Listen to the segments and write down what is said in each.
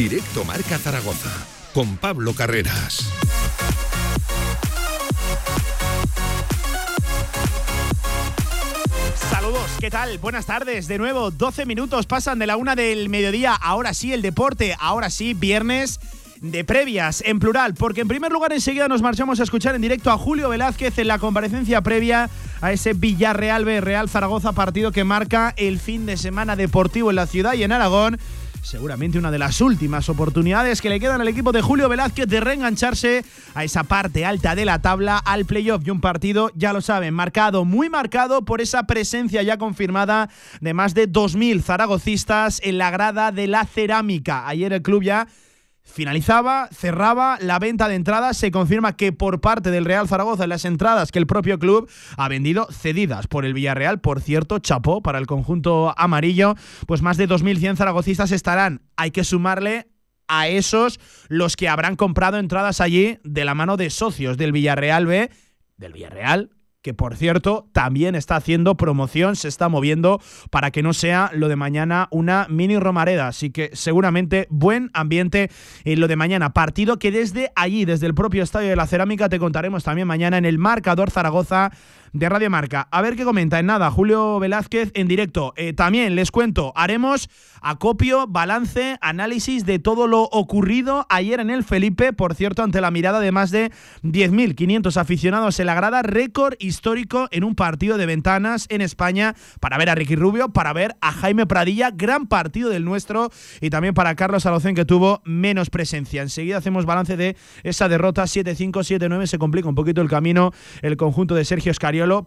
Directo Marca Zaragoza, con Pablo Carreras. Saludos, ¿qué tal? Buenas tardes. De nuevo, 12 minutos pasan de la una del mediodía. Ahora sí, el deporte. Ahora sí, viernes de previas, en plural, porque en primer lugar enseguida nos marchamos a escuchar en directo a Julio Velázquez en la comparecencia previa a ese Villarreal B Real Zaragoza partido que marca el fin de semana deportivo en la ciudad y en Aragón seguramente una de las últimas oportunidades que le quedan al equipo de Julio Velázquez de reengancharse a esa parte alta de la tabla al playoff y un partido, ya lo saben, marcado, muy marcado por esa presencia ya confirmada de más de 2.000 zaragocistas en la grada de la cerámica. Ayer el club ya finalizaba, cerraba la venta de entradas. Se confirma que por parte del Real Zaragoza las entradas que el propio club ha vendido cedidas por el Villarreal. Por cierto, chapó para el conjunto amarillo. Pues más de 2.100 zaragocistas estarán. Hay que sumarle a esos los que habrán comprado entradas allí de la mano de socios del Villarreal B, del Villarreal, que por cierto también está haciendo promoción, se está moviendo para que no sea lo de mañana una mini Romareda. Así que seguramente buen ambiente en lo de mañana. Partido que desde allí, desde el propio Estadio de la Cerámica, te contaremos también mañana en el marcador Zaragoza de Radio Marca. A ver qué comenta en nada Julio Velázquez en directo. Eh, también les cuento, haremos acopio, balance, análisis de todo lo ocurrido ayer en el Felipe, por cierto, ante la mirada de más de 10.500 aficionados en la grada, récord histórico en un partido de ventanas en España para ver a Ricky Rubio, para ver a Jaime Pradilla, gran partido del nuestro y también para Carlos Alocén que tuvo menos presencia. Enseguida hacemos balance de esa derrota 7-5, 7-9, se complica un poquito el camino el conjunto de Sergio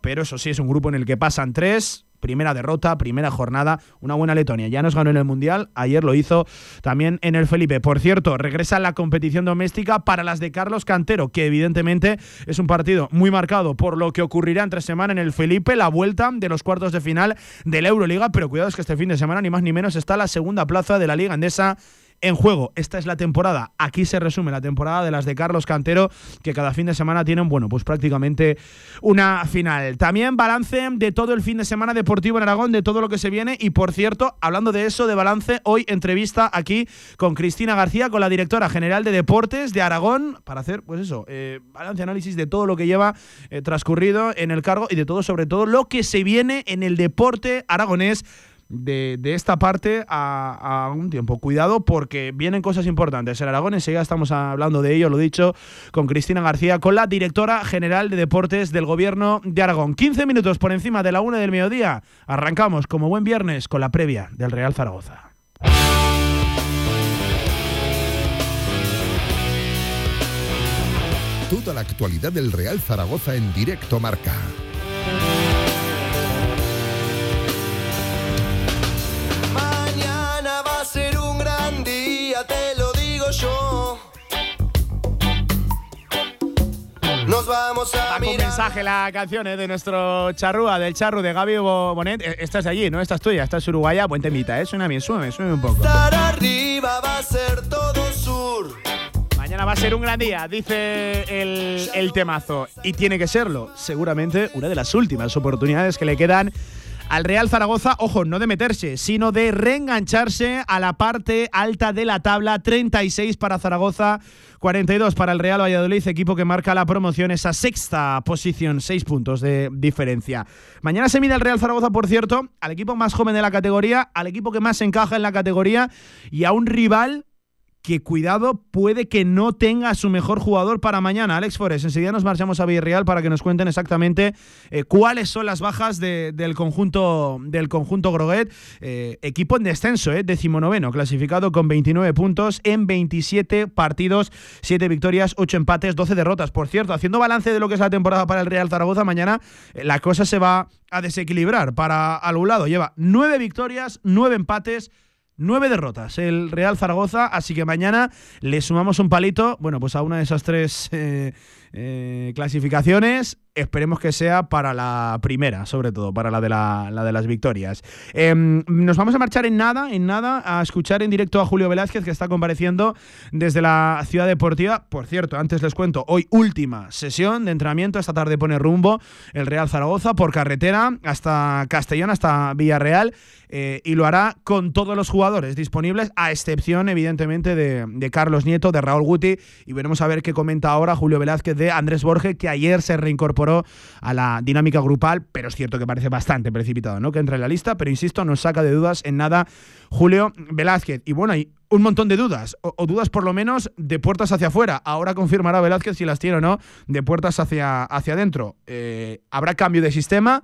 Pero eso sí es un grupo en el que pasan tres primera derrota, primera jornada, una buena Letonia. Ya nos ganó en el Mundial, ayer lo hizo también en el Felipe. Por cierto, regresa la competición doméstica para las de Carlos Cantero, que evidentemente es un partido muy marcado por lo que ocurrirá entre semana en el Felipe, la vuelta de los cuartos de final de la Euroliga, pero cuidado es que este fin de semana ni más ni menos está la segunda plaza de la Liga Andesa en juego. Esta es la temporada. Aquí se resume la temporada de las de Carlos Cantero, que cada fin de semana tienen, bueno, pues prácticamente una final. También balance de todo el fin de semana deportivo en Aragón, de todo lo que se viene. Y por cierto, hablando de eso, de balance, hoy entrevista aquí con Cristina García, con la directora general de Deportes de Aragón, para hacer, pues eso, eh, balance, análisis de todo lo que lleva eh, transcurrido en el cargo y de todo, sobre todo, lo que se viene en el deporte aragonés de, esta parte a, un tiempo. Cuidado porque vienen cosas importantes. En Aragón enseguida estamos hablando de ello, lo dicho, con Cristina García, con la directora general de deportes del gobierno de Aragón. 15 minutos por encima de la una del mediodía. Arrancamos como buen viernes con la previa del Real Zaragoza. Toda la actualidad del Real Zaragoza en directo marca. Nos vamos a mirar. mensaje la canción ¿eh? de nuestro charrúa, del charru de Gaby Bonet. Eh, estás allí, ¿no? Estás tuya, estás uruguaya. Buen temita, ¿eh? Suena bien, suena, suena un poco. Estar arriba va a ser todo sur. Mañana va a ser un gran día, dice el, el temazo. Y tiene que serlo. Seguramente una de las últimas oportunidades que le quedan al Real Zaragoza, ojo, no de meterse, sino de reengancharse a la parte alta de la tabla. 36 para Zaragoza, 42 para el Real Valladolid, equipo que marca la promoción, esa sexta posición, seis puntos de diferencia. Mañana se mide el Real Zaragoza, por cierto, al equipo más joven de la categoría, al equipo que más encaja en la categoría y a un rival que cuidado puede que no tenga su mejor jugador para mañana. Alex Forest, enseguida nos marchamos a Villarreal para que nos cuenten exactamente eh, cuáles son las bajas del conjunto del conjunto Groguet. Eh, equipo en descenso, eh, decimonoveno, clasificado con 29 puntos en 27 partidos, 7 victorias, 8 empates, 12 derrotas. Por cierto, haciendo balance de lo que es la temporada para el Real Zaragoza, mañana eh, la cosa se va a desequilibrar para algún lado. Lleva 9 victorias, 9 empates, Nueve derrotas el Real Zaragoza, así que mañana le sumamos un palito, bueno, pues a una de esas tres eh, eh, clasificaciones esperemos que sea para la primera, sobre todo, para la de, la, de las victorias. Em, nos vamos a marchar en nada, en nada, a escuchar en directo a Julio Velázquez, que está compareciendo desde la Ciudad Deportiva. Por cierto, antes les cuento, hoy última sesión de entrenamiento, esta tarde pone rumbo el Real Zaragoza por carretera hasta Castellón, hasta Villarreal. Eh, y lo hará con todos los jugadores disponibles, a excepción, evidentemente, de, Carlos Nieto, de Raúl Guti. Y veremos a ver qué comenta ahora Julio Velázquez de Andrés Borges, que ayer se reincorporó a la dinámica grupal, pero es cierto que parece bastante precipitado, ¿no? Que entre en la lista, pero insisto, nos saca de dudas en nada Julio Velázquez. Y bueno, hay un montón de dudas, o, dudas por lo menos de puertas hacia afuera. Ahora confirmará Velázquez si las tiene o no, de puertas hacia, hacia adentro. Eh, ¿Habrá cambio de sistema?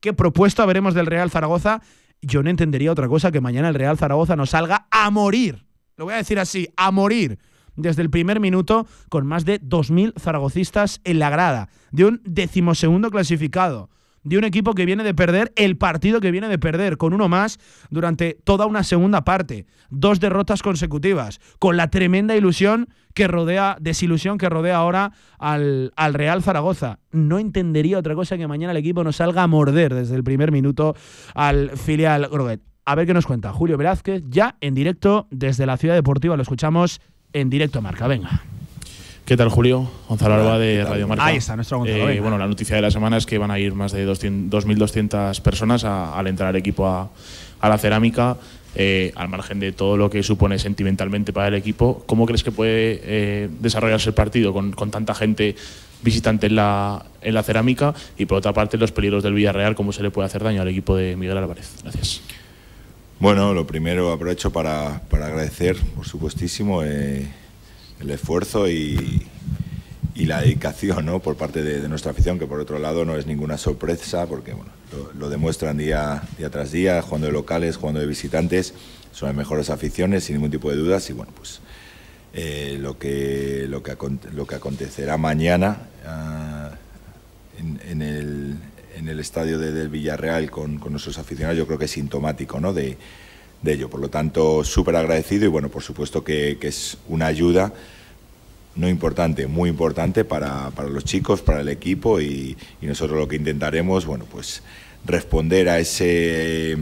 ¿Qué propuesta veremos del Real Zaragoza? yo no entendería otra cosa que mañana el Real Zaragoza nos salga a morir. Lo voy a decir así, a morir. Desde el primer minuto, con más de 2.000 zaragocistas en la grada, de un decimosegundo clasificado, de un equipo que viene de perder el partido que viene de perder, con uno más durante toda una segunda parte, dos derrotas consecutivas, con la tremenda ilusión que rodea, desilusión que rodea ahora al, al Real Zaragoza. No entendería otra cosa que mañana el equipo nos salga a morder desde el primer minuto al filial Groguet. A ver qué nos cuenta Julio Velázquez, ya en directo desde la Ciudad Deportiva, lo escuchamos en directo Marca. Venga. ¿Qué tal, Julio? Gonzalo Alba de Radio Marca. Ahí está, nuestro Gonzalo. Eh, bueno, la noticia de la semana es que van a ir más de 2.200 personas al entrar equipo a, la cerámica. Eh, al margen de todo lo que supone sentimentalmente para el equipo, ¿cómo crees que puede eh, desarrollarse el partido con, tanta gente visitante en la, en la cerámica? Y por otra parte, los peligros del Villarreal, ¿cómo se le puede hacer daño al equipo de Miguel Álvarez? Gracias. Bueno, lo primero aprovecho para, para agradecer, por supuestísimo, el esfuerzo y, la dedicación ¿no? por parte de, nuestra afición, que por otro lado no es ninguna sorpresa, porque bueno, lo, demuestran día, día tras día, jugando de locales, jugando de visitantes, son las mejores aficiones, sin ningún tipo de dudas, y bueno, pues eh, lo, que, lo, que, lo que acontecerá mañana ah, en, el, en, el, estadio de, del Villarreal con, nuestros aficionados, yo creo que es sintomático ¿no? de, de ello. Por lo tanto, súper agradecido y bueno, por supuesto que, es una ayuda no importante, muy importante para, los chicos, para el equipo y, nosotros lo que intentaremos, bueno, pues responder a, ese,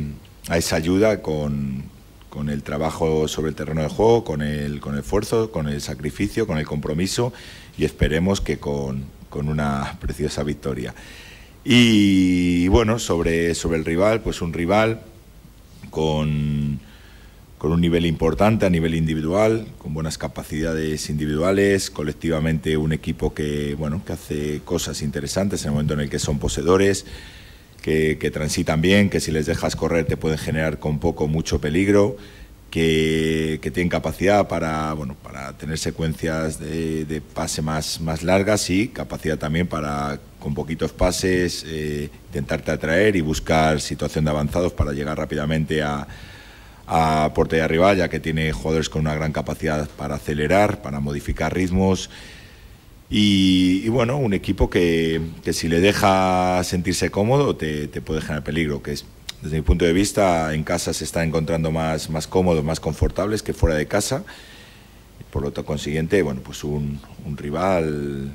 a esa ayuda con, con el trabajo sobre el terreno de juego, con el, con el esfuerzo, con el sacrificio, con el compromiso y esperemos que con, con una preciosa victoria. Y bueno, sobre, sobre el rival, pues un rival con, con un nivel importante a nivel individual, con buenas capacidades individuales, colectivamente un equipo que, bueno, que hace cosas interesantes en el momento en el que son poseedores, que, transitan bien, que si les dejas correr te pueden generar con poco mucho peligro, que, que tienen capacidad para, bueno, para tener secuencias de, pase más, más largas y capacidad también para con poquitos pases, eh, intentarte atraer y buscar situación de avanzados para llegar rápidamente a, a portería rival, ya que tiene jugadores con una gran capacidad para acelerar, para modificar ritmos. Y, bueno, un equipo que, que, si le deja sentirse cómodo te, te, puede generar peligro, que es, desde mi punto de vista, en casa se está encontrando más, más cómodos, más confortables que fuera de casa. Por lo tanto, consiguiente, bueno, pues un, un rival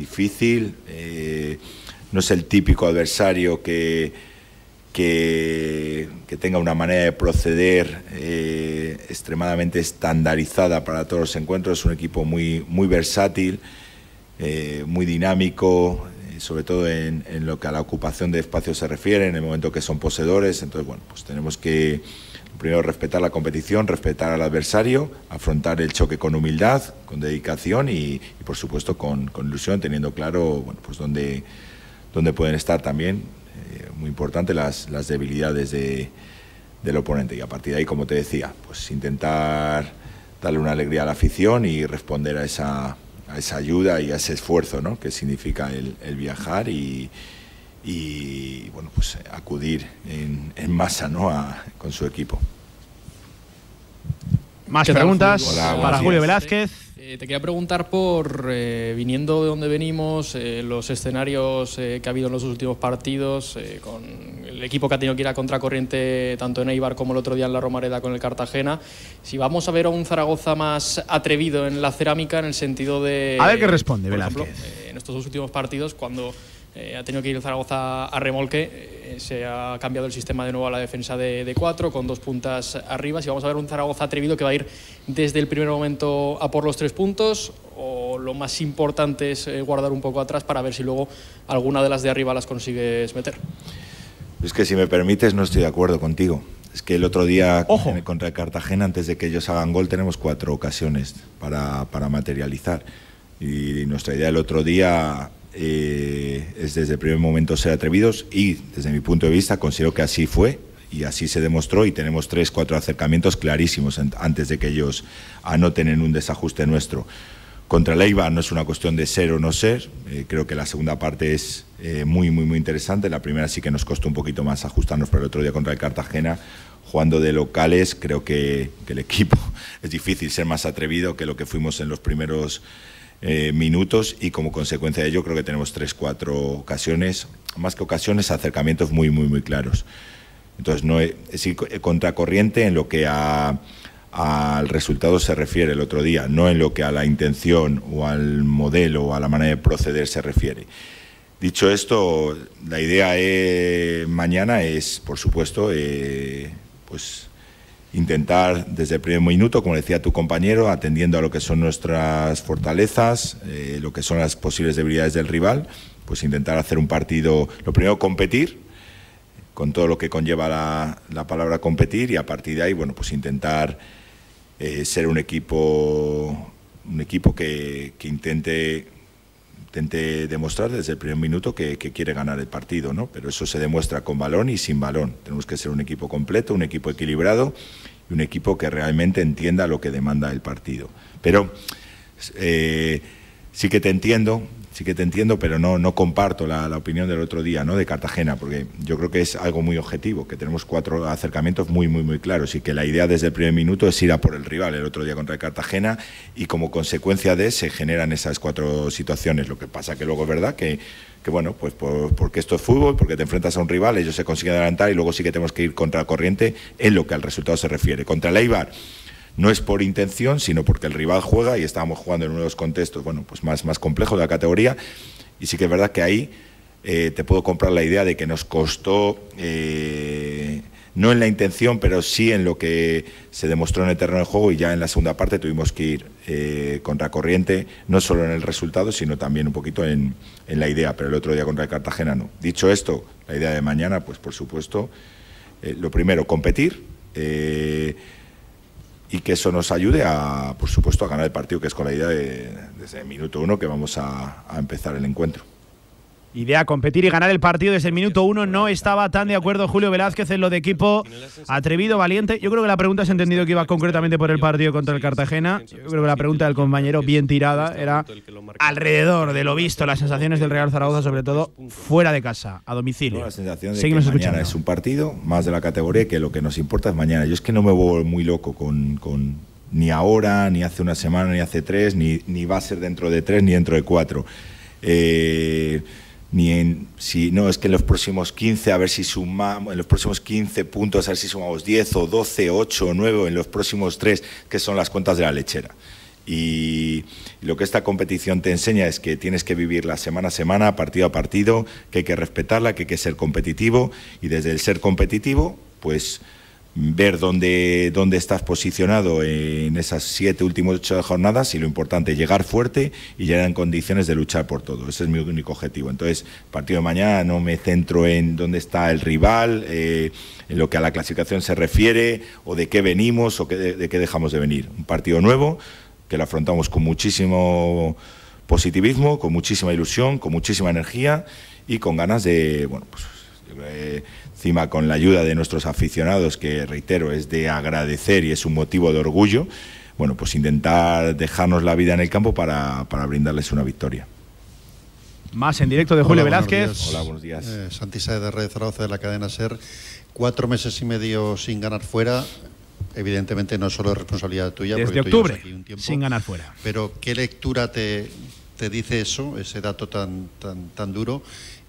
difícil, eh, no es el típico adversario que, que, tenga una manera de proceder eh, extremadamente estandarizada para todos los encuentros, es un equipo muy, muy versátil, eh, muy dinámico, sobre todo en, en, lo que a la ocupación de espacios se refiere, en el momento que son poseedores, entonces bueno, pues tenemos que primero respetar la competición, respetar al adversario, afrontar el choque con humildad, con dedicación y, por supuesto con, ilusión, teniendo claro bueno, pues dónde, dónde pueden estar también, eh, muy importante, las, las debilidades de, del oponente. Y a partir de ahí, como te decía, pues intentar darle una alegría a la afición y responder a esa, a esa ayuda y a ese esfuerzo ¿no? que significa el, el viajar y y bueno, pues acudir en, en masa ¿no? con su equipo. Más preguntas para Julio Velázquez. Eh, te quería preguntar por, eh, viniendo de donde venimos, eh, los escenarios que ha habido en los últimos partidos, con el equipo que ha tenido que ir a contracorriente tanto en Eibar como el otro día en la Romareda con el Cartagena, si vamos a ver a un Zaragoza más atrevido en la cerámica en el sentido de... A ver qué responde Velázquez en estos dos últimos partidos, cuando eh, ha tenido que ir el Zaragoza a remolque, eh, se ha cambiado el sistema de nuevo a la defensa de, de, cuatro, con dos puntas arriba. Si vamos a ver un Zaragoza atrevido que va a ir desde el primer momento a por los tres puntos, o lo más importante es eh, guardar un poco atrás para ver si luego alguna de las de arriba las consigues meter. Es que si me permites, no estoy de acuerdo contigo. Es que el otro día Ojo. contra el Cartagena, antes de que ellos hagan gol, tenemos cuatro ocasiones para, para materializar. Y nuestra idea el otro día eh, es desde el primer momento ser atrevidos y desde mi punto de vista considero que así fue y así se demostró y tenemos tres, cuatro acercamientos clarísimos antes de que ellos anoten en un desajuste nuestro. Contra el Eibar no es una cuestión de ser o no ser, eh, creo que la segunda parte es eh, muy, muy, muy interesante, la primera sí que nos costó un poquito más ajustarnos, pero el otro día contra el Cartagena, jugando de locales, creo que, que el equipo es difícil ser más atrevido que lo que fuimos en los primeros eh, minutos y como consecuencia de ello creo que tenemos tres, cuatro ocasiones, más que ocasiones, acercamientos muy, muy, muy claros. Entonces, no es, ir contracorriente en lo que a, al resultado se refiere el otro día, no en lo que a la intención o al modelo o a la manera de proceder se refiere. Dicho esto, la idea es, mañana es, por supuesto, eh, pues intentar desde el primer minuto, como decía tu compañero, atendiendo a lo que son nuestras fortalezas, eh, lo que son las posibles debilidades del rival, pues intentar hacer un partido, lo primero competir, con todo lo que conlleva la, la palabra competir y a partir de ahí, bueno, pues intentar eh, ser un equipo, un equipo que, que intente intente demostrar desde el primer minuto que, que, quiere ganar el partido, ¿no? Pero eso se demuestra con balón y sin balón. Tenemos que ser un equipo completo, un equipo equilibrado y un equipo que realmente entienda lo que demanda el partido. Pero eh, sí que te entiendo, sí que te entiendo, pero no, no comparto la, la, opinión del otro día, ¿no? De Cartagena, porque yo creo que es algo muy objetivo, que tenemos cuatro acercamientos muy, muy, muy claros y que la idea desde el primer minuto es ir a por el rival el otro día contra el Cartagena y como consecuencia de se generan esas cuatro situaciones. Lo que pasa que luego es verdad que, que bueno, pues por, porque esto es fútbol, porque te enfrentas a un rival, ellos se consiguen adelantar y luego sí que tenemos que ir contra la corriente en lo que al resultado se refiere. Contra el Eibar no es por intención, sino porque el rival juega y estábamos jugando en uno de los contextos bueno, pues más, más complejos de la categoría. Y sí que es verdad que ahí eh, te puedo comprar la idea de que nos costó, eh, no en la intención, pero sí en lo que se demostró en el terreno de juego y ya en la segunda parte tuvimos que ir eh, contra corriente, no solo en el resultado, sino también un poquito en, en, la idea. Pero el otro día contra el Cartagena no. Dicho esto, la idea de mañana, pues por supuesto, lo primero, competir y que eso nos ayude a, por supuesto, a ganar el partido, que es con la idea de, desde el minuto uno que vamos a, a empezar el encuentro. Idea competir y ganar el partido desde el minuto uno. No estaba tan de acuerdo Julio Velázquez en lo de equipo atrevido, valiente. Yo creo que la pregunta se ha entendido que iba concretamente por el partido contra el Cartagena. Yo creo que la pregunta del compañero, bien tirada, era alrededor de lo visto, las sensaciones del Real Zaragoza, sobre todo fuera de casa, a domicilio. La sensación de Seguimos que mañana escuchando. es un partido más de la categoría que lo que nos importa es mañana. Yo es que no me vuelvo muy loco con, con ni ahora, ni hace una semana, ni hace tres, ni, ni va a ser dentro de tres, ni dentro de cuatro. Eh, ni en si no es que en los próximos 15 a ver si sumamos en los próximos 15 puntos a ver si sumamos 10 o 12 8 o 9 en los próximos 3 que son las cuentas de la lechera. Y lo que esta competición te enseña es que tienes que vivirla semana a semana, partido a partido, que hay que respetarla, que hay que ser competitivo y desde el ser competitivo, pues ver dónde, dónde estás posicionado en esas siete últimas ocho jornadas y lo importante, llegar fuerte y llegar en condiciones de luchar por todo. Ese es mi único objetivo. Entonces, partido de mañana no me centro en dónde está el rival, eh, en lo que a la clasificación se refiere, o de qué venimos o qué, de, qué dejamos de venir. Un partido nuevo que lo afrontamos con muchísimo positivismo, con muchísima ilusión, con muchísima energía y con ganas de, bueno, pues... Encima con la ayuda de nuestros aficionados, que reitero, es de agradecer y es un motivo de orgullo, bueno, pues intentar dejarnos la vida en el campo para, para brindarles una victoria. Más en directo de Julio Hola, Velázquez. Hola, buenos días. Eh, Santi Saez de Red Zaragoza de la cadena SER. Cuatro meses y medio sin ganar fuera. Evidentemente no solo es responsabilidad tuya. Desde octubre, aquí un tiempo, sin ganar fuera. Pero ¿qué lectura te, te dice eso, ese dato tan, tan, tan duro?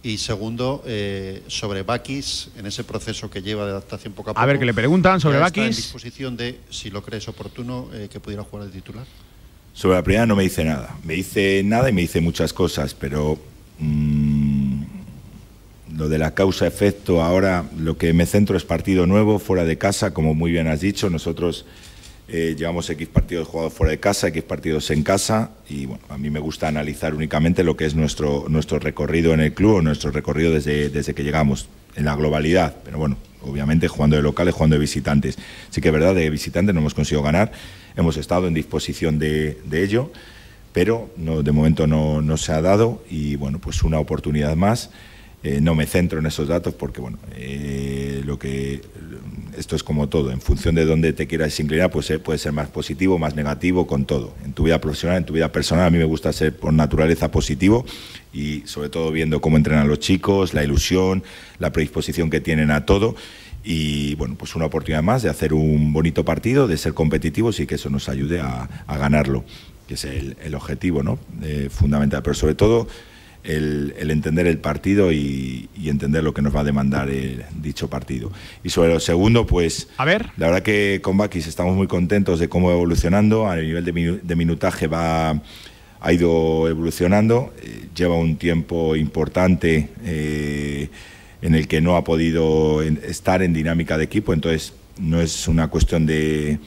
Y segundo, eh, sobre Bakis, en ese proceso que lleva de adaptación poco a poco. A ver, que le preguntan sobre ¿ya está en Bakis. disposición de, si lo crees oportuno, eh, que pudiera jugar de titular? Sobre la primera no me dice nada. Me dice nada y me dice muchas cosas, pero mm, lo de la causa-efecto, ahora lo que me centro es partido nuevo, fuera de casa, como muy bien has dicho. Nosotros eh, llevamos X partidos jugados fuera de casa, X partidos en casa y bueno, a mí me gusta analizar únicamente lo que es nuestro, nuestro recorrido en el club o nuestro recorrido desde, desde que llegamos en la globalidad. Pero bueno, obviamente jugando de locales, jugando de visitantes. Sí que es verdad, de visitantes no hemos conseguido ganar, hemos estado en disposición de, ello, pero de momento no, no se ha dado y bueno, pues una oportunidad más. Eh, no me centro en esos datos porque, bueno, eh, lo que esto es como todo, en función de dónde te quieras inclinar, pues eh, puede ser más positivo, más negativo, con todo. En tu vida profesional, en tu vida personal, a mí me gusta ser por naturaleza positivo y sobre todo viendo cómo entrenan los chicos, la ilusión, la predisposición que tienen a todo y bueno, pues una oportunidad más de hacer un bonito partido, de ser competitivos y que eso nos ayude a, a ganarlo, que es el, el objetivo ¿no? Eh, fundamental, pero sobre todo el, el entender el partido y, y, entender lo que nos va a demandar el, dicho partido. Y sobre lo segundo, pues a ver. la verdad que con Bakis estamos muy contentos de cómo va evolucionando, a nivel de, minu de minutaje va ha ido evolucionando, eh, lleva un tiempo importante eh, en el que no ha podido estar en dinámica de equipo, entonces no es una cuestión de,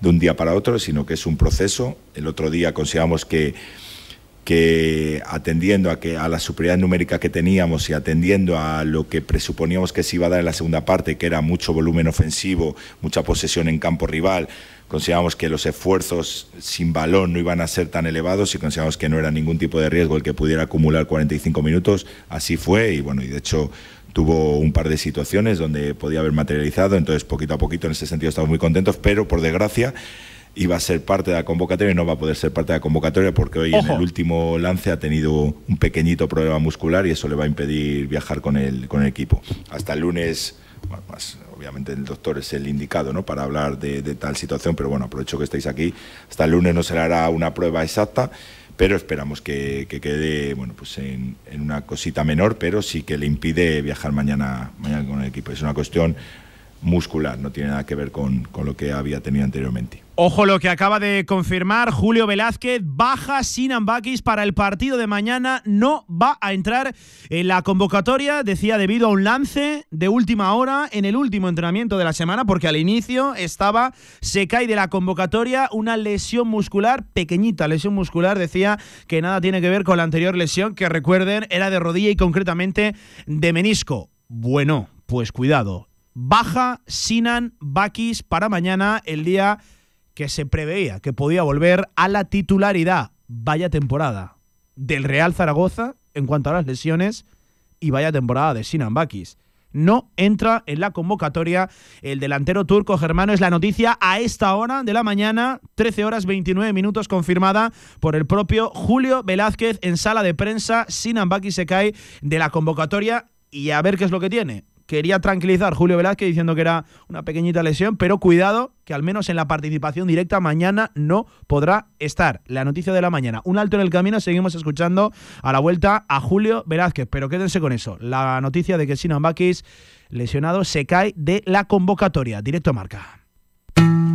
de un día para otro, sino que es un proceso. El otro día consideramos que que atendiendo a, que, a la superioridad numérica que teníamos y atendiendo a lo que presuponíamos que se iba a dar en la segunda parte, que era mucho volumen ofensivo, mucha posesión en campo rival, consideramos que los esfuerzos sin balón no iban a ser tan elevados y consideramos que no era ningún tipo de riesgo el que pudiera acumular 45 minutos. Así fue y bueno, y de hecho tuvo un par de situaciones donde podía haber materializado, entonces poquito a poquito en ese sentido estamos muy contentos, pero por desgracia iba a ser parte de la convocatoria y no va a poder ser parte de la convocatoria porque hoy Ojo. en el último lance ha tenido un pequeñito problema muscular y eso le va a impedir viajar con el, con el equipo. Hasta el lunes, bueno, más, obviamente el doctor es el indicado ¿no? para hablar de, de, tal situación, pero bueno, aprovecho que estáis aquí. Hasta el lunes no se le hará una prueba exacta, pero esperamos que, que quede bueno, pues en, en, una cosita menor, pero sí que le impide viajar mañana, mañana con el equipo. Es una cuestión muscular, no tiene nada que ver con, con lo que había tenido anteriormente. Ojo lo que acaba de confirmar Julio Velázquez, baja sin Ambakis para el partido de mañana, no va a entrar en la convocatoria, decía debido a un lance de última hora en el último entrenamiento de la semana, porque al inicio estaba, se cae de la convocatoria una lesión muscular, pequeñita lesión muscular, decía que nada tiene que ver con la anterior lesión, que recuerden era de rodilla y concretamente de menisco. Bueno, pues cuidado, baja Sinan Bakis para mañana, el día que se preveía que podía volver a la titularidad. Vaya temporada del Real Zaragoza en cuanto a las lesiones y vaya temporada de Sinan Bakis. No entra en la convocatoria el delantero turco germano. Es la noticia a esta hora de la mañana, 13 horas 29 minutos, confirmada por el propio Julio Velázquez en sala de prensa. Sinan Bakis se cae de la convocatoria y a ver qué es lo que tiene quería tranquilizar Julio Velázquez diciendo que era una pequeñita lesión, pero cuidado que al menos en la participación directa mañana no podrá estar. La noticia de la mañana. Un alto en el camino, seguimos escuchando a la vuelta a Julio Velázquez, pero quédense con eso. La noticia de que Sinan Bakis, lesionado, se cae de la convocatoria. Directo a marca.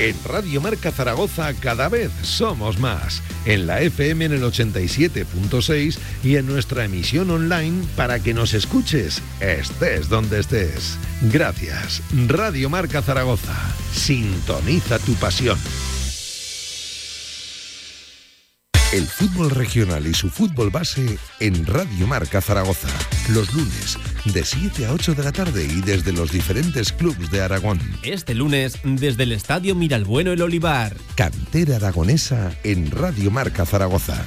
En Radio Marca Zaragoza cada vez somos más. En la FM en el 87.6 y en nuestra emisión online para que nos escuches, estés donde estés. Gracias. Radio Marca Zaragoza. Sintoniza tu pasión. El fútbol regional y su fútbol base en Radio Marca Zaragoza. Los lunes de 7 a 8 de la tarde y desde los diferentes clubes de Aragón. Este lunes desde el Estadio Miralbueno El Olivar. Cantera aragonesa en Radio Marca Zaragoza.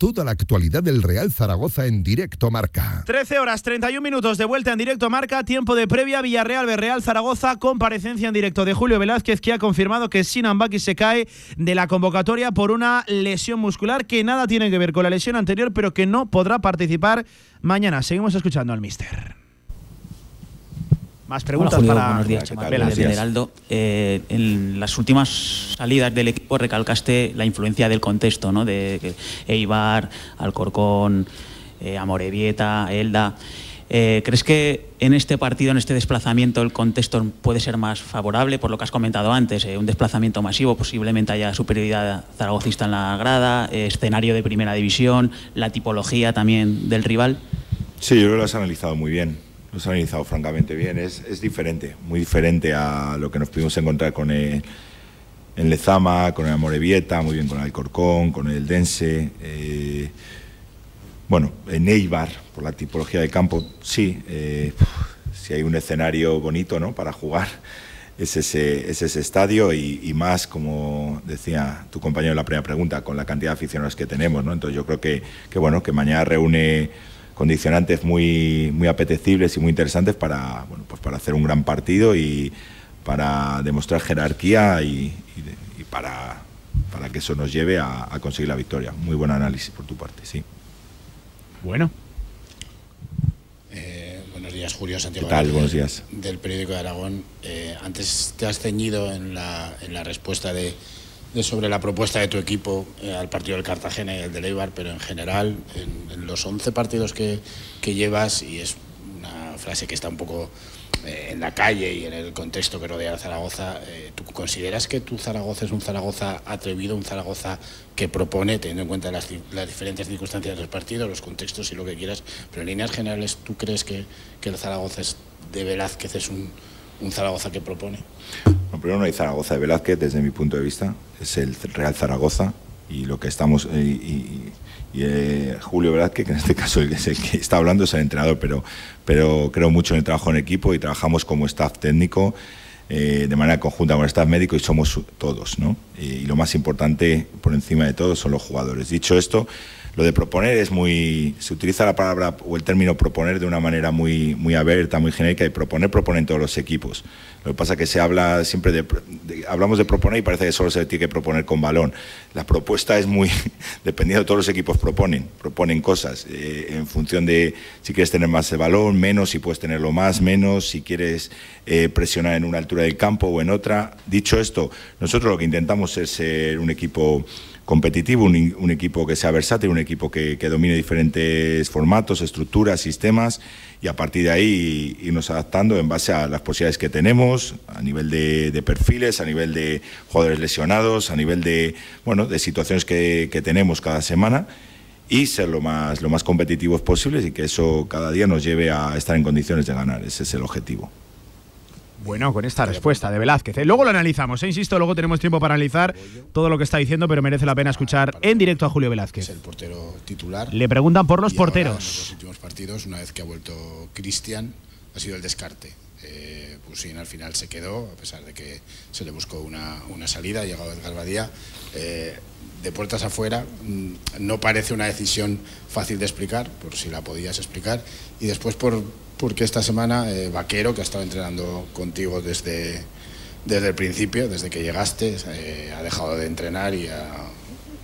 Toda la actualidad del Real Zaragoza en directo marca. 13 horas 31 minutos de vuelta en directo marca, tiempo de previa Villarreal Real Zaragoza, comparecencia en directo de Julio Velázquez que ha confirmado que Sinan Baki se cae de la convocatoria por una lesión muscular que nada tiene que ver con la lesión anterior, pero que no podrá participar mañana. Seguimos escuchando al mister. Más preguntas Hola, Julio, para buenos días, Chema Vela, Heraldo. Eh, en las últimas salidas del equipo recalcaste la influencia del contexto, ¿no? De Eibar, Alcorcón, eh, Amorebieta, Elda. Eh, ¿Crees que en este partido, en este desplazamiento, el contexto puede ser más favorable? Por lo que has comentado antes, eh, un desplazamiento masivo, posiblemente haya superioridad zaragocista en la grada, eh, escenario de primera división, la tipología también del rival. Sí, yo creo que lo has analizado muy bien. Lo has analizado francamente bien. Es, es diferente, muy diferente a lo que nos pudimos encontrar con el, en Lezama, con el Amorebieta, muy bien con el Alcorcón, con el Dense. eh, bueno, en Eibar, por la tipología de campo, sí. eh, si hay un escenario bonito ¿no? para jugar, es ese, es ese estadio y, y más, como decía tu compañero en la primera pregunta, con la cantidad de aficionados que tenemos. ¿no? Entonces yo creo que, que, bueno, que mañana reúne condicionantes muy, muy apetecibles y muy interesantes para, bueno, pues para hacer un gran partido y para demostrar jerarquía y, y de- y para, para que eso nos lleve a, a conseguir la victoria. Muy buen análisis por tu parte, sí. Bueno. Eh, buenos días, Julio Santiago. ¿Qué tal? del- Buenos días. Del periódico de Aragón. Eh, antes te has ceñido en la, en la respuesta de, de sobre la propuesta de tu equipo eh, al partido del Cartagena y el del Eibar, pero en general, en, los 11 partidos que, que llevas, y es una frase que está un poco eh, en la calle y en el contexto que rodea a Zaragoza, eh, ¿tú consideras que tu Zaragoza es un Zaragoza atrevido, un Zaragoza que propone, teniendo en cuenta las, las diferentes circunstancias del partido, los contextos y lo que quieras, pero en líneas generales, ¿tú crees que, que el Zaragoza es, de Velázquez es un, un Zaragoza que propone? Bueno, primero no hay Zaragoza de Velázquez, desde mi punto de vista, es el Real Zaragoza y lo que estamos eh, y, eh, Julio Velázquez, que en este caso es el que está hablando, es el entrenador, pero, pero creo mucho en el trabajo en equipo y trabajamos como staff técnico eh, de manera conjunta con el staff médico y somos todos, y lo más importante por encima de todo son los jugadores. Dicho esto, lo de proponer es muy. Se utiliza la palabra o el término proponer de una manera muy, muy abierta, muy genérica, y proponer proponen todos los equipos. Lo que pasa es que se habla siempre de, de- Hablamos de proponer y parece que solo se tiene que proponer con balón. La propuesta es muy. Dependiendo de todos los equipos, proponen. Proponen cosas eh, en función de si quieres tener más el balón, menos, si puedes tenerlo más, menos, si quieres eh, presionar en una altura del campo o en otra. Dicho esto, nosotros lo que intentamos es ser un equipo competitivo, un, un equipo que sea versátil, un equipo que, domine diferentes formatos, estructuras, sistemas y a partir de ahí irnos adaptando en base a las posibilidades que tenemos, a nivel de, de perfiles, a nivel de jugadores lesionados, a nivel de, bueno, de situaciones que, que tenemos cada semana y ser lo más, lo más competitivos posibles y que eso cada día nos lleve a estar en condiciones de ganar. Ese es el objetivo. Bueno, con esta respuesta de Velázquez. ¿eh? Luego lo analizamos, ¿eh? insisto, luego tenemos tiempo para analizar todo lo que está diciendo, pero merece la pena escuchar en directo a Julio Velázquez. el portero titular. Le preguntan por los ahora, en porteros. los últimos partidos, una vez que ha vuelto Cristian, ha sido el descarte. Eh, Pusín al final se quedó, a pesar de que se le buscó una, una salida, ha llegado Edgar Badía. Eh, de puertas afuera, mm, no parece una decisión fácil de explicar, por si la podías explicar. Y después por, porque esta semana eh, Vaquero, que ha estado entrenando contigo desde, desde el principio, desde que llegaste, eh, ha dejado de entrenar y ha,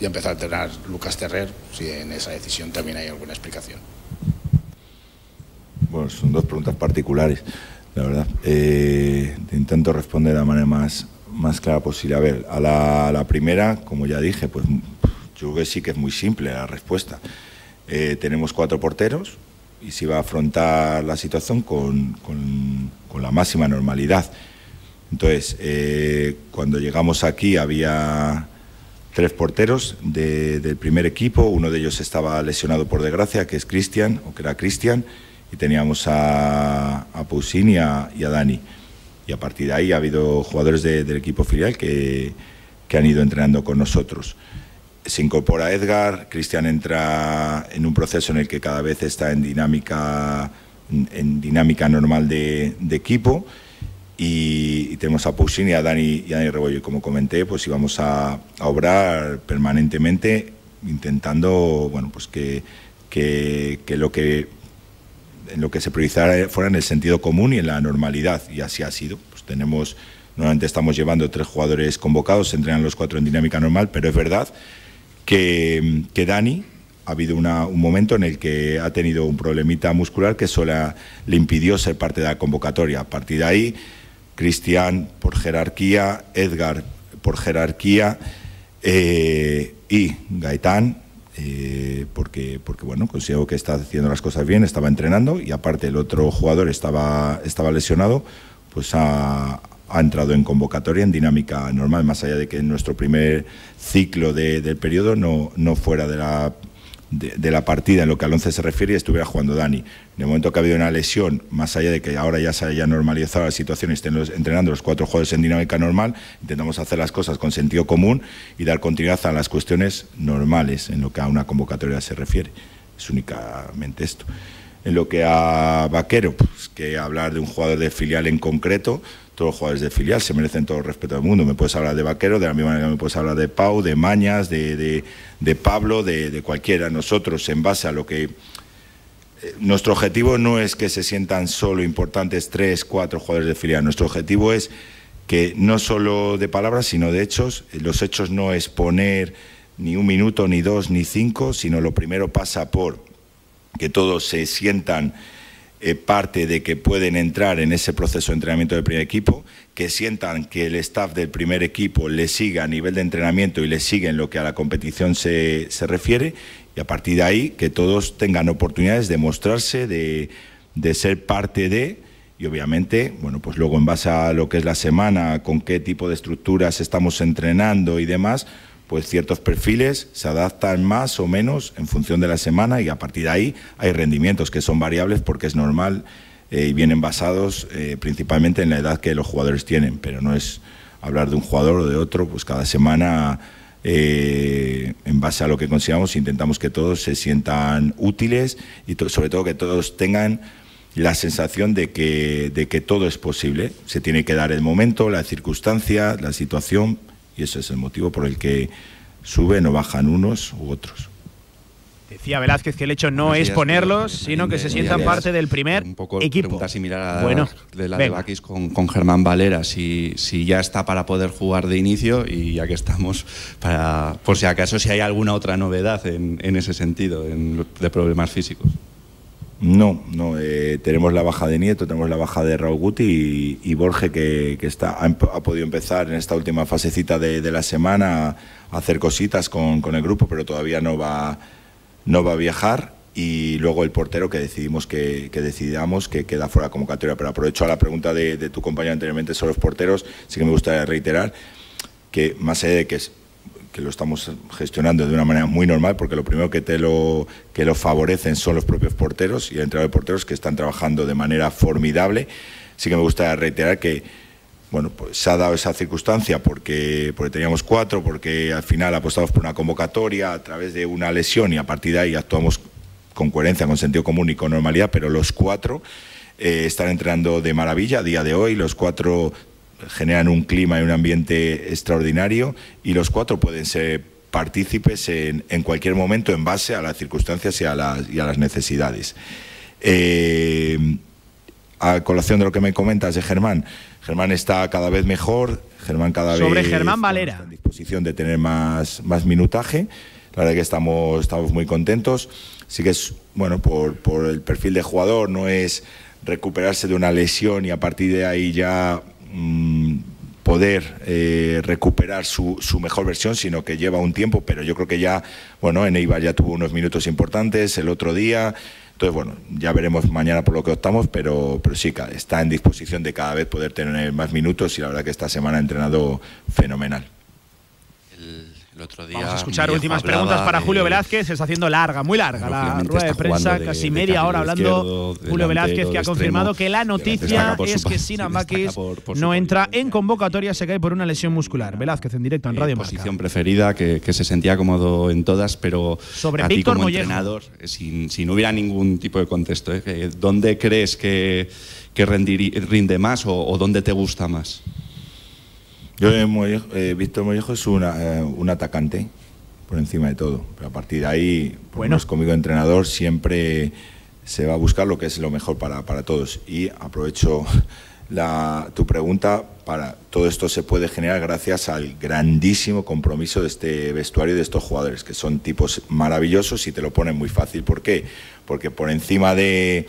ha empezado a entrenar Lucas Terrer, si en esa decisión también hay alguna explicación. Bueno, son dos preguntas particulares, la verdad. Eh, intento responder de la manera más, más clara posible. A ver, a la, a la primera, como ya dije, pues yo creo que sí que es muy simple la respuesta. Eh, tenemos cuatro porteros y se va a afrontar la situación con, con- con la máxima normalidad. Entonces, eh, cuando llegamos aquí había tres porteros del primer equipo, uno de ellos estaba lesionado por desgracia, que es Cristian, o que era Cristian, y teníamos a, a Poussin y a, Dani. Y a partir de ahí ha habido jugadores del equipo filial que, que han ido entrenando con nosotros se incorpora Edgar, Cristian entra en un proceso en el que cada vez está en dinámica, en dinámica normal de, equipo y, tenemos a Poussin y a Dani, y a Dani Rebollo. Y como comenté, pues íbamos a, obrar permanentemente intentando bueno, pues que, que, lo que en lo que se priorizara fuera en el sentido común y en la normalidad, y así ha sido. Pues tenemos, normalmente estamos llevando tres jugadores convocados, se entrenan los cuatro en dinámica normal, pero es verdad que, Dani ha habido un momento en el que ha tenido un problemita muscular que solo le impidió ser parte de la convocatoria. A partir de ahí, Cristian por jerarquía, Edgar por jerarquía eh, y Gaetán eh, porque, porque bueno, considero que está haciendo las cosas bien, estaba entrenando y aparte el otro jugador estaba, estaba lesionado, pues ha, ha entrado en convocatoria en dinámica normal, más allá de que en nuestro primer ciclo del periodo no, no fuera de la, de, la partida en lo que al 11 se refiere y estuviera jugando Dani. En el momento que ha habido una lesión, más allá de que ahora ya se haya normalizado la situación y estén entrenando los cuatro jugadores en dinámica normal, intentamos hacer las cosas con sentido común y dar continuidad a las cuestiones normales en lo que a una convocatoria se refiere. Es únicamente esto. En lo que a Vaquero, pues que hablar de un jugador de filial en concreto, todos los jugadores de filial se merecen todo el respeto del mundo. Me puedes hablar de Vaquero, de la misma manera que me puedes hablar de Pau, de Mañas, de, de, Pablo, de, de, cualquiera. Nosotros, en base a lo que... Eh, nuestro objetivo no es que se sientan solo importantes tres, cuatro jugadores de filial. Nuestro objetivo es que no solo de palabras, sino de hechos. Los hechos no es poner ni un minuto, ni dos, ni cinco, sino lo primero pasa por que todos se sientan eh, parte de que pueden entrar en ese proceso de entrenamiento del primer equipo, que sientan que el staff del primer equipo le siga a nivel de entrenamiento y le sigue en lo que a la competición se, se refiere, y a partir de ahí que todos tengan oportunidades de mostrarse, de, de ser parte de, y obviamente, bueno, pues luego en base a lo que es la semana, con qué tipo de estructuras estamos entrenando y demás, pues ciertos perfiles se adaptan más o menos en función de la semana y a partir de ahí hay rendimientos que son variables porque es normal eh, y vienen basados eh, principalmente en la edad que los jugadores tienen, pero no es hablar de un jugador o de otro, pues cada semana eh, en base a lo que consideramos intentamos que todos se sientan útiles y sobre todo que todos tengan la sensación de que, de que todo es posible. Se tiene que dar el momento, la circunstancia, la situación, y ese es el motivo por el que suben o bajan unos u otros. Decía Velázquez que el hecho no es ponerlos, sino que se sientan parte del primer un poco equipo. Pregunta similar a bueno, de la de Bakis con, con, Germán Valera, si, si ya está para poder jugar de inicio y ya que estamos, para, por si acaso si hay alguna otra novedad en, en ese sentido, de problemas físicos. No, no. Eh, tenemos la baja de Nieto, tenemos la baja de Raúl Guti y, Borge que, está, ha, podido empezar en esta última fasecita de, la semana a hacer cositas con, el grupo, pero todavía no va, no va a viajar. Y luego el portero que decidimos que, decidamos que queda fuera convocatoria. Pero aprovecho a la pregunta de, de tu compañero anteriormente sobre los porteros, sí que me gustaría reiterar que más allá de que es que lo estamos gestionando de una manera muy normal, porque lo primero que te lo, que lo favorecen son los propios porteros y el entrenador de porteros que están trabajando de manera formidable. Sí que me gusta reiterar que bueno, pues se ha dado esa circunstancia porque, porque teníamos cuatro, porque al final apostamos por una convocatoria a través de una lesión y a partir de ahí actuamos con coherencia, con sentido común y con normalidad, pero los cuatro eh, están entrenando de maravilla a día de hoy, los cuatro generan un clima y un ambiente extraordinario y los cuatro pueden ser partícipes en, cualquier momento en base a las circunstancias y a las, y a las necesidades. Eh, a colación de lo que me comentas de Germán, Germán está cada vez mejor, Germán cada Sobre vez Germán Valera. está en disposición de tener más, más minutaje. La verdad que estamos, estamos muy contentos. Sí que es, bueno, por, por el perfil de jugador, no es recuperarse de una lesión y a partir de ahí ya Mm, poder eh, recuperar su, su, mejor versión, sino que lleva un tiempo, pero yo creo que ya, bueno, en Eibar ya tuvo unos minutos importantes el otro día. Entonces, bueno, ya veremos mañana por lo que optamos, pero, pero sí, está en disposición de cada vez poder tener más minutos y la verdad que esta semana ha entrenado fenomenal. Vamos a escuchar últimas preguntas para Julio Velázquez. Se está haciendo larga, muy larga la rueda de prensa, casi media hora hablando. Julio Velázquez que ha confirmado que la noticia es que Sinan Bakis no entra en convocatoria, se cae por una lesión muscular. Velázquez en directo en Radio Posición preferida, que, se sentía cómodo en todas, pero Sobre a ti como entrenador, eh, sin, no hubiera ningún tipo de contexto, ¿eh? ¿dónde crees que, que rinde más o dónde te gusta más? Yo, eh, Víctor Mollejo es una, eh, un atacante por encima de todo. Pero a partir de ahí, bueno. conmigo entrenador, siempre se va a buscar lo que es lo mejor para, para todos. Y aprovecho la, tu pregunta para todo esto se puede generar gracias al grandísimo compromiso de este vestuario y de estos jugadores, que son tipos maravillosos y te lo ponen muy fácil. ¿Por qué? Porque por encima de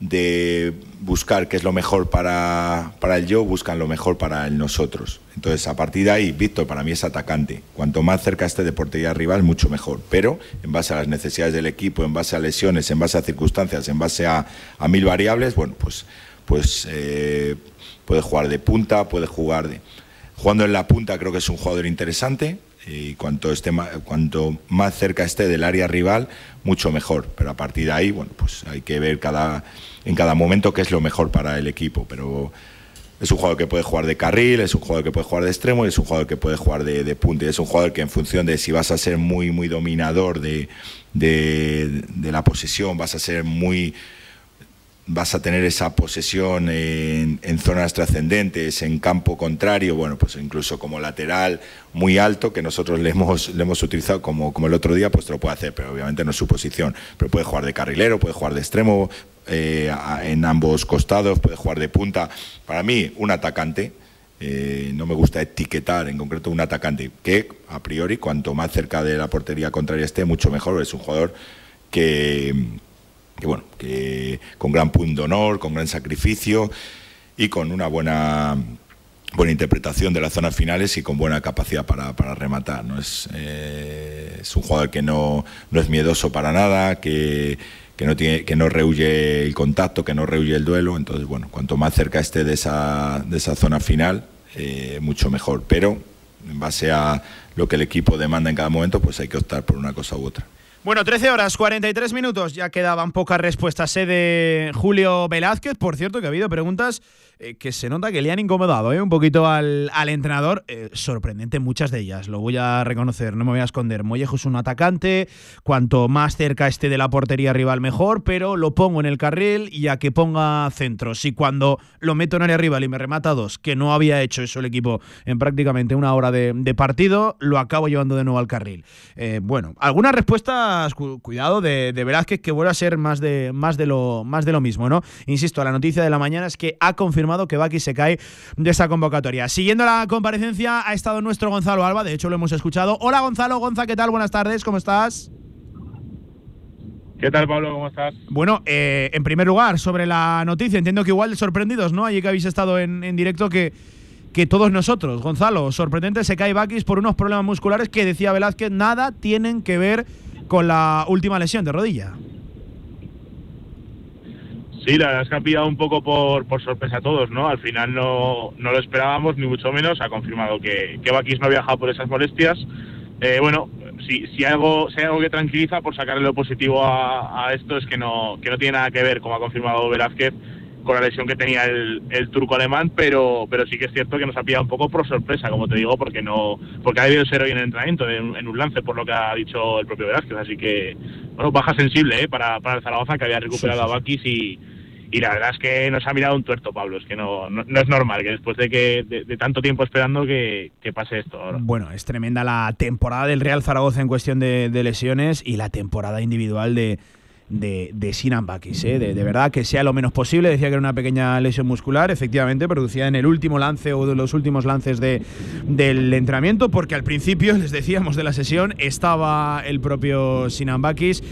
de buscar qué es lo mejor para, para, el yo, buscan lo mejor para el nosotros. Entonces, a partir de ahí, Víctor para mí es atacante. Cuanto más cerca esté de portería rival, mucho mejor. Pero en base a las necesidades del equipo, en base a lesiones, en base a circunstancias, en base a, a mil variables, bueno, pues, pues eh, puede jugar de punta, puede jugar de... Jugando en la punta creo que es un jugador interesante, y cuanto, esté cuanto más cerca esté del área rival, mucho mejor. Pero a partir de ahí, bueno, pues hay que ver cada, en cada momento qué es lo mejor para el equipo. Pero es un jugador que puede jugar de carril, es un jugador que puede jugar de extremo y es un jugador que puede jugar de, de punta. Es un jugador que en función de si vas a ser muy, muy dominador de, de, de la posesión, vas a ser muy vas a tener esa posesión en, zonas trascendentes, en campo contrario, bueno, pues incluso como lateral muy alto, que nosotros le hemos, le hemos utilizado como, como el otro día, pues te lo puede hacer, pero obviamente no es su posición. Pero puede jugar de carrilero, puede jugar de extremo, eh, en ambos costados, puede jugar de punta. Para mí, un atacante. Eh, no me gusta etiquetar en concreto un atacante que a priori cuanto más cerca de la portería contraria esté mucho mejor es un jugador que, que bueno, que con gran punto de honor, con gran sacrificio y con una buena buena interpretación de las zonas finales y con buena capacidad para, rematar. ¿no? Es, eh, es un jugador que no, no, es miedoso para nada, que, que, no tiene, que no rehuye el contacto, que no rehuye el duelo. Entonces, bueno, cuanto más cerca esté de esa, de esa zona final, eh, mucho mejor. Pero en base a lo que el equipo demanda en cada momento, pues hay que optar por una cosa u otra. Bueno, 13 horas, 43 minutos. Ya quedaban pocas respuestas ¿eh? de Julio Velázquez. Por cierto, que ha habido preguntas eh, que se nota que le han incomodado ¿eh? un poquito al, entrenador. Eh, sorprendente muchas de ellas, lo voy a reconocer, no me voy a esconder. Mollejo es un atacante, cuanto más cerca esté de la portería rival mejor, pero lo pongo en el carril y a que ponga centro. Si cuando lo meto en área rival y me remata dos, que no había hecho eso el equipo en prácticamente una hora de, partido, lo acabo llevando de nuevo al carril. bueno, cuidado, de, de Velázquez que vuelve a ser más de, más, de lo, más de lo mismo, ¿no? Insisto, la noticia de la mañana es que ha confirmado que Baki se cae de esa convocatoria. Siguiendo la comparecencia ha estado nuestro Gonzalo Alba, de hecho lo hemos escuchado. Hola Gonzalo, Gonza, ¿qué tal? Buenas tardes, ¿cómo estás? ¿Qué tal, Pablo? ¿Cómo estás? Bueno, eh, en primer lugar, sobre la noticia, entiendo que igual sorprendidos, ¿no? Allí que habéis estado en, directo, que, que todos nosotros. Gonzalo, sorprendente, se cae Bakis por unos problemas musculares que decía Velázquez, nada tienen que ver con la última lesión de rodilla. Sí, la verdad es que ha pillado un poco por, sorpresa a todos, ¿no? Al final no, no, lo esperábamos, ni mucho menos. Ha confirmado que, que no ha viajado por esas molestias. Eh, bueno, si, algo, si hay algo que tranquiliza por sacarle lo positivo a, esto es que no, que no tiene nada que ver, como ha confirmado Velázquez, con la lesión que tenía el, el, turco alemán, pero, pero sí que es cierto que nos ha pillado un poco por sorpresa, como te digo, porque no porque ha debido ser hoy en el entrenamiento, en, un lance, por lo que ha dicho el propio Velázquez. Así que, bueno, baja sensible ¿eh? para, para el Zaragoza, que había recuperado a Bakis y, y la verdad es que nos ha mirado un tuerto, Pablo. Es que no, no, es normal que después de que de, tanto tiempo esperando que, pase esto ahora. Bueno, es tremenda la temporada del Real Zaragoza en cuestión de, lesiones y la temporada individual de, de, de Sinan Bakis, ¿eh? de, verdad que sea lo menos posible. Decía que era una pequeña lesión muscular, efectivamente, producida en el último lance o de los últimos lances de, del entrenamiento, porque al principio, les decíamos de la sesión, estaba el propio Sinan Bakis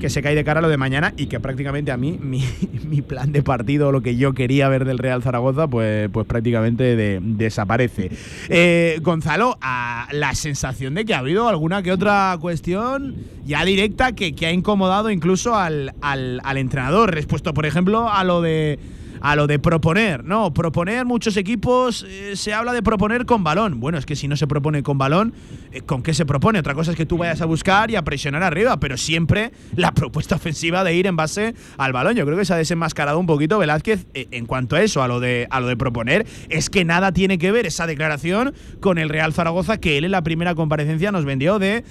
que se cae de cara a lo de mañana y que prácticamente a mí mi, plan de partido, lo que yo quería ver del Real Zaragoza, pues, pues prácticamente desaparece. Eh, Gonzalo, a la sensación de que ha habido alguna que otra cuestión ya directa que, ha incomodado incluso al, al, al entrenador, respuesto por ejemplo a lo de a lo de proponer. No, proponer muchos equipos eh, se habla de proponer con balón. Bueno, es que si no se propone con balón, eh, ¿con qué se propone? Otra cosa es que tú vayas a buscar y a presionar arriba, pero siempre la propuesta ofensiva de ir en base al balón. Yo creo que se ha desenmascarado un poquito Velázquez eh, en cuanto a eso, a lo de a lo de proponer. Es que nada tiene que ver esa declaración con el Real Zaragoza que él en la primera comparecencia nos vendió de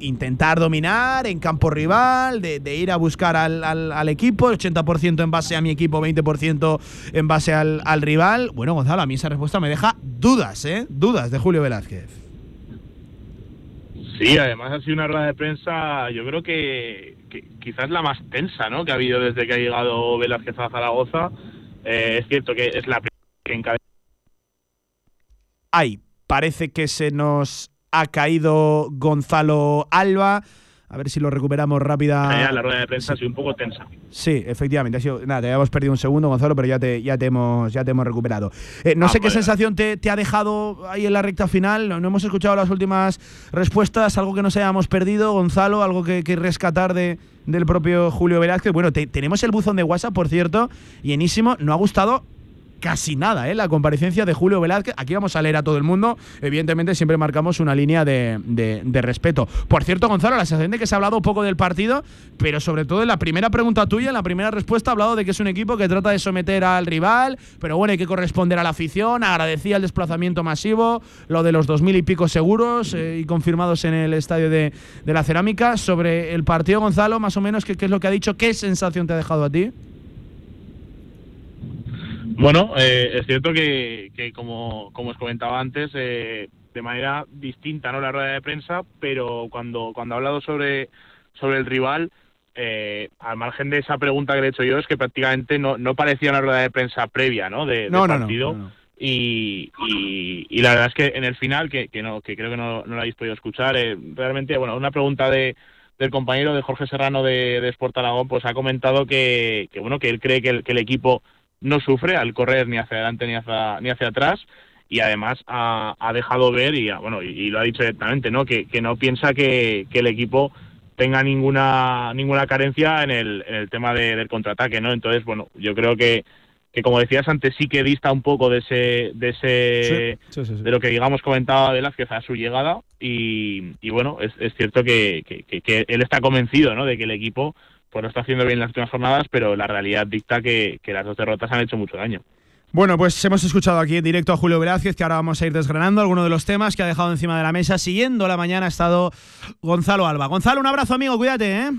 intentar dominar en campo rival, de, ir a buscar al, al, al equipo, 80% en base a mi equipo, 20% en base al, rival. Bueno, Gonzalo, a mí esa respuesta me deja dudas, ¿eh? Dudas de Julio Velázquez. Sí, además ha sido una rueda de prensa, yo creo que, quizás la más tensa, ¿no? Que ha habido desde que ha llegado Velázquez a Zaragoza. Eh, es cierto que es la primera que encabeza. Ay, parece que se nos ha caído Gonzalo Alba. A ver si lo recuperamos rápida. la rueda de prensa ha sido un poco tensa. Sí, efectivamente. Ha sido, nada, te habíamos perdido un segundo, Gonzalo, pero ya te, ya te, hemos, ya te hemos recuperado. Eh, no ah, sé qué sensación te, ha dejado ahí en la recta final. No, hemos escuchado las últimas respuestas. Algo que nos hayamos perdido, Gonzalo, algo que, que rescatar de, del propio Julio Velázquez. Bueno, tenemos el buzón de WhatsApp, por cierto, llenísimo. No ha gustado casi nada, ¿eh? La comparecencia de Julio Velázquez. Aquí vamos a leer a todo el mundo. Evidentemente, siempre marcamos una línea de, respeto. Por cierto, Gonzalo, la sensación de que se ha hablado poco del partido, pero sobre todo en la primera pregunta tuya, en la primera respuesta, ha hablado de que es un equipo que trata de someter al rival, pero bueno, hay que corresponder a la afición. Agradecía el desplazamiento masivo, lo de los dos mil y pico seguros eh, y confirmados en el estadio de, la Cerámica. Sobre el partido, Gonzalo, más o menos, ¿qué, ¿qué es lo que ha dicho? ¿Qué sensación te ha dejado a ti? Bueno, eh, es cierto que, como, como, os comentaba antes, eh, de manera distinta no la rueda de prensa, pero cuando, cuando ha hablado sobre, sobre el rival, eh, al margen de esa pregunta que le he hecho yo, es que prácticamente no, no parecía una rueda de prensa previa ¿no? de, partido. y, y, la verdad es que en el final, que, que, no, que creo que no, no lo habéis podido escuchar, realmente, bueno, una pregunta de, del compañero de Jorge Serrano de, de Sport Aragón, pues ha comentado que, que bueno, que él cree que el, que el equipo no sufre al correr ni hacia adelante ni hacia, ni hacia atrás y además ha, dejado ver y bueno y, lo ha dicho directamente no que, no piensa que, el equipo tenga ninguna ninguna carencia en el, en el tema del contraataque no entonces bueno yo creo que que como decías antes sí que dista un poco de ese de ese de lo que digamos comentaba Velázquez a su llegada y, y bueno es, es cierto que, que, él está convencido ¿no? de que el equipo pues lo está haciendo bien las últimas jornadas, pero la realidad dicta que, las dos derrotas han hecho mucho daño. Bueno, pues hemos escuchado aquí en directo a Julio Velázquez, que ahora vamos a ir desgranando algunos de los temas que ha dejado encima de la mesa. Siguiendo la mañana ha estado Gonzalo Alba. Gonzalo, un abrazo, amigo, cuídate, ¿eh?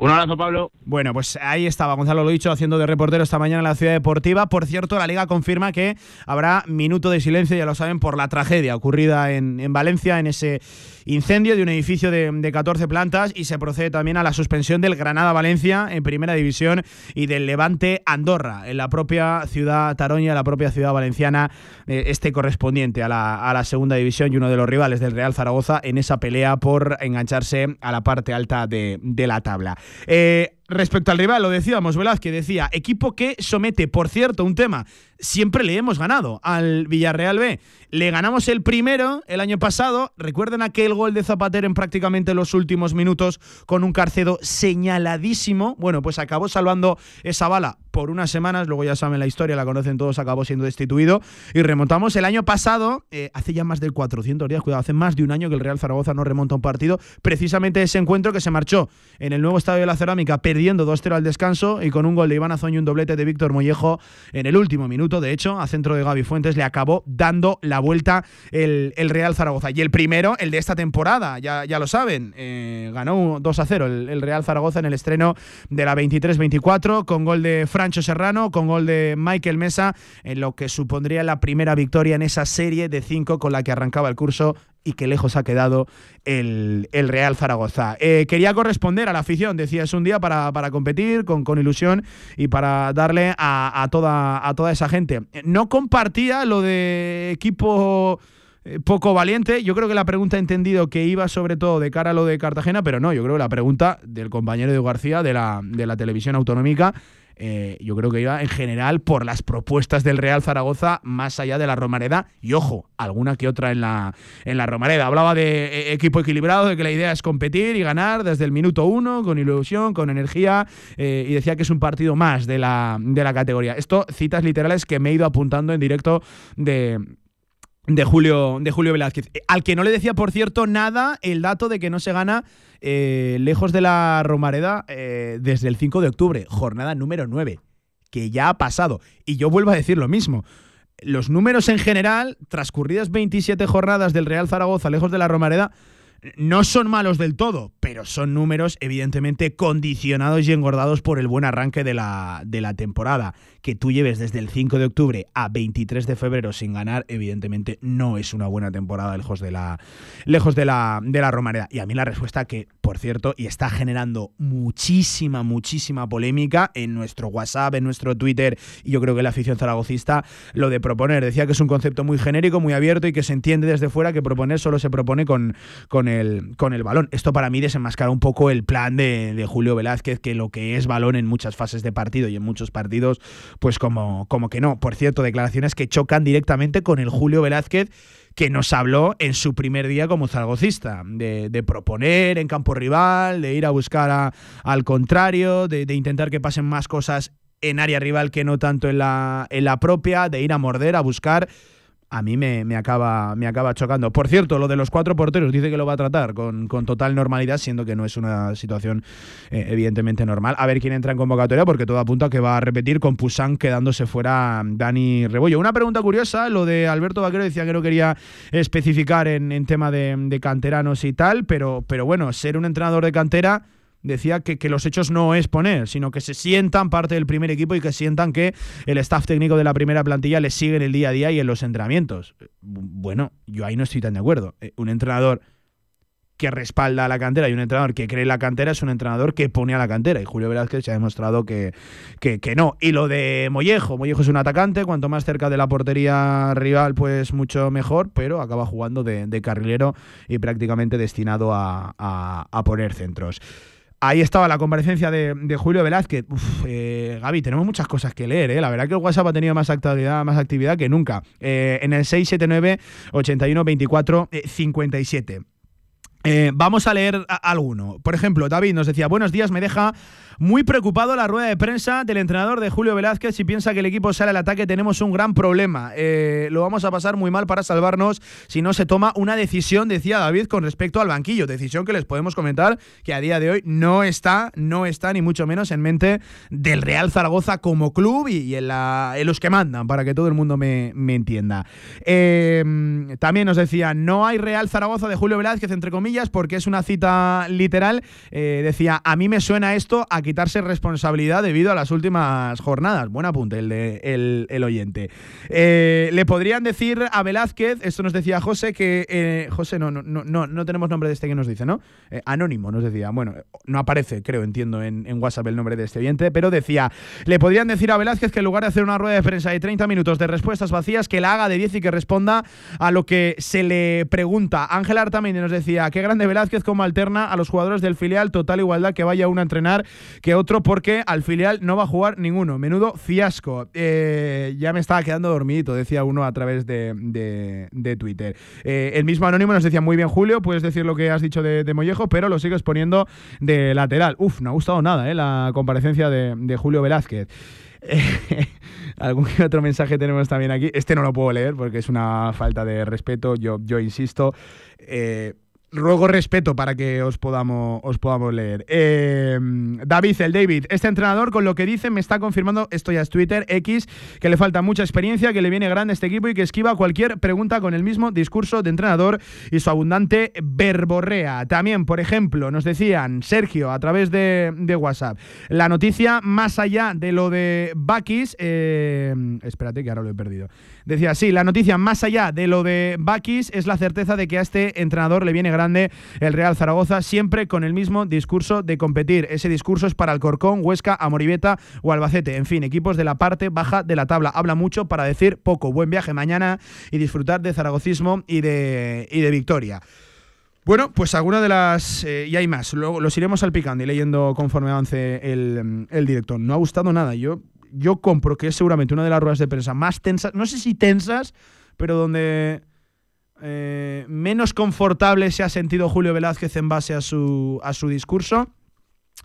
Un abrazo, Pablo. Bueno, pues ahí estaba Gonzalo lo dicho haciendo de reportero esta mañana en la Ciudad Deportiva. Por cierto, la Liga confirma que habrá minuto de silencio, ya lo saben, por la tragedia ocurrida en, en Valencia, en ese incendio de un edificio de, de, 14 plantas y se procede también a la suspensión del Granada Valencia en Primera División y del Levante Andorra en la propia ciudad Taroña, la propia ciudad valenciana, eh, este correspondiente a la, Segunda División y uno de los rivales del Real Zaragoza en esa pelea por engancharse a la parte alta de la tabla. Eh, respecto al rival, lo decíamos, Velázquez decía, equipo que somete, por cierto, un tema, siempre le hemos ganado al Villarreal B. Le ganamos el primero el año pasado. Recuerden aquel gol de Zapatero en prácticamente los últimos minutos con un Carcedo señaladísimo. Bueno, pues acabó salvando esa bala por unas semanas. Luego ya saben la historia, la conocen todos, acabó siendo destituido. Y remontamos el año pasado, eh, hace ya más de 400 días, cuidado, hace más de un año que el Real Zaragoza no remonta un partido. Precisamente ese encuentro que se marchó en el nuevo estadio de la Cerámica, perdiendo 2-0 al descanso y con un gol de Iván Azoño y un doblete de Víctor Mollejo en el último minuto de hecho, a centro de Gaby Fuentes le acabó dando la vuelta el, Real Zaragoza. Y el primero, el de esta temporada, ya, ya lo saben, eh, ganó 2 a 0 el, Real Zaragoza en el estreno de la 23-24, con gol de Francho Serrano, con gol de Michael Mesa, en lo que supondría la primera victoria en esa serie de cinco con la que arrancaba el curso y que lejos ha quedado el, Real Zaragoza. Eh, quería corresponder a la afición, decía, es un día para, competir con, con, ilusión y para darle a, toda, a toda esa gente. No compartía lo de equipo eh, poco valiente. Yo creo que la pregunta ha entendido que iba sobre todo de cara a lo de Cartagena, pero no, yo creo que la pregunta del compañero de García de la, de la televisión autonómica eh, yo creo que iba en general por las propuestas del Real Zaragoza más allá de la Romareda y ojo, alguna que otra en la, en la Romareda. Hablaba de eh, equipo equilibrado, de que la idea es competir y ganar desde el minuto uno, con ilusión, con energía eh, y decía que es un partido más de la, de la categoría. Esto, citas literales que me he ido apuntando en directo de, de Julio, de Julio Velázquez. Al que no le decía, por cierto, nada el dato de que no se gana eh, lejos de la Romareda eh, desde el 5 de octubre, jornada número 9, que ya ha pasado. Y yo vuelvo a decir lo mismo. Los números en general, transcurridas 27 jornadas del Real Zaragoza lejos de la Romareda, no son malos del todo, pero son números evidentemente condicionados y engordados por el buen arranque de la, de la temporada. Que tú lleves desde el 5 de octubre a 23 de febrero sin ganar, evidentemente no es una buena temporada lejos de la, lejos de la, de la Romareda. Y a mí la respuesta que, por cierto, y está generando muchísima, muchísima polémica en nuestro WhatsApp, en nuestro Twitter, y yo creo que la afición zaragocista, lo de proponer. Decía que es un concepto muy genérico, muy abierto y que se entiende desde fuera que proponer solo se propone con, con el, con el balón. Esto para mí desenmascara un poco el plan de, Julio Velázquez, que lo que es balón en muchas fases de partido y en muchos partidos, pues como, como que no. Por cierto, declaraciones que chocan directamente con el Julio Velázquez que nos habló en su primer día como zaragocista, de, proponer en campo rival, de ir a buscar al contrario, de, de, intentar que pasen más cosas en área rival que no tanto en la, en la propia, de ir a morder, a buscar a mí me, acaba, me acaba chocando. Por cierto, lo de los cuatro porteros dice que lo va a tratar con, total normalidad, siendo que no es una situación eh, evidentemente normal. A ver quién entra en convocatoria, porque todo apunta a que va a repetir con Pusán quedándose fuera Dani Rebollo. Una pregunta curiosa, lo de Alberto Vaquero decía que no quería especificar en, tema de, de, canteranos y tal, pero, pero bueno, ser un entrenador de cantera decía que, que, los hechos no es poner, sino que se sientan parte del primer equipo y que sientan que el staff técnico de la primera plantilla les sigue en el día a día y en los entrenamientos. Bueno, yo ahí no estoy tan de acuerdo. Eh, un entrenador que respalda a la cantera y un entrenador que cree en la cantera es un entrenador que pone a la cantera. Y Julio Velázquez se ha demostrado que, que, no. Y lo de Mollejo, Mollejo es un atacante, cuanto más cerca de la portería rival, pues mucho mejor, pero acaba jugando de, carrilero y prácticamente destinado a, a poner centros. Ahí estaba la comparecencia de, Julio Velázquez. Uf, eh, Gaby, tenemos muchas cosas que leer, ¿eh? La verdad que el WhatsApp ha tenido más actividad, más actividad que nunca. Eh, en el 679 81 24 57. vamos a leer alguno. Por ejemplo, David nos decía, buenos días, me deja muy preocupado la rueda de prensa del entrenador de Julio Velázquez. Si piensa que el equipo sale al ataque, tenemos un gran problema. Eh, lo vamos a pasar muy mal para salvarnos si no se toma una decisión, decía David, con respecto al banquillo. Decisión que les podemos comentar que a día de hoy no está, no está ni mucho menos en mente del Real Zaragoza como club y, en, los que mandan, para que todo el mundo me, entienda. Em, también nos decía, no hay Real Zaragoza de Julio Velázquez, entre comillas, porque es una cita literal. Eh, decía, a mí me suena esto a quitarse responsabilidad debido a las últimas jornadas. Buen apunte el, de, el, oyente. Eh, le podrían decir a Velázquez, esto nos decía José, que eh, José, no, no, no, no tenemos nombre de este que nos dice, ¿no? Eh, anónimo nos decía. Bueno, no aparece, creo, entiendo, en, WhatsApp el nombre de este oyente, pero decía, le podrían decir a Velázquez que en lugar de hacer una rueda de prensa de 30 minutos de respuestas vacías, que la haga de 10 y que responda a lo que se le pregunta. Ángel Artamendi nos decía, qué grande Velázquez como alterna a los jugadores del filial, total igualdad que vaya uno a entrenar que otro porque al filial no va a jugar ninguno. Menudo fiasco. Eh, ya me estaba quedando dormidito, decía uno a través de, Twitter. Eh, el mismo Anónimo nos decía muy bien, Julio, puedes decir lo que has dicho de, Mollejo, pero lo sigues poniendo de lateral. Uf, no ha gustado nada eh, la comparecencia de, Julio Velázquez. algún otro mensaje tenemos también aquí. Este no lo puedo leer porque es una falta de respeto. Yo, yo insisto ruego respeto para que os podamos, os podamos leer. Eh, David, el David, este entrenador con lo que dice me está confirmando, esto ya es Twitter, X, que le falta mucha experiencia, que le viene grande este equipo y que esquiva cualquier pregunta con el mismo discurso de entrenador y su abundante verborrea. También, por ejemplo, nos decían, Sergio, a través de, WhatsApp, la noticia más allá de lo de Bakis, eh, espérate que ahora lo he perdido. Decía, sí, la noticia más allá de lo de Bakis es la certeza de que a este entrenador le viene grande el Real Zaragoza, siempre con el mismo discurso de competir. Ese discurso es para Alcorcón, Huesca, Amoribeta o Albacete. En fin, equipos de la parte baja de la tabla. Habla mucho para decir poco. Buen viaje mañana y disfrutar de zaragocismo y de, y de victoria. Bueno, pues alguna de las. Eh, y hay más. Luego los iremos salpicando y leyendo conforme avance el, el director. No ha gustado nada. Yo, yo compro que es seguramente una de las ruedas de prensa más tensas. No sé si tensas, pero donde eh, menos confortable se ha sentido Julio Velázquez en base a su, a su discurso.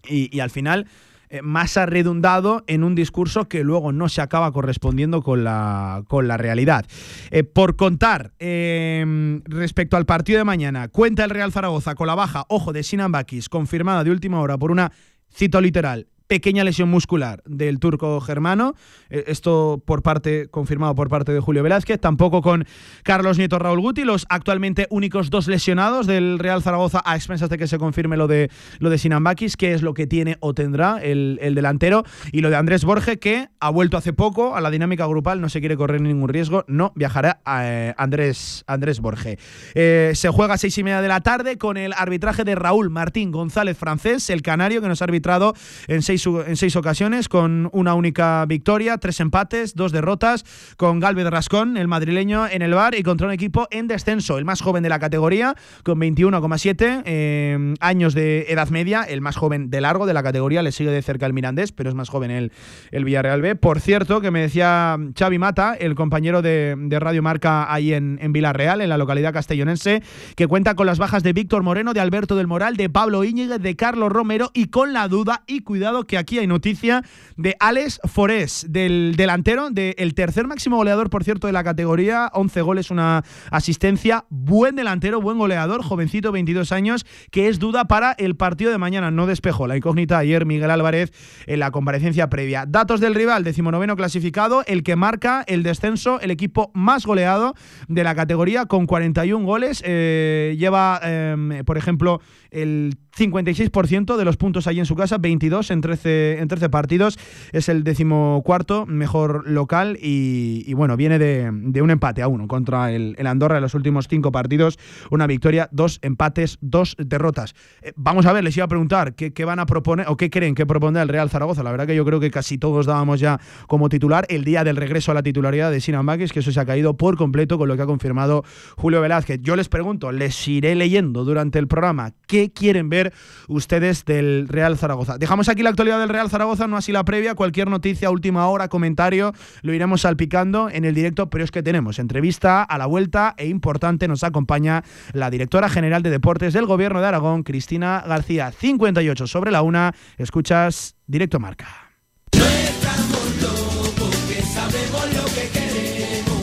Y, y al final eh, más ha redundado en un discurso que luego no se acaba correspondiendo con la, con la realidad. Eh, por contar, eh, respecto al partido de mañana, cuenta el Real Zaragoza con la baja, ojo, de Sinan Bakis, confirmada de última hora por una, cito literal, pequeña lesión muscular del turco germano. Eh, esto por parte, confirmado por parte de Julio Velázquez. Tampoco con Carlos Nieto Raúl Guti, los actualmente únicos dos lesionados del Real Zaragoza, a expensas de que se confirme lo de, lo de Sinambakis, que es lo que tiene o tendrá el, delantero. Y lo de Andrés Borge, que ha vuelto hace poco a la dinámica grupal, no se quiere correr ningún riesgo, no viajará eh, Andrés, Andrés Borge. Eh, se juega a seis y media de la tarde con el arbitraje de Raúl Martín González francés, el canario que nos ha arbitrado en seis en seis ocasiones, con una única victoria, tres empates, dos derrotas, con Galvez Rascón, el madrileño, en el bar y contra un equipo en descenso, el más joven de la categoría, con 21,7 eh, años de edad media, el más joven de largo de la categoría, le sigue de cerca el Mirandés, pero es más joven el, el Villarreal B. Por cierto, que me decía Xavi Mata, el compañero de, Radio Marca ahí en, Villarreal, en la localidad castellonense, que cuenta con las bajas de Víctor Moreno, de Alberto del Moral, de Pablo Íñiguez, de Carlos Romero y con la duda, y cuidado que aquí hay noticia de Alex Forés, del delantero, del tercer máximo goleador, por cierto, de la categoría, 11 goles, una asistencia, buen delantero, buen goleador, jovencito, 22 años, que es duda para el partido de mañana. No despejó la incógnita ayer Miguel Álvarez en la comparecencia previa. Datos del rival, decimonoveno clasificado, el que marca el descenso, el equipo más goleado de la categoría con 41 goles. Eh, lleva, em, por ejemplo, el 56% de los puntos ahí en su casa, 22 en 13, en 13 partidos. Es el decimocuarto mejor local y, bueno, viene de, un empate a uno contra el, Andorra en los últimos cinco partidos. Una victoria, dos empates, dos derrotas. Eh, vamos a ver, les iba a preguntar qué, van a proponer o qué creen que propondrá el Real Zaragoza. La verdad que yo creo que casi todos dábamos ya como titular el día del regreso a la titularidad de Sinan que eso se ha caído por completo con lo que ha confirmado Julio Velázquez. Yo les pregunto, les iré leyendo durante el programa qué quieren ver ustedes del Real Zaragoza. Dejamos aquí la actualidad del Real Zaragoza, no así la previa, cualquier noticia, última hora, comentario, lo iremos salpicando en el directo, pero es que tenemos entrevista a la vuelta e importante, nos acompaña la directora general de deportes del Gobierno de Aragón, Cristina García, 58 sobre la una, escuchas directo marca.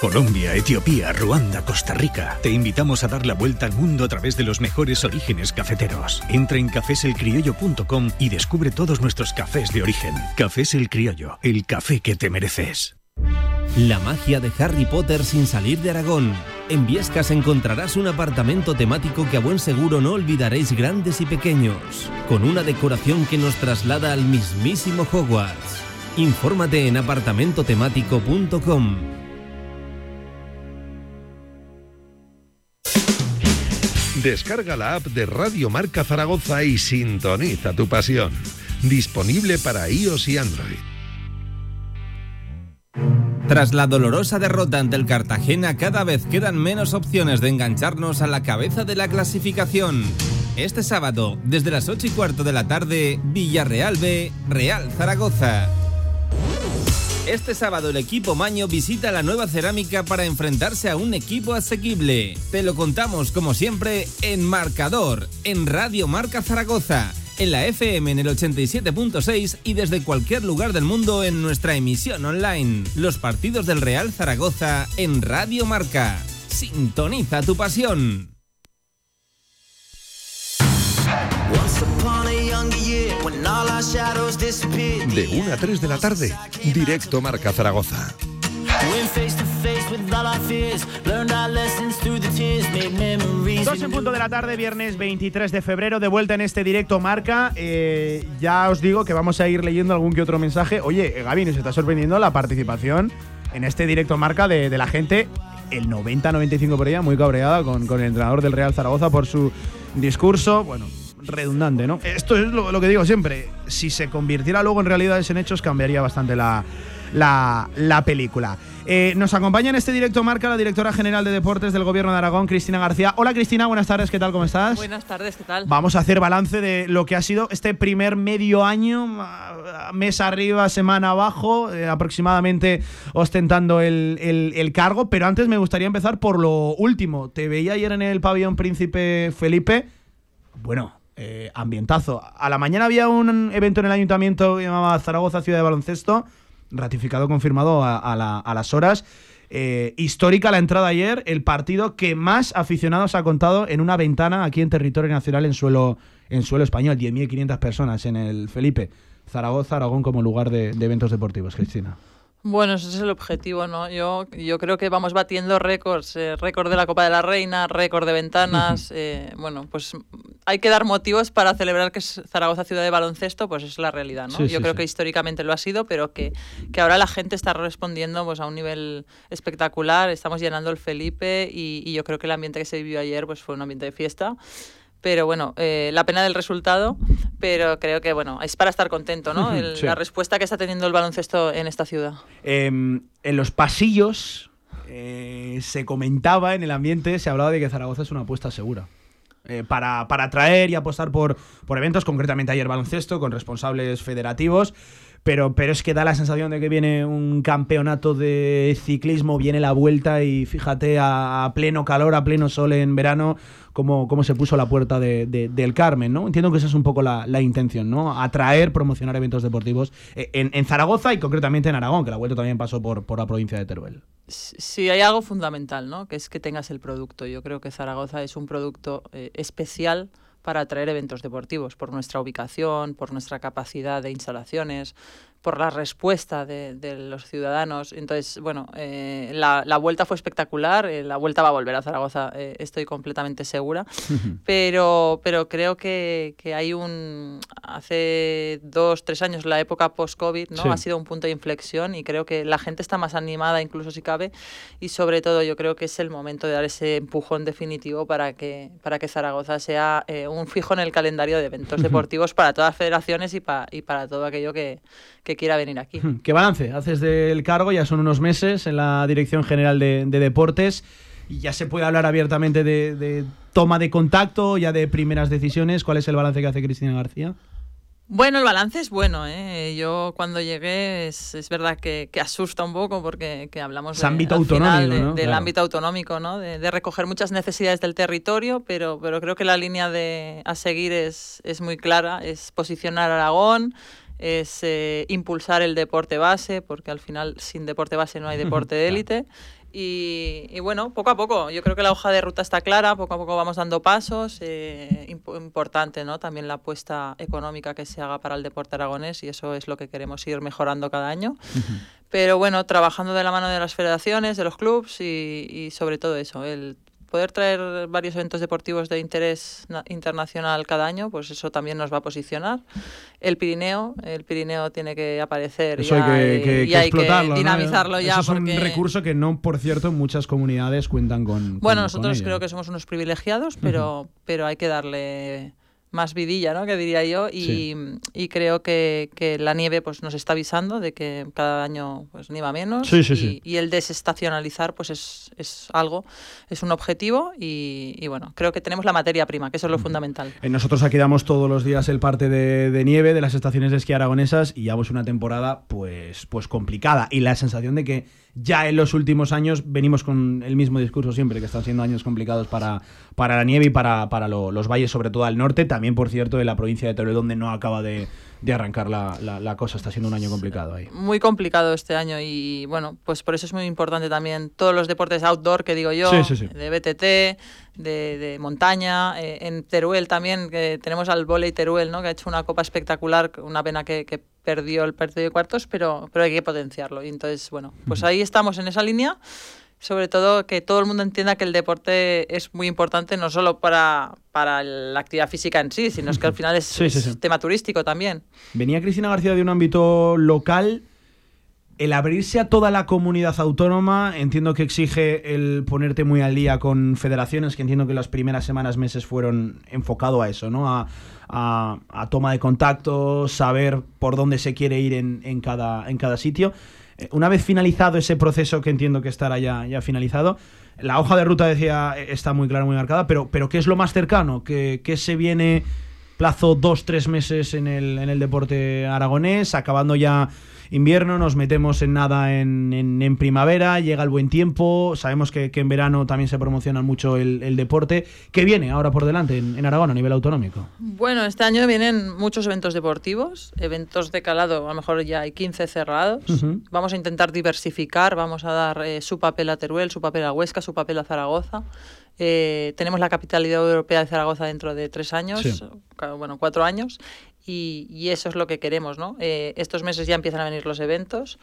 Colombia, Etiopía, Ruanda, Costa Rica. Te invitamos a dar la vuelta al mundo a través de los mejores orígenes cafeteros. Entra en cafeselcriollo.com y descubre todos nuestros cafés de origen. Cafés El Criollo, el café que te mereces. La magia de Harry Potter sin salir de Aragón. En Viescas encontrarás un apartamento temático que a buen seguro no olvidaréis grandes y pequeños, con una decoración que nos traslada al mismísimo Hogwarts. Infórmate en apartamentotemático.com. Descarga la app de Radio Marca Zaragoza y sintoniza tu pasión. Disponible para iOS y Android. Tras la dolorosa derrota ante el Cartagena, cada vez quedan menos opciones de engancharnos a la cabeza de la clasificación. Este sábado, desde las 8 y cuarto de la tarde, Villarreal B, Real Zaragoza. Este sábado el equipo Maño visita la nueva cerámica para enfrentarse a un equipo asequible. Te lo contamos como siempre en Marcador, en Radio Marca Zaragoza, en la FM en el 87.6 y desde cualquier lugar del mundo en nuestra emisión online. Los partidos del Real Zaragoza en Radio Marca. Sintoniza tu pasión. De 1 a 3 de la tarde, directo Marca Zaragoza. Dos en punto de la tarde, viernes 23 de febrero, de vuelta en este directo Marca. Eh, ya os digo que vamos a ir leyendo algún que otro mensaje. Oye, Gaby, nos está sorprendiendo la participación en este directo Marca de, la gente. El 90-95 por ella, muy cabreada con, con el entrenador del Real Zaragoza por su discurso. Bueno, redundante, ¿no? Esto es lo, que digo siempre. Si se convirtiera luego en realidades en hechos, cambiaría bastante la, la, película. Eh, nos acompaña en este directo marca la directora general de deportes del Gobierno de Aragón, Cristina García. Hola Cristina, buenas tardes, ¿qué tal? ¿Cómo estás? Buenas tardes, ¿qué tal? Vamos a hacer balance de lo que ha sido este primer medio año, mes arriba, semana abajo, eh, aproximadamente ostentando el, el, cargo. Pero antes me gustaría empezar por lo último. Te veía ayer en el pabellón Príncipe Felipe. Bueno, eh, ambientazo. A la mañana había un evento en el ayuntamiento que llamaba Zaragoza Ciudad de Baloncesto ratificado, confirmado a, las horas. Eh, histórica la entrada ayer, el partido que más aficionados ha contado en una ventana aquí en territorio nacional en suelo, en suelo español. 10.500 personas en el Felipe. Zaragoza, Aragón como lugar de eventos deportivos, Cristina. Bueno, ese es el objetivo, ¿no? Yo, yo creo que vamos batiendo récords, eh, récord de la Copa de la Reina, récord de ventanas. Eh, bueno, pues hay que dar motivos para celebrar que es Zaragoza ciudad de baloncesto, pues es la realidad, ¿no? yo creo que históricamente lo ha sido, pero que, que, ahora la gente está respondiendo pues, a un nivel espectacular. Estamos llenando el Felipe y, y yo creo que el ambiente que se vivió ayer pues fue un ambiente de fiesta pero bueno, eh, la pena del resultado, pero creo que bueno, es para estar contento, ¿no? La respuesta que está teniendo el baloncesto en esta ciudad. Em, en los pasillos eh, se comentaba en el ambiente, se hablaba de que Zaragoza es una apuesta segura. Eh, para, para atraer y apostar por, por eventos, concretamente ayer baloncesto, con responsables federativos. Pero, pero es que da la sensación de que viene un campeonato de ciclismo, viene la vuelta y fíjate a, pleno calor, a pleno sol en verano, cómo, cómo se puso la puerta de, del Carmen, ¿no? Entiendo que esa es un poco la, intención, ¿no? Atraer, promocionar eventos deportivos eh, en, Zaragoza y concretamente en Aragón, que la vuelta también pasó por, por la provincia de Teruel. Sí, hay algo fundamental, ¿no? Que es que tengas el producto. Yo creo que Zaragoza es un producto eh, especial para atraer eventos deportivos, por nuestra ubicación, por nuestra capacidad de instalaciones, por la respuesta de, los ciudadanos. Entonces, bueno, eh, la, vuelta fue espectacular, eh, la vuelta va a volver a Zaragoza, eh, estoy completamente segura, pero, pero creo que, hay un... Hace dos, tres años, la época post-COVID, ¿no? Ha sido un punto de inflexión y creo que la gente está más animada, incluso si cabe, y sobre todo yo creo que es el momento de dar ese empujón definitivo para que, para que Zaragoza sea un fijo en el calendario de eventos deportivos para todas las federaciones y, y para todo aquello que que quiera venir aquí. ¿Qué balance haces del cargo? Ya son unos meses en la Dirección General de, Deportes y ya se puede hablar abiertamente de, toma de contacto, ya de primeras decisiones. ¿Cuál es el balance que hace Cristina García? Bueno, el balance es bueno. ¿eh? Yo cuando llegué es, verdad que, asusta un poco porque hablamos ámbito autonómico, del ámbito autonómico, ¿no? De, recoger muchas necesidades del territorio, pero, pero creo que la línea de, a seguir es, es muy clara, es posicionar a Aragón, es eh, impulsar el deporte base, porque al final sin deporte base no hay deporte de élite. Y, bueno, poco a poco, yo creo que la hoja de ruta está clara, poco a poco vamos dando pasos. Eh, importante ¿no? también la apuesta económica que se haga para el deporte aragonés y eso es lo que queremos ir mejorando cada año. Pero bueno, trabajando de la mano de las federaciones, de los clubes y, y sobre todo eso, el poder traer varios eventos deportivos de interés internacional cada año, pues eso también nos va a posicionar. El Pirineo, el Pirineo tiene que aparecer y, hay que, y hay que dinamizarlo ya. es un recurso que no, por cierto, muchas comunidades cuentan con. Bueno, nosotros creo que somos unos privilegiados, pero, pero hay que darle más vidilla, ¿no? Que diría yo. Y, y creo que, que, la nieve pues nos está avisando de que cada año pues nieva menos. y, y, el desestacionalizar pues es, es, algo, es un objetivo y, y, bueno, creo que tenemos la materia prima, que eso es lo fundamental. Eh, nosotros aquí damos todos los días el parte de, de, nieve de las estaciones de esquí aragonesas y llevamos una temporada pues, pues complicada y la sensación de que ya en los últimos años venimos con el mismo discurso siempre, que están siendo años complicados para, para la nieve y para, para los valles, sobre todo al norte. También por cierto, en la provincia de Teruel, donde no acaba de, arrancar la, la, cosa. Está siendo un año complicado ahí. Muy complicado este año y bueno, pues por eso es muy importante también todos los deportes outdoor que digo yo, de BTT, de, montaña, eh, en Teruel también, que tenemos al volei Teruel, ¿no? que ha hecho una copa espectacular, una pena que, que perdió el partido de cuartos, pero, pero hay que potenciarlo. Y entonces, bueno, pues ahí estamos en esa línea sobre todo que todo el mundo entienda que el deporte es muy importante no solo para, para la actividad física en sí, sino que al final es, tema turístico también. Venía Cristina García de un ámbito local. El abrirse a toda la comunidad autónoma, entiendo que exige el ponerte muy al día con federaciones, que entiendo que las primeras semanas, meses fueron enfocado a eso, ¿no? A, a, toma de contacto, saber por dónde se quiere ir en, en, cada, en cada sitio. Una vez finalizado ese proceso que entiendo que estará ya, ya finalizado, la hoja de ruta decía eh, está muy clara, muy marcada, pero, pero ¿qué es lo más cercano? ¿Qué, qué se viene plazo dos, tres meses en el, en el deporte aragonés, acabando ya invierno, nos metemos en nada en, en, primavera, llega el buen tiempo, sabemos que, que en verano también se promociona mucho el, el, deporte. ¿Qué viene ahora por delante en, en, Aragón a nivel autonómico? Bueno, este año vienen muchos eventos deportivos, eventos de calado, a lo mejor ya hay 15 cerrados. Vamos a intentar diversificar, vamos a dar eh, su papel a Teruel, su papel a Huesca, su papel a Zaragoza. Eh, tenemos la capitalidad europea de Zaragoza dentro de tres años, bueno, cuatro años, y, eso es lo que queremos, ¿no? Eh, estos meses ya empiezan a venir los eventos,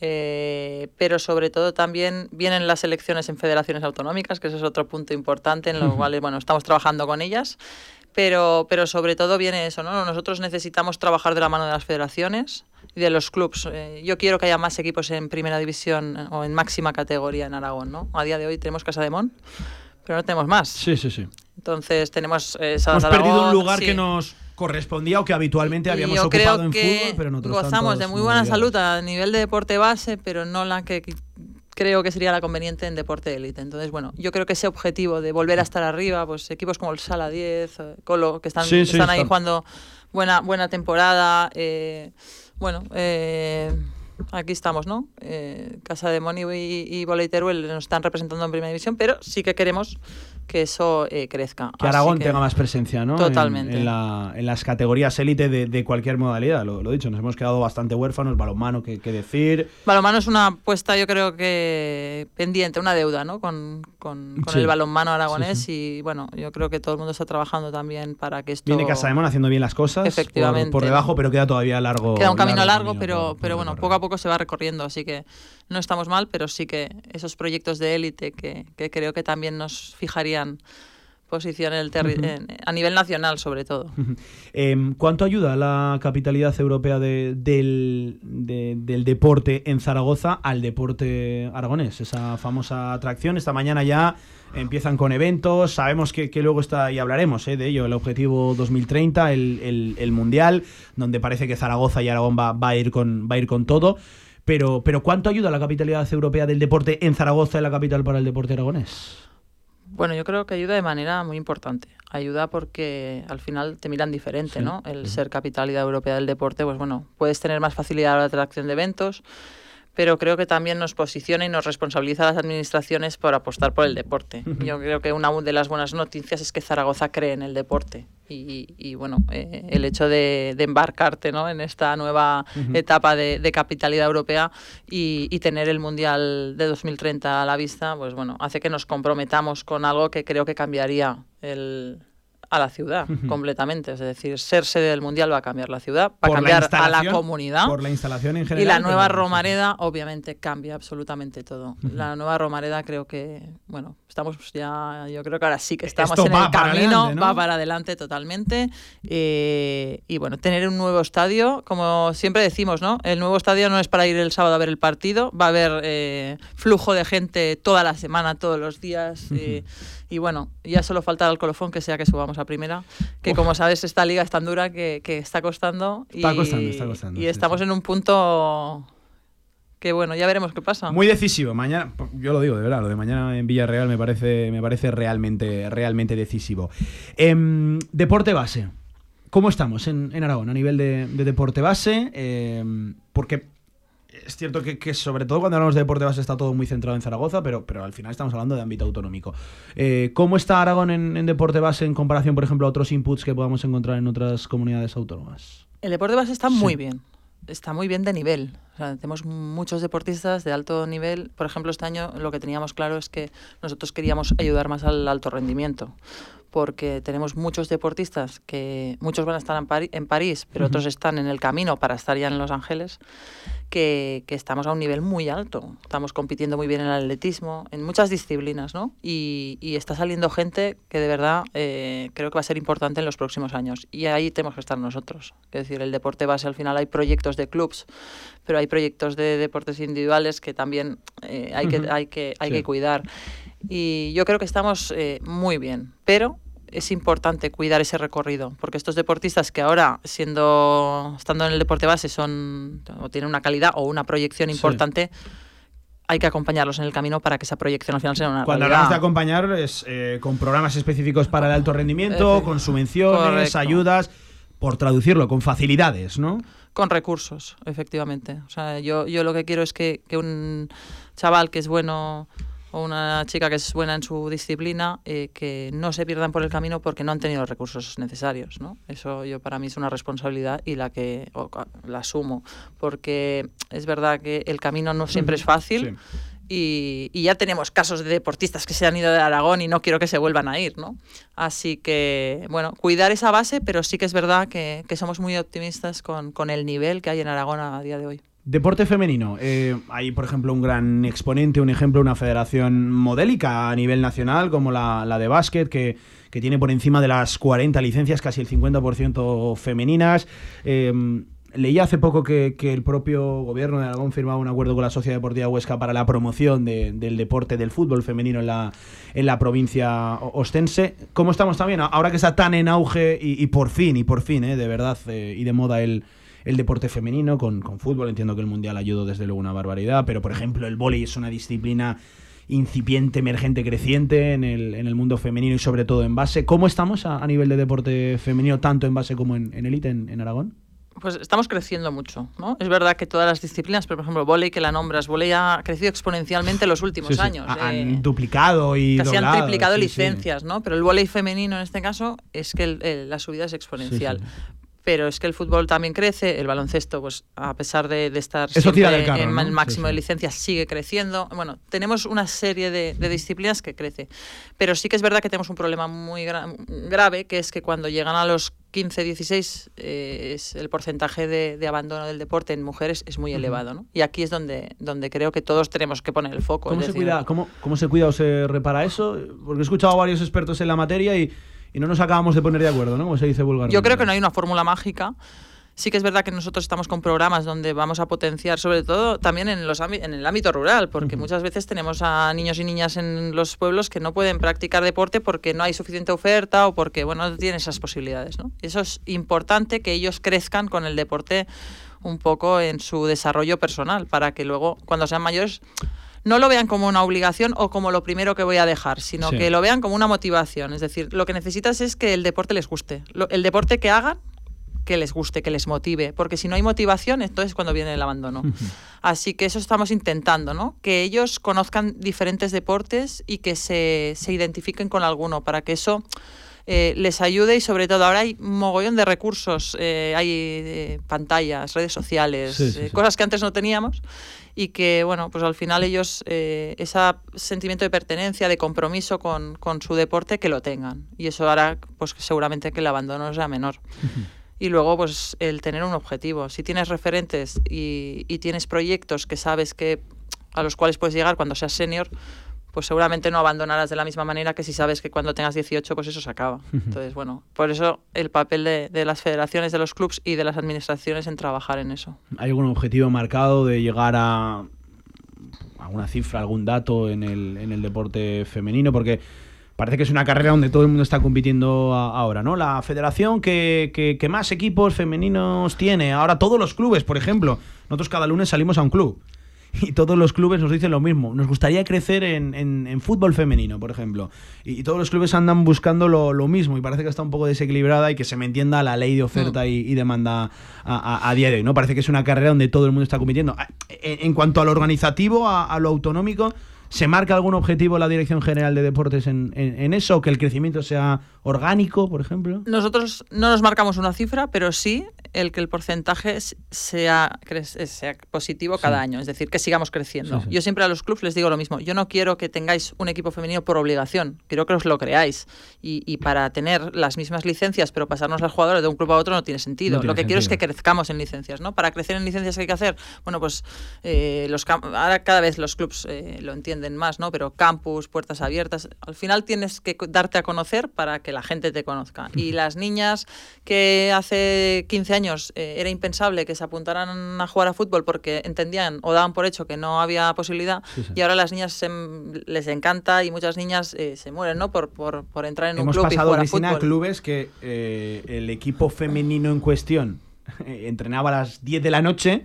eh, pero sobre todo también vienen las elecciones en federaciones autonómicas, que ese es otro punto importante en lo cual, bueno, estamos trabajando con ellas, pero, pero sobre todo viene eso, ¿no? Nosotros necesitamos trabajar de la mano de las federaciones y de los clubs. Eh, yo quiero que haya más equipos en primera división o en máxima categoría en Aragón, ¿no? A día de hoy tenemos Casa de Mon, pero no tenemos más. Sí, sí, sí. Entonces tenemos... Hemos perdido un lugar que nos correspondía o que habitualmente habíamos ocupado en fútbol, pero en otros gozamos de muy buena salud a nivel de deporte base, pero no la que creo que sería la conveniente en deporte de élite. Entonces, bueno, yo creo que ese objetivo de volver a estar arriba, pues equipos como el Sala 10, eh, Colo, que están, están ahí jugando buena, buena temporada, eh, bueno, eh, aquí estamos, ¿no? Casa de Moni y, y nos están representando en primera división, pero sí que queremos que eso eh, crezca. Que Aragón tenga más presencia, ¿no? Totalmente. En, las categorías élite de, cualquier modalidad, lo, dicho, nos hemos quedado bastante huérfanos, balonmano, ¿qué, qué decir? Balonmano es una apuesta, yo creo que pendiente, una deuda, ¿no? Con, con, el balonmano aragonés y bueno, yo creo que todo el mundo está trabajando también para que esto... Viene Casademón haciendo bien las cosas Efectivamente. Por, debajo, pero queda todavía largo. Queda un camino largo, pero, pero bueno, poco a poco se va recorriendo, así que no estamos mal, pero sí que esos proyectos de élite que, que creo que también nos posición en el a nivel nacional sobre todo. Em, ¿Cuánto ayuda la capitalidad europea del, del, deporte en Zaragoza al deporte aragonés? Esa famosa atracción. Esta mañana ya empiezan con eventos, sabemos que, luego está, y hablaremos eh, de ello, el objetivo 2030, el, el, Mundial, donde parece que Zaragoza y Aragón va, va, a, ir con, va a ir con todo. Pero, pero ¿cuánto ayuda la capitalidad europea del deporte en Zaragoza, en la capital para el deporte aragonés? Bueno, yo creo que ayuda de manera muy importante. Ayuda porque al final te miran diferente, ¿no? El ser capitalidad europea del deporte, pues bueno, puedes tener más facilidad a la atracción de eventos, pero creo que también nos posiciona y nos responsabiliza a las administraciones por apostar por el deporte. Yo creo que una de las buenas noticias es que Zaragoza cree en el deporte y, bueno, eh, el hecho de, embarcarte ¿no? en esta nueva etapa de, capitalidad europea y, y, tener el Mundial de 2030 a la vista, pues bueno, hace que nos comprometamos con algo que creo que cambiaría el, a la ciudad completamente. Es decir, ser sede del Mundial va a cambiar la ciudad, va a cambiar a la comunidad. Por la instalación en general. Y la nueva Romareda, obviamente, cambia absolutamente todo. La nueva Romareda creo que, bueno, estamos ya, yo creo que ahora sí que estamos en el camino, va para adelante totalmente. Eh, y bueno, tener un nuevo estadio, como siempre decimos, ¿no? El nuevo estadio no es para ir el sábado a ver el partido, va a haber eh, flujo de gente toda la semana, todos los días. Eh, y bueno, ya solo falta el colofón que sea que subamos a primera, que como sabes esta liga es tan dura que, está costando. Y, está costando, está costando. Y estamos en un punto que bueno, ya veremos qué pasa. Muy decisivo. Mañana, yo lo digo de verdad, lo de mañana en Villarreal me parece, me parece realmente, realmente decisivo. Em, deporte base. ¿Cómo estamos en, Aragón a nivel de, deporte base? Em, porque es cierto que, sobre todo cuando hablamos de deporte base está todo muy centrado en Zaragoza, pero, pero al final estamos hablando de ámbito autonómico. Eh, ¿Cómo está Aragón en, deporte base en comparación, por ejemplo, a otros inputs que podamos encontrar en otras comunidades autónomas? El deporte base está muy bien, está muy bien de nivel. tenemos muchos deportistas de alto nivel. Por ejemplo, este año lo que teníamos claro es que nosotros queríamos ayudar más al alto rendimiento porque tenemos muchos deportistas que muchos van a estar en, en París, pero otros están en el camino para estar ya en Los Ángeles, que, estamos a un nivel muy alto. Estamos compitiendo muy bien en el atletismo, en muchas disciplinas, ¿no? Y, está saliendo gente que de verdad eh, creo que va a ser importante en los próximos años. Y ahí tenemos que estar nosotros. Es decir, el deporte base al final hay proyectos de clubs, pero hay proyectos de deportes individuales que también eh, hay, que, hay, que, hay que cuidar. Y yo creo que estamos eh, muy bien, pero es importante cuidar ese recorrido, porque estos deportistas que ahora, siendo estando en el deporte base, son o tienen una calidad o una proyección importante, hay que acompañarlos en el camino para que esa proyección al final sea una Cuando hablamos de acompañar es eh, con programas específicos para el alto rendimiento, con subvenciones, ayudas, por traducirlo, con facilidades, ¿no? Con recursos, efectivamente. O sea, yo, yo lo que quiero es que, que un chaval que es bueno o una chica que es buena en su disciplina, eh, que no se pierdan por el camino porque no han tenido los recursos necesarios. ¿no? Eso yo para mí es una responsabilidad y la que la asumo, porque es verdad que el camino no siempre es fácil. Y, ya tenemos casos de deportistas que se han ido de Aragón y no quiero que se vuelvan a ir, ¿no? Así que, bueno, cuidar esa base, pero sí que es verdad que, que somos muy optimistas con, con el nivel que hay en Aragón a día de hoy. Deporte femenino. Eh, hay, por ejemplo, un gran exponente, un ejemplo, una federación modélica a nivel nacional, como la, de básquet, que, tiene por encima de las 40 licencias, casi el 50% femeninas. Eh, leí hace poco que, el propio gobierno de Aragón firmaba un acuerdo con la Sociedad Deportiva Huesca para la promoción del deporte del fútbol femenino en la, provincia ostense. ¿Cómo estamos también? Ahora que está tan en auge y, por fin, y por fin, eh, de verdad, y de moda el el deporte femenino, con, con fútbol. Entiendo que el Mundial ayudó desde luego una barbaridad, pero por ejemplo el vóley es una disciplina incipiente, emergente, creciente en el, en el mundo femenino y sobre todo en base. ¿Cómo estamos a, nivel de deporte femenino, tanto en base como en élite en, en, Aragón? Pues estamos creciendo mucho, ¿no? Es verdad que todas las disciplinas, pero por ejemplo, volei que la nombras, volei ha crecido exponencialmente en los últimos años. Han duplicado y casi han triplicado licencias, ¿no? Pero el volei femenino en este caso es que la subida es exponencial pero es que el fútbol también crece, el baloncesto, pues a pesar de, estar en el máximo de licencias, sigue creciendo. Bueno, tenemos una serie de, disciplinas que crece, pero sí que es verdad que tenemos un problema muy grave, que es que cuando llegan a los 15, 16, eh, es el porcentaje de, abandono del deporte en mujeres es muy elevado, ¿no? Y aquí es donde, donde creo que todos tenemos que poner el foco. ¿Cómo, se, cuida, cómo, ¿Cómo se cuida o se repara eso? Porque he escuchado a varios expertos en la materia y y no nos acabamos de poner de acuerdo, ¿no? Como se dice vulgarmente. Yo creo que no hay una fórmula mágica. Sí que es verdad que nosotros estamos con programas donde vamos a potenciar, sobre todo también en, los en el ámbito rural, porque muchas veces tenemos a niños y niñas en los pueblos que no pueden practicar deporte porque no hay suficiente oferta o porque bueno, no tienen esas posibilidades. ¿no? Eso es importante que ellos crezcan con el deporte un poco en su desarrollo personal, para que luego, cuando sean mayores, no lo vean como una obligación o como lo primero que voy a dejar, sino que lo vean como una motivación. Es decir, lo que necesitas es que el deporte les guste. el deporte que hagan, que les guste, que les motive, porque si no hay motivación, entonces es cuando viene el abandono. Así que eso estamos intentando, ¿no? Que ellos conozcan diferentes deportes y que se, se identifiquen con alguno, para que eso eh, les ayude y sobre todo ahora hay un mogollón de recursos, eh, hay eh, pantallas, redes sociales, cosas que antes no teníamos y que, bueno, pues al final ellos ese sentimiento de pertenencia, de compromiso con, su deporte, que lo tengan. Y eso hará, pues seguramente que el abandono sea menor. Y luego, pues el tener un objetivo. Si tienes referentes y, y tienes proyectos que sabes que a los cuales puedes llegar cuando seas senior, pues seguramente no abandonarás de la misma manera que si sabes que cuando tengas 18 pues eso se acaba. Entonces, bueno, por eso el papel de, las federaciones, de los clubs y de las administraciones en trabajar en eso. ¿Hay algún objetivo marcado de llegar a alguna cifra, algún dato en el, en el deporte femenino? Porque parece que es una carrera donde todo el mundo está compitiendo ahora, ¿no? La federación que, que, que, más equipos femeninos tiene, ahora todos los clubes, por ejemplo, nosotros cada lunes salimos a un club y todos los clubes nos dicen lo mismo. Nos gustaría crecer en, fútbol femenino, por ejemplo. Y, todos los clubes andan buscando lo, mismo y parece que está un poco desequilibrada y que se me entienda la ley de oferta mm. y, demanda a, día de hoy. ¿no? Parece que es una carrera donde todo el mundo está compitiendo. En, cuanto a lo organizativo, a lo autonómico, ¿Se marca algún objetivo la Dirección General de Deportes en, en, eso? ¿Que el crecimiento sea orgánico, por ejemplo? Nosotros no nos marcamos una cifra, pero sí el que el porcentaje sea, sea positivo cada año, es decir, que sigamos creciendo. Yo siempre a los clubes les digo lo mismo, yo no quiero que tengáis un equipo femenino por obligación, quiero que os lo creáis. Y, y para tener las mismas licencias, pero pasarnos las jugadoras de un club a otro no tiene sentido. lo que quiero es que crezcamos en licencias, ¿no? Para crecer en licencias, ¿qué hay que hacer? Bueno, pues eh, los ahora cada vez los clubes eh, lo entienden más, ¿no? Pero campus, puertas abiertas, al final tienes que darte a conocer para que la gente te conozca. Y las niñas que hace 15 años eh, era impensable que se apuntaran a jugar a fútbol porque entendían o daban por hecho que no había posibilidad, y ahora las niñas les encanta y muchas niñas eh, se mueren, ¿no? Por, por, por entrar en un club y jugar a fútbol. clubes que eh, el equipo femenino en cuestión entrenaba a las 10 de la noche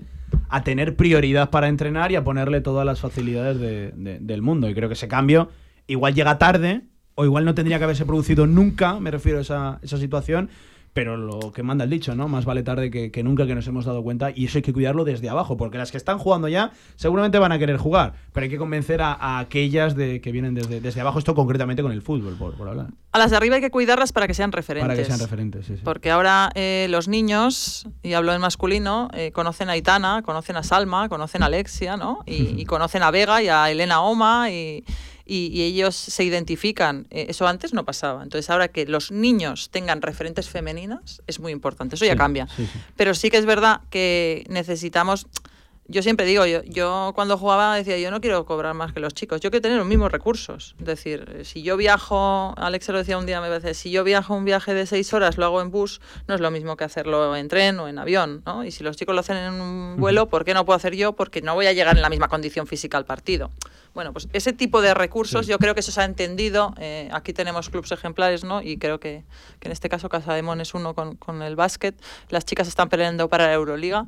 a tener prioridad para entrenar y a ponerle todas las facilidades del mundo. Y creo que ese cambio igual llega tarde o igual no tendría que haberse producido nunca, me refiero a esa, esa situación, pero lo que manda el dicho, ¿no? Más vale tarde que, nunca que nos hemos dado cuenta y eso hay que cuidarlo desde abajo, porque las que están jugando ya seguramente van a querer jugar, pero hay que convencer a, aquellas de, que vienen desde, desde abajo, esto concretamente con el fútbol, por, hablar. A las de arriba hay que cuidarlas para que sean referentes. Para que sean referentes, sí. Porque ahora eh, los niños, y hablo en masculino, eh, conocen a Itana, conocen a Salma, conocen a Alexia, ¿no? Y, y conocen a Vega y a Elena Oma y y, ellos se identifican. Eh, eso antes no pasaba. Entonces, ahora que los niños tengan referentes femeninas es muy importante. Eso ya cambia. Pero sí que es verdad que necesitamos yo siempre digo, yo, yo cuando jugaba decía, yo no quiero cobrar más que los chicos, yo quiero tener los mismos recursos. Es decir, si yo viajo, Alex lo decía un día, me parece, si yo viajo un viaje de seis horas, lo hago en bus, no es lo mismo que hacerlo en tren o en avión, ¿no? Y si los chicos lo hacen en un vuelo, ¿por qué no puedo hacer yo? Porque no voy a llegar en la misma condición física al partido. Bueno, pues ese tipo de recursos yo creo que eso se ha entendido. Eh, aquí tenemos clubes ejemplares, ¿no? Y creo que, que en este caso Casademón es uno con, con, el básquet. Las chicas están peleando para la Euroliga.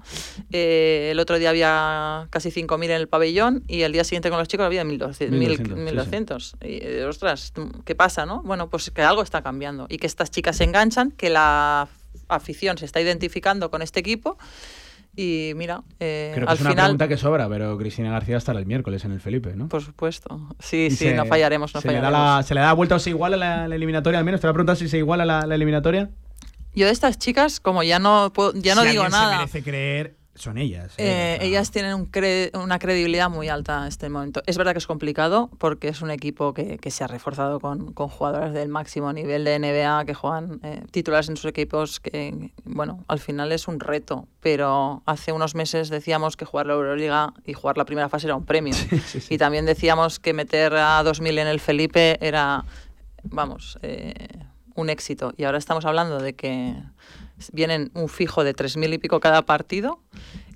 Eh, el otro día había casi 5.000 en el pabellón y el día siguiente con los chicos había 1.200. 1200. Y, eh, ostras, ¿qué pasa, no? Bueno, pues que algo está cambiando y que estas chicas se enganchan, que la afición se está identificando con este equipo y mira, eh, Creo que es una pregunta que sobra, pero Cristina García estará el miércoles en el Felipe, ¿no? Por supuesto. Sí, sí, no fallaremos, no se Le da la, ¿Se le da vuelta o se iguala la, la eliminatoria al menos? ¿Te voy a preguntar si se iguala la, la eliminatoria? Yo de estas chicas, como ya no ya no digo nada. Se merece creer son ellas. ¿eh? Eh, ellas tienen una credibilidad muy alta en este momento. Es verdad que es complicado porque es un equipo que, que se ha reforzado con, con, jugadoras del máximo nivel de NBA que juegan eh, titulares en sus equipos que, bueno, al final es un reto. Pero hace unos meses decíamos que jugar la Euroliga y jugar la primera fase era un premio. Y también decíamos que meter a 2000 en el Felipe era, vamos, un éxito. Y ahora estamos hablando de que vienen un fijo de 3.000 y pico cada partido.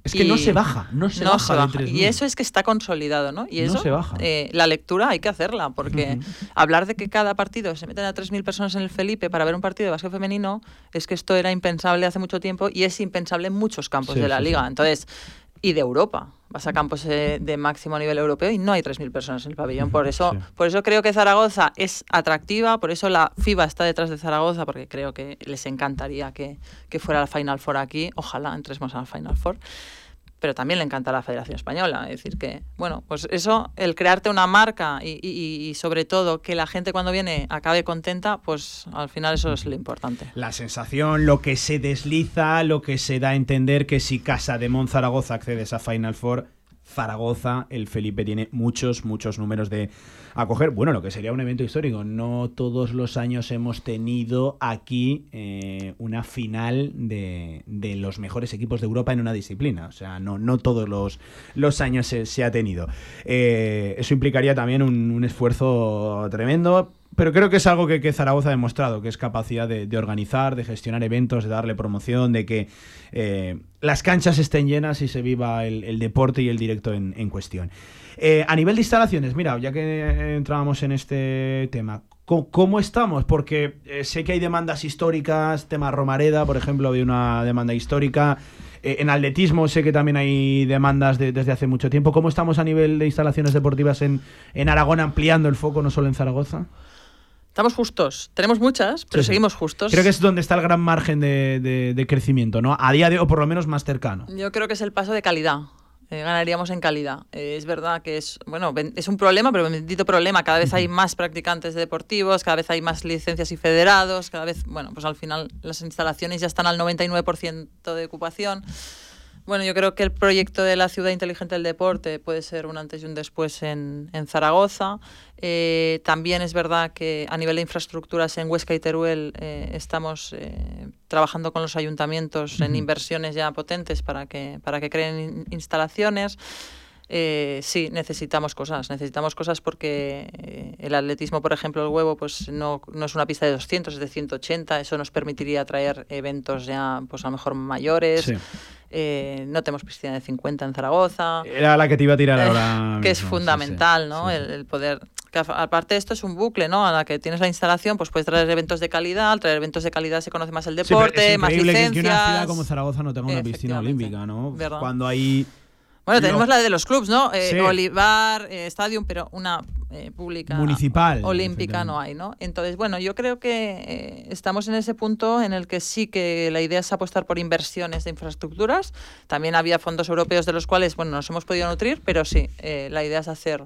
Es que no se baja, no se baja. y eso es que está consolidado, ¿no? Y eso, no se baja. Eh, la lectura hay que hacerla, porque hablar de que cada partido se meten a 3.000 personas en el Felipe para ver un partido de básquet femenino, es que esto era impensable hace mucho tiempo y es impensable en muchos campos de la liga. Entonces, y de Europa. Vas a campos eh, de máximo nivel europeo y no hay 3.000 personas en el pabellón. Por eso, por eso creo que Zaragoza es atractiva, por eso la FIBA está detrás de Zaragoza, porque creo que les encantaría que, que fuera la Final Four aquí. Ojalá entremos a la Final Four pero también le encanta la Federación Española. Es decir, que, bueno, pues eso, el crearte una marca y, sobre todo que la gente cuando viene acabe contenta, pues al final eso es lo importante. La sensación, lo que se desliza, lo que se da a entender que si Casa de Monzaragoza accedes a Final Four, Zaragoza, el Felipe tiene muchos, muchos números de acoger, bueno, lo que sería un evento histórico. No todos los años hemos tenido aquí eh, una final de, los mejores equipos de Europa en una disciplina. O sea, no, no todos los, los años se, ha tenido. Eh, eso implicaría también un esfuerzo tremendo pero creo que es algo que, Zaragoza ha demostrado, que es capacidad de, organizar, de gestionar eventos, de darle promoción, de que eh, las canchas estén llenas y se viva el, deporte y el directo en, cuestión. Eh, a nivel de instalaciones, mira, ya que entrábamos en este tema, ¿Cómo estamos? Porque eh, sé que hay demandas históricas, tema Romareda, por ejemplo, había una demanda histórica. En atletismo sé que también hay demandas desde hace mucho tiempo. ¿Cómo estamos a nivel de instalaciones deportivas en Aragón ampliando el foco, no solo en Zaragoza? Estamos justos. Tenemos muchas, pero seguimos justos. Creo que es donde está el gran margen de, de, crecimiento, ¿no? A día de hoy, o por lo menos más cercano. Yo creo que es el paso de calidad. Eh, ganaríamos en calidad. Eh, es verdad que es, bueno, es un problema, pero bendito problema. Cada vez hay más practicantes deportivos, cada vez hay más licencias y federados, cada vez, bueno, pues al final las instalaciones ya están al 99% de ocupación. Bueno, yo creo que el proyecto de la ciudad inteligente del deporte puede ser un antes y un después en, en Zaragoza. Eh, también es verdad que a nivel de infraestructuras en Huesca y Teruel eh, estamos eh, trabajando con los ayuntamientos en inversiones ya potentes para que, para que creen instalaciones. Eh, sí, necesitamos cosas, necesitamos cosas porque eh, el atletismo, por ejemplo, el huevo, pues no, no, es una pista de 200, es de 180, eso nos permitiría traer eventos ya, pues a lo mejor mayores. Eh, no tenemos piscina de 50 en Zaragoza. Era la que te iba a tirar ahora. que es fundamental, ¿no? El, poder. aparte, esto es un bucle, ¿no? A la que tienes la instalación, pues puedes traer eventos de calidad. Al traer eventos de calidad se conoce más el deporte, más licencias. Que, una ciudad como Zaragoza no tenga una piscina olímpica, ¿no? Cuando hay bueno, tenemos la de los clubs, ¿no? Eh, Olivar, eh, Stadium, pero una eh, pública municipal olímpica no hay, ¿no? Entonces, bueno, yo creo que estamos en ese punto en el que sí que la idea es apostar por inversiones de infraestructuras. También había fondos europeos de los cuales, bueno, nos hemos podido nutrir, pero sí, la idea es hacer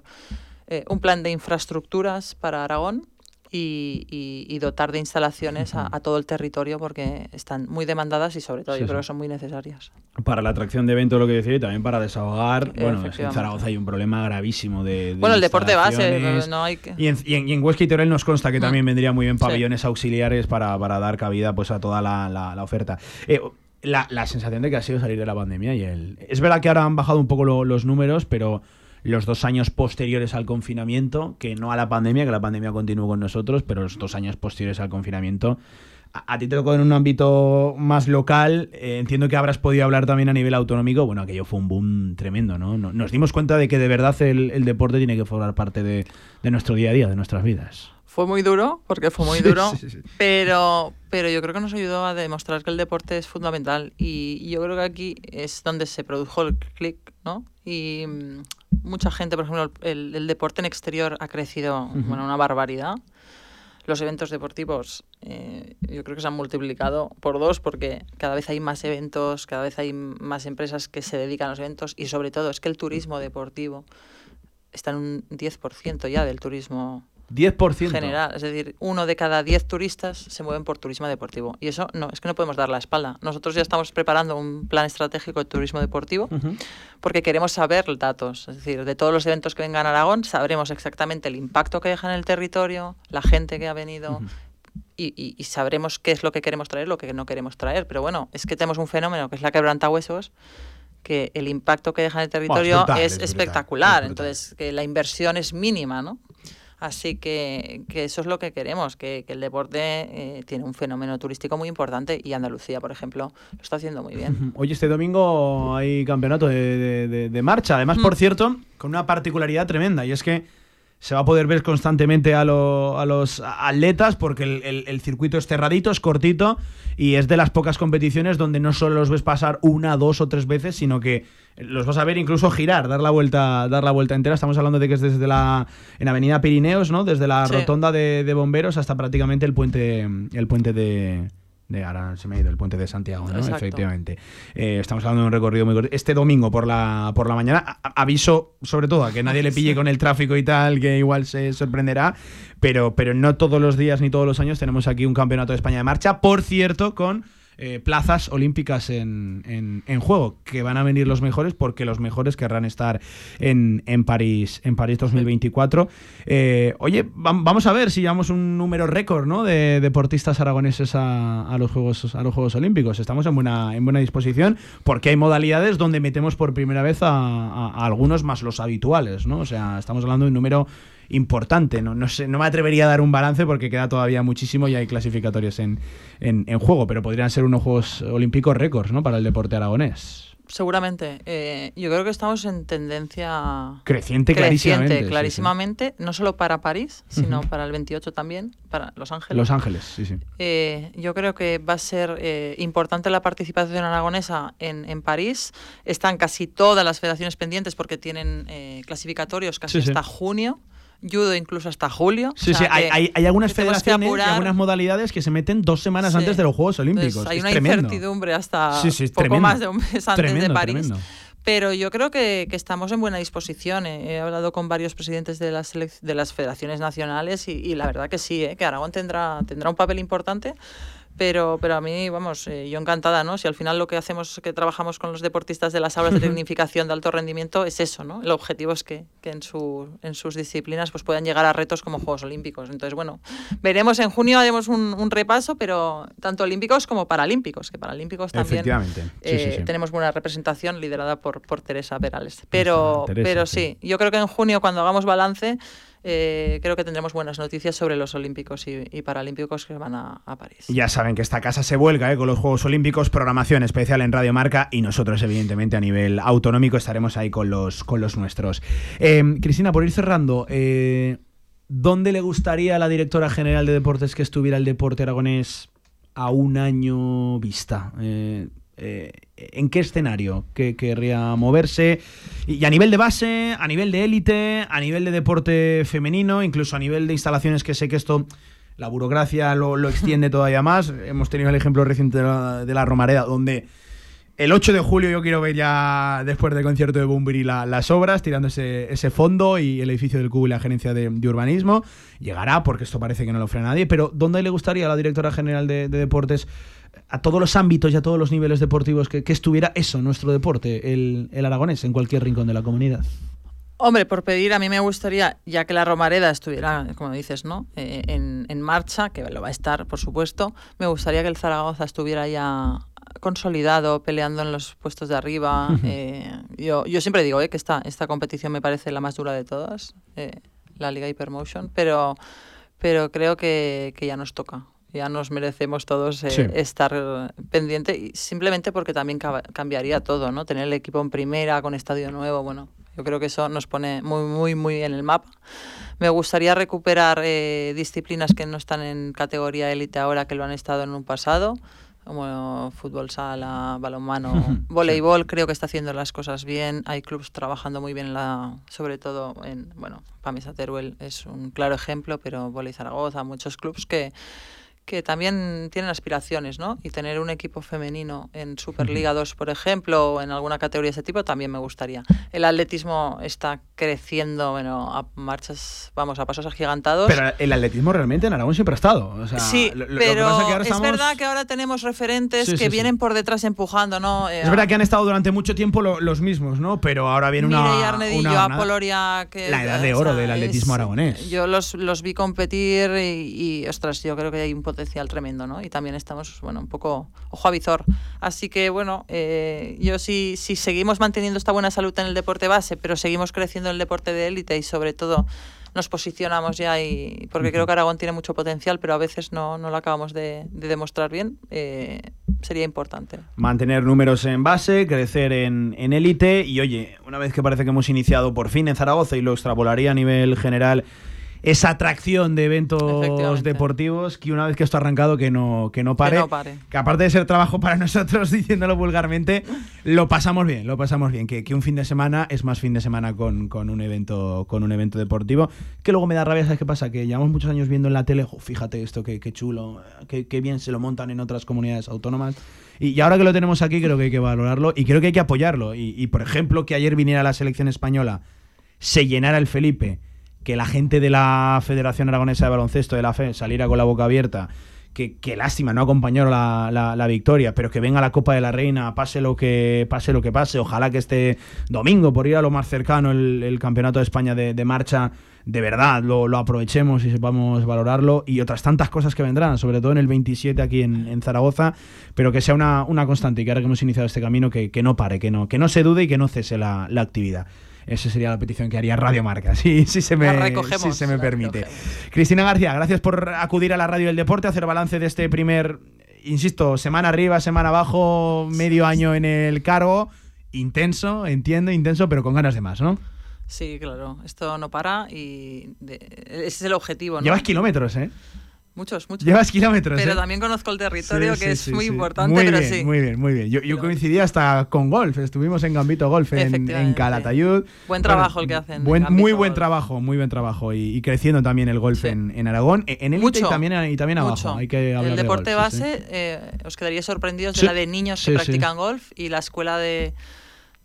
un plan de infraestructuras para Aragón y, dotar de instalaciones a, todo el territorio porque están muy demandadas y sobre todo yo creo que son muy necesarias. Para la atracción de eventos, lo que decía, y también para desahogar. Bueno, en Zaragoza hay un problema gravísimo de. bueno, el deporte base, no hay que... y, en, y, en, Huesca y Teruel nos consta que también vendría muy bien pabellones auxiliares para, para, dar cabida pues a toda la, la, oferta. Eh, la, la, sensación de que ha sido salir de la pandemia y el. Es verdad que ahora han bajado un poco los números, pero los dos años posteriores al confinamiento, que no a la pandemia, que la pandemia continuó con nosotros, pero los dos años posteriores al confinamiento. A, ti te tocó en un ámbito más local, eh, entiendo que habrás podido hablar también a nivel autonómico, bueno, aquello fue un boom tremendo, ¿no? Nos dimos cuenta de que de verdad el, deporte tiene que formar parte de, nuestro día a día, de nuestras vidas fue muy duro, porque fue muy duro, pero pero yo creo que nos ayudó a demostrar que el deporte es fundamental y, yo creo que aquí es donde se produjo el clic, ¿no? Y mucha gente, por ejemplo, el, deporte en exterior ha crecido, bueno, una barbaridad. Los eventos deportivos eh, yo creo que se han multiplicado por dos porque cada vez hay más eventos, cada vez hay más empresas que se dedican a los eventos y sobre todo es que el turismo deportivo está en un 10% ya del turismo 10%. General, es decir, uno de cada 10 turistas se mueven por turismo deportivo. Y eso no, es que no podemos dar la espalda. Nosotros ya estamos preparando un plan estratégico de turismo deportivo porque queremos saber datos. Es decir, de todos los eventos que vengan a Aragón, sabremos exactamente el impacto que deja en el territorio, la gente que ha venido. y, sabremos qué es lo que queremos traer, lo que no queremos traer. Pero bueno, es que tenemos un fenómeno que es la quebranta huesos, que el impacto que deja en el territorio es, espectacular. Entonces, que la inversión es mínima, ¿no? Así que, eso es lo que queremos, que, el deporte eh, tiene un fenómeno turístico muy importante y Andalucía, por ejemplo, lo está haciendo muy bien. Oye, este domingo hay campeonato de, marcha, además, por mm. cierto, con una particularidad tremenda, y es que se va a poder ver constantemente a, los atletas porque el, circuito es cerradito, es cortito y es de las pocas competiciones donde no solo los ves pasar una, dos o tres veces, sino que los vas a ver incluso girar, dar la vuelta, dar la vuelta entera. Estamos hablando de que es desde la en Avenida Pirineos, ¿no? Desde la rotonda de, de, bomberos hasta prácticamente el puente el puente de de ahora se me ha ido el puente de Santiago, ¿no? Efectivamente. Eh, estamos hablando de un recorrido muy corto. Este domingo por la, por la mañana, aviso sobre todo a que nadie le pille con el tráfico y tal, que igual se sorprenderá, pero, pero no todos los días ni todos los años tenemos aquí un campeonato de España de marcha, por cierto, con eh, plazas olímpicas en, en, juego, que van a venir los mejores porque los mejores querrán estar en, en París en París 2024. Eh, oye, vamos a ver si llevamos un número récord ¿no? de deportistas aragoneses a, a, los Juegos, a los Juegos Olímpicos. Estamos en buena, en buena disposición porque hay modalidades donde metemos por primera vez a, a algunos más los habituales. ¿no? O sea, estamos hablando de un número importante. No, no, sé, no me atrevería a dar un balance porque queda todavía muchísimo y hay clasificatorios en, en, juego, pero podrían ser unos Juegos Olímpicos récords ¿no? para el deporte aragonés. seguramente. Eh, yo creo que estamos en tendencia creciente, clarísimamente. clarísimamente, no solo para París, sino para el 28 también, para Los Ángeles. Los Ángeles, sí, sí. Eh, yo creo que va a ser eh, importante la participación aragonesa en, en, París. Están casi todas las federaciones pendientes porque tienen clasificatorios casi hasta junio judo incluso hasta julio. Sí, sí, hay, hay, algunas federaciones y algunas modalidades que se meten dos semanas antes de los Juegos Olímpicos. hay una incertidumbre hasta poco más de un mes antes de París. Pero yo creo que, que, estamos en buena disposición. He hablado con varios presidentes de las, de las federaciones nacionales y, y la verdad que sí, ¿eh? que Aragón tendrá, tendrá un papel importante pero, pero a mí, vamos, eh, yo encantada, ¿no? Si al final lo que hacemos, que trabajamos con los deportistas de las aulas de tecnificación de alto rendimiento es eso, ¿no? El objetivo es que, que en, su, en sus disciplinas pues puedan llegar a retos como Juegos Olímpicos. Entonces, bueno, veremos en junio, haremos un, un repaso, pero tanto olímpicos como paralímpicos, que paralímpicos también eh, tenemos buena representación liderada por, por Teresa Perales. Pero, pero sí, yo creo que en junio cuando hagamos balance eh, creo que tendremos buenas noticias sobre los Olímpicos y, Paralímpicos que van a, París. Ya saben que esta casa se vuelca eh, con los Juegos Olímpicos, programación especial en Radio Marca y nosotros, evidentemente, a nivel autonómico estaremos ahí con los, con los nuestros. Eh, Cristina, por ir cerrando, ¿dónde le gustaría a la directora general de deportes que estuviera el deporte aragonés a un año vista? ¿En qué escenario que querría moverse? Y a nivel de base, a nivel de élite, a nivel de deporte femenino, incluso a nivel de instalaciones, que sé que esto, la burocracia lo, extiende todavía más. Hemos tenido el ejemplo reciente de la, Romareda, donde el 8 de julio yo quiero ver ya, después del concierto de Bumburi, las obras, tirando ese, fondo y el edificio del Cubo y la gerencia de, urbanismo. Llegará, porque esto parece que no lo frena nadie, pero ¿dónde le gustaría a la directora general de deportes a todos los ámbitos y a todos los niveles deportivos que, estuviera eso, nuestro deporte, el, aragonés, en cualquier rincón de la comunidad. Hombre, por pedir, a mí me gustaría, ya que la Romareda estuviera, como dices, ¿no? Eh, en, marcha, que lo va a estar, por supuesto, me gustaría que el Zaragoza estuviera ya consolidado, peleando en los puestos de arriba. Eh, yo, yo siempre digo eh, que esta, esta competición me parece la más dura de todas, la Liga Hypermotion, pero, pero creo que, que ya nos toca ya nos merecemos todos eh, estar pendiente y simplemente porque también cambiaría todo, ¿no? Tener el equipo en primera con estadio nuevo, bueno, yo creo que eso nos pone muy, muy, muy en el mapa. Me gustaría recuperar eh, disciplinas que no están en categoría élite ahora, que lo han estado en un pasado, como fútbol sala, balonmano, voleibol, creo que está haciendo las cosas bien. Hay clubes trabajando muy bien, la, sobre todo en, bueno, Pamisa Teruel es un claro ejemplo, pero Volei Zaragoza, muchos clubes que que también tienen aspiraciones, ¿no? Y tener un equipo femenino en Superliga 2, por ejemplo, o en alguna categoría de ese tipo, también me gustaría. El atletismo está creciendo, bueno, a marchas, vamos, a pasos agigantados. Pero el atletismo realmente en Aragón siempre ha estado. sí, pero es verdad que ahora tenemos referentes que vienen por detrás empujando, ¿no? es verdad que han estado durante mucho tiempo los mismos, ¿no? Pero ahora viene una, Apoloria, que la edad de oro del atletismo aragonés. Yo los, los vi competir y, y, ostras, yo creo que hay un potencial tremendo, ¿no? Y también estamos, bueno, un poco ojo a visor. Así que, bueno, eh, yo si, si seguimos manteniendo esta buena salud en el deporte base, pero seguimos creciendo en el deporte de élite y sobre todo nos posicionamos ya y porque creo que Aragón tiene mucho potencial, pero a veces no, no lo acabamos de, demostrar bien, eh, sería importante. Mantener números en base, crecer en élite y oye, una vez que parece que hemos iniciado por fin en Zaragoza y lo extrapolaría a nivel general esa atracción de eventos deportivos que una vez que esto ha arrancado que no, que no pare. Que aparte de ser trabajo para nosotros, diciéndolo vulgarmente, lo pasamos bien, lo pasamos bien. Que, que un fin de semana es más fin de semana con, con, un evento, con un evento deportivo. Que luego me da rabia, ¿sabes qué pasa? Que llevamos muchos años viendo en la tele, fíjate esto, qué, qué chulo, qué, qué, bien se lo montan en otras comunidades autónomas. Y, ahora que lo tenemos aquí, creo que hay que valorarlo y creo que hay que apoyarlo. Y, y por ejemplo, que ayer viniera la selección española, se llenara el Felipe que la gente de la Federación Aragonesa de Baloncesto, de la FE, saliera con la boca abierta. Que, lástima, no acompañaron la, la, victoria, pero que venga la Copa de la Reina, pase lo que pase, lo que pase. Ojalá que este domingo, por ir a lo más cercano, el, Campeonato de España de, marcha, de verdad lo, aprovechemos y sepamos valorarlo. Y otras tantas cosas que vendrán, sobre todo en el 27 aquí en, Zaragoza, pero que sea una, una, constante y que ahora que hemos iniciado este camino, que, no pare, que no, que no se dude y que no cese la, la actividad. Esa sería la petición que haría Radio Marca, si, se me, se me permite. Cristina García, gracias por acudir a la Radio del Deporte, hacer balance de este primer, insisto, semana arriba, semana abajo, medio año en el cargo intenso, entiendo, intenso, pero con ganas de más, ¿no? Sí, claro. Esto no para y ese es el objetivo. ¿no? Llevas kilómetros, ¿eh? Muchos, muchos. Llevas kilómetros. Pero ¿eh? también conozco el territorio, Sí, que sí, es sí, muy importante, muy pero bien, sí. Muy bien, muy bien. Yo, yo coincidí hasta con golf. Estuvimos en Gambito Golf en. Calatayud. Buen trabajo el que hacen Buen, muy buen Golf. trabajo, muy buen trabajo. Y, y creciendo también el golf en, en Aragón. E- En élite y también, y también abajo. Mucho. Hay que hablar el de deporte golf, base, eh, os quedaríais sorprendidos de la de niños que practican golf y la escuela de,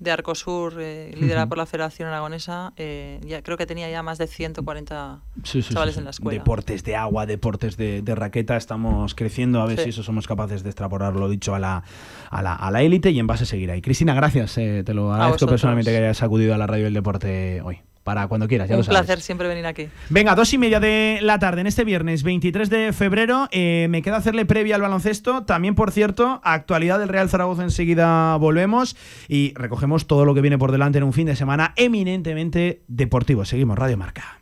de Arcosur, eh, liderada por la Federación Aragonesa, eh, ya, creo que tenía ya más de 140 Sí, sí, chavales sí. en la escuela. Deportes de agua, deportes de, de raqueta, estamos creciendo a ver si eso somos capaces de extrapolar lo dicho a la a la, a la élite y en base a seguir ahí. Cristina, gracias, eh, te lo agradezco personalmente que hayas acudido a la radio del deporte hoy. Para cuando quieras, ya Un lo sabes. placer siempre venir aquí. Venga, dos y media de la tarde en este viernes 23 de febrero. eh, me queda hacerle previa al baloncesto. También, por cierto, actualidad del Real Zaragoza. Enseguida volvemos y recogemos todo lo que viene por delante en un fin de semana eminentemente deportivo. Seguimos, Radio Marca.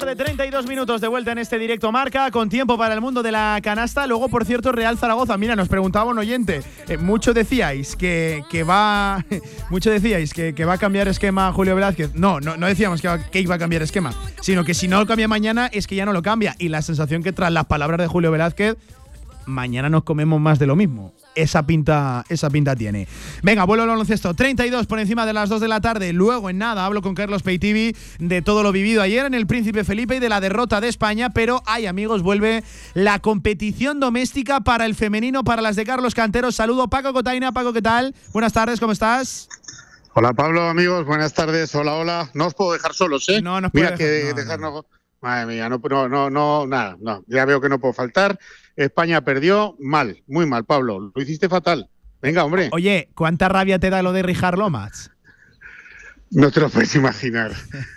Tarde, 32 minutos de vuelta en este directo marca, con tiempo para el mundo de la canasta. Luego, por cierto, Real Zaragoza. Mira, nos preguntaba un oyente. eh, mucho decíais que, que va. mucho decíais que, que va a cambiar esquema Julio Velázquez. No, no, no decíamos que, que iba a cambiar esquema, sino que si no lo cambia mañana es que ya no lo cambia. Y la sensación que tras las palabras de Julio Velázquez, mañana nos comemos más de lo mismo. Esa pinta, esa pinta tiene. Venga, vuelo al baloncesto. 32 por encima de las 2 de la tarde. Luego, en nada, hablo con Carlos Peitivi de todo lo vivido ayer en el Príncipe Felipe y de la derrota de España. Pero, ay, amigos, vuelve la competición doméstica para el femenino, para las de Carlos Canteros. Saludo, Paco Cotaina. Paco, ¿qué tal? Buenas tardes, ¿cómo estás? Hola Pablo, amigos, buenas tardes. Hola, hola. No os puedo dejar solos, ¿eh? No, puede Mira que dejar- no, dejarnos. Madre mía, no, no, no, no, nada, no. Ya veo que no puedo faltar. España perdió mal, muy mal, Pablo. Lo hiciste fatal. Venga, hombre. Oye, ¿cuánta rabia te da lo de Rijar Lomas? No te lo puedes imaginar.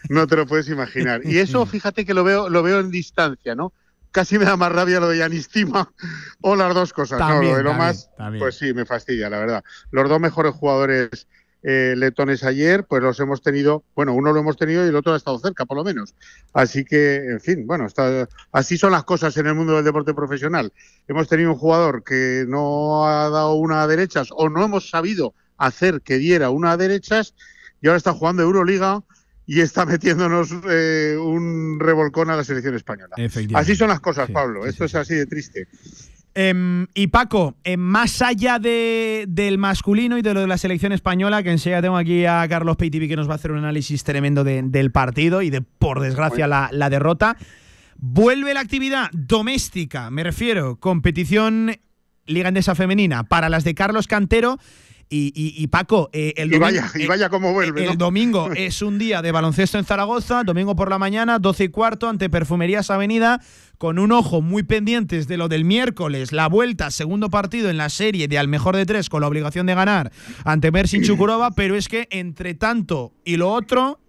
No te lo puedes imaginar. Y eso, fíjate que lo veo, lo veo en distancia, ¿no? Casi me da más rabia lo de Yanistima o las dos cosas. no, También, lo de lo también, más, también. pues sí, me fastidia, la verdad. Los dos mejores jugadores eh, letones ayer, pues los hemos tenido, bueno, uno lo hemos tenido y el otro ha estado cerca, por lo menos. Así que, en fin, bueno, está, así son las cosas en el mundo del deporte profesional. Hemos tenido un jugador que no ha dado una a derechas o no hemos sabido hacer que diera una a derechas y ahora está jugando Euroliga y está metiéndonos eh, un revolcón a la selección española. Así son las cosas, Pablo. Esto es así de triste. Em, y Paco, em, más allá de, del masculino y de lo de la selección española, que enseguida tengo aquí a Carlos Peitivi que nos va a hacer un análisis tremendo de- del partido y de, por desgracia, la, la derrota. Vuelve la actividad doméstica, me refiero, competición Liga Endesa Femenina para las de Carlos Cantero. Y, y- y, Paco, eh, el Y domingo, vaya, y vaya cómo vuelve, el ¿no? domingo es un día de baloncesto en Zaragoza, domingo por la mañana, 12 y cuarto, ante Perfumerías Avenida, con un ojo muy pendientes de lo del miércoles, la vuelta, segundo partido en la serie de al mejor de tres, con la obligación de ganar ante Mersin Chukurova, pero es que entre tanto y lo otro,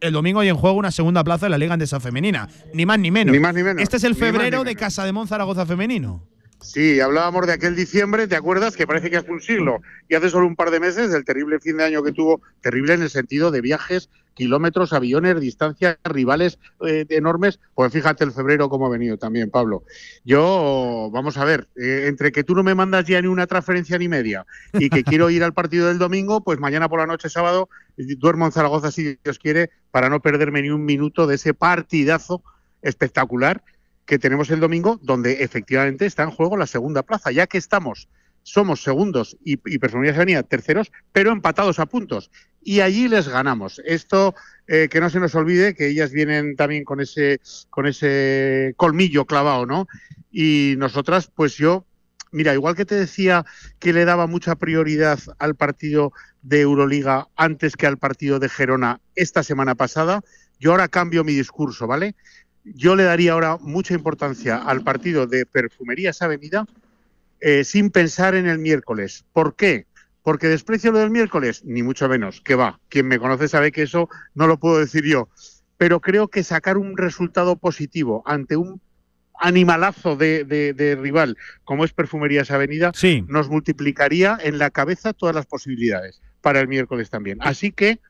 el domingo hay en juego una segunda plaza en la Liga Andesa Femenina. Ni más ni menos. Ni más ni menos. Este es el febrero de. Casa de Mon Zaragoza Femenino. Sí, hablábamos de aquel diciembre, ¿te acuerdas? Que parece que hace un siglo y hace solo un par de meses del terrible fin de año que tuvo, terrible en el sentido de viajes, kilómetros, aviones, distancias, rivales eh, enormes. Pues fíjate el febrero cómo ha venido también, Pablo. Yo, vamos a ver, eh, entre que tú no me mandas ya ni una transferencia ni media y que quiero ir al partido del domingo, pues mañana por la noche, sábado, duermo en Zaragoza si Dios quiere, para no perderme ni un minuto de ese partidazo espectacular que tenemos el domingo, donde efectivamente está en juego la segunda plaza, ya que estamos, somos segundos y, y Avenida terceros, pero empatados a puntos. Y allí les ganamos. Esto, eh, que no se nos olvide, que ellas vienen también con ese, con ese colmillo clavado, ¿no? Y nosotras, pues yo, mira, igual que te decía que le daba mucha prioridad al partido de Euroliga antes que al partido de Gerona esta semana pasada, yo ahora cambio mi discurso, ¿vale? Yo le daría ahora mucha importancia al partido de Perfumerías Avenida eh, sin pensar en el miércoles. ¿Por qué? Porque desprecio lo del miércoles, ni mucho menos, que va. Quien me conoce sabe que eso no lo puedo decir yo. Pero creo que sacar un resultado positivo ante un animalazo de, de- de rival como es Perfumerías Avenida nos multiplicaría en la cabeza todas las posibilidades para el miércoles también. Así que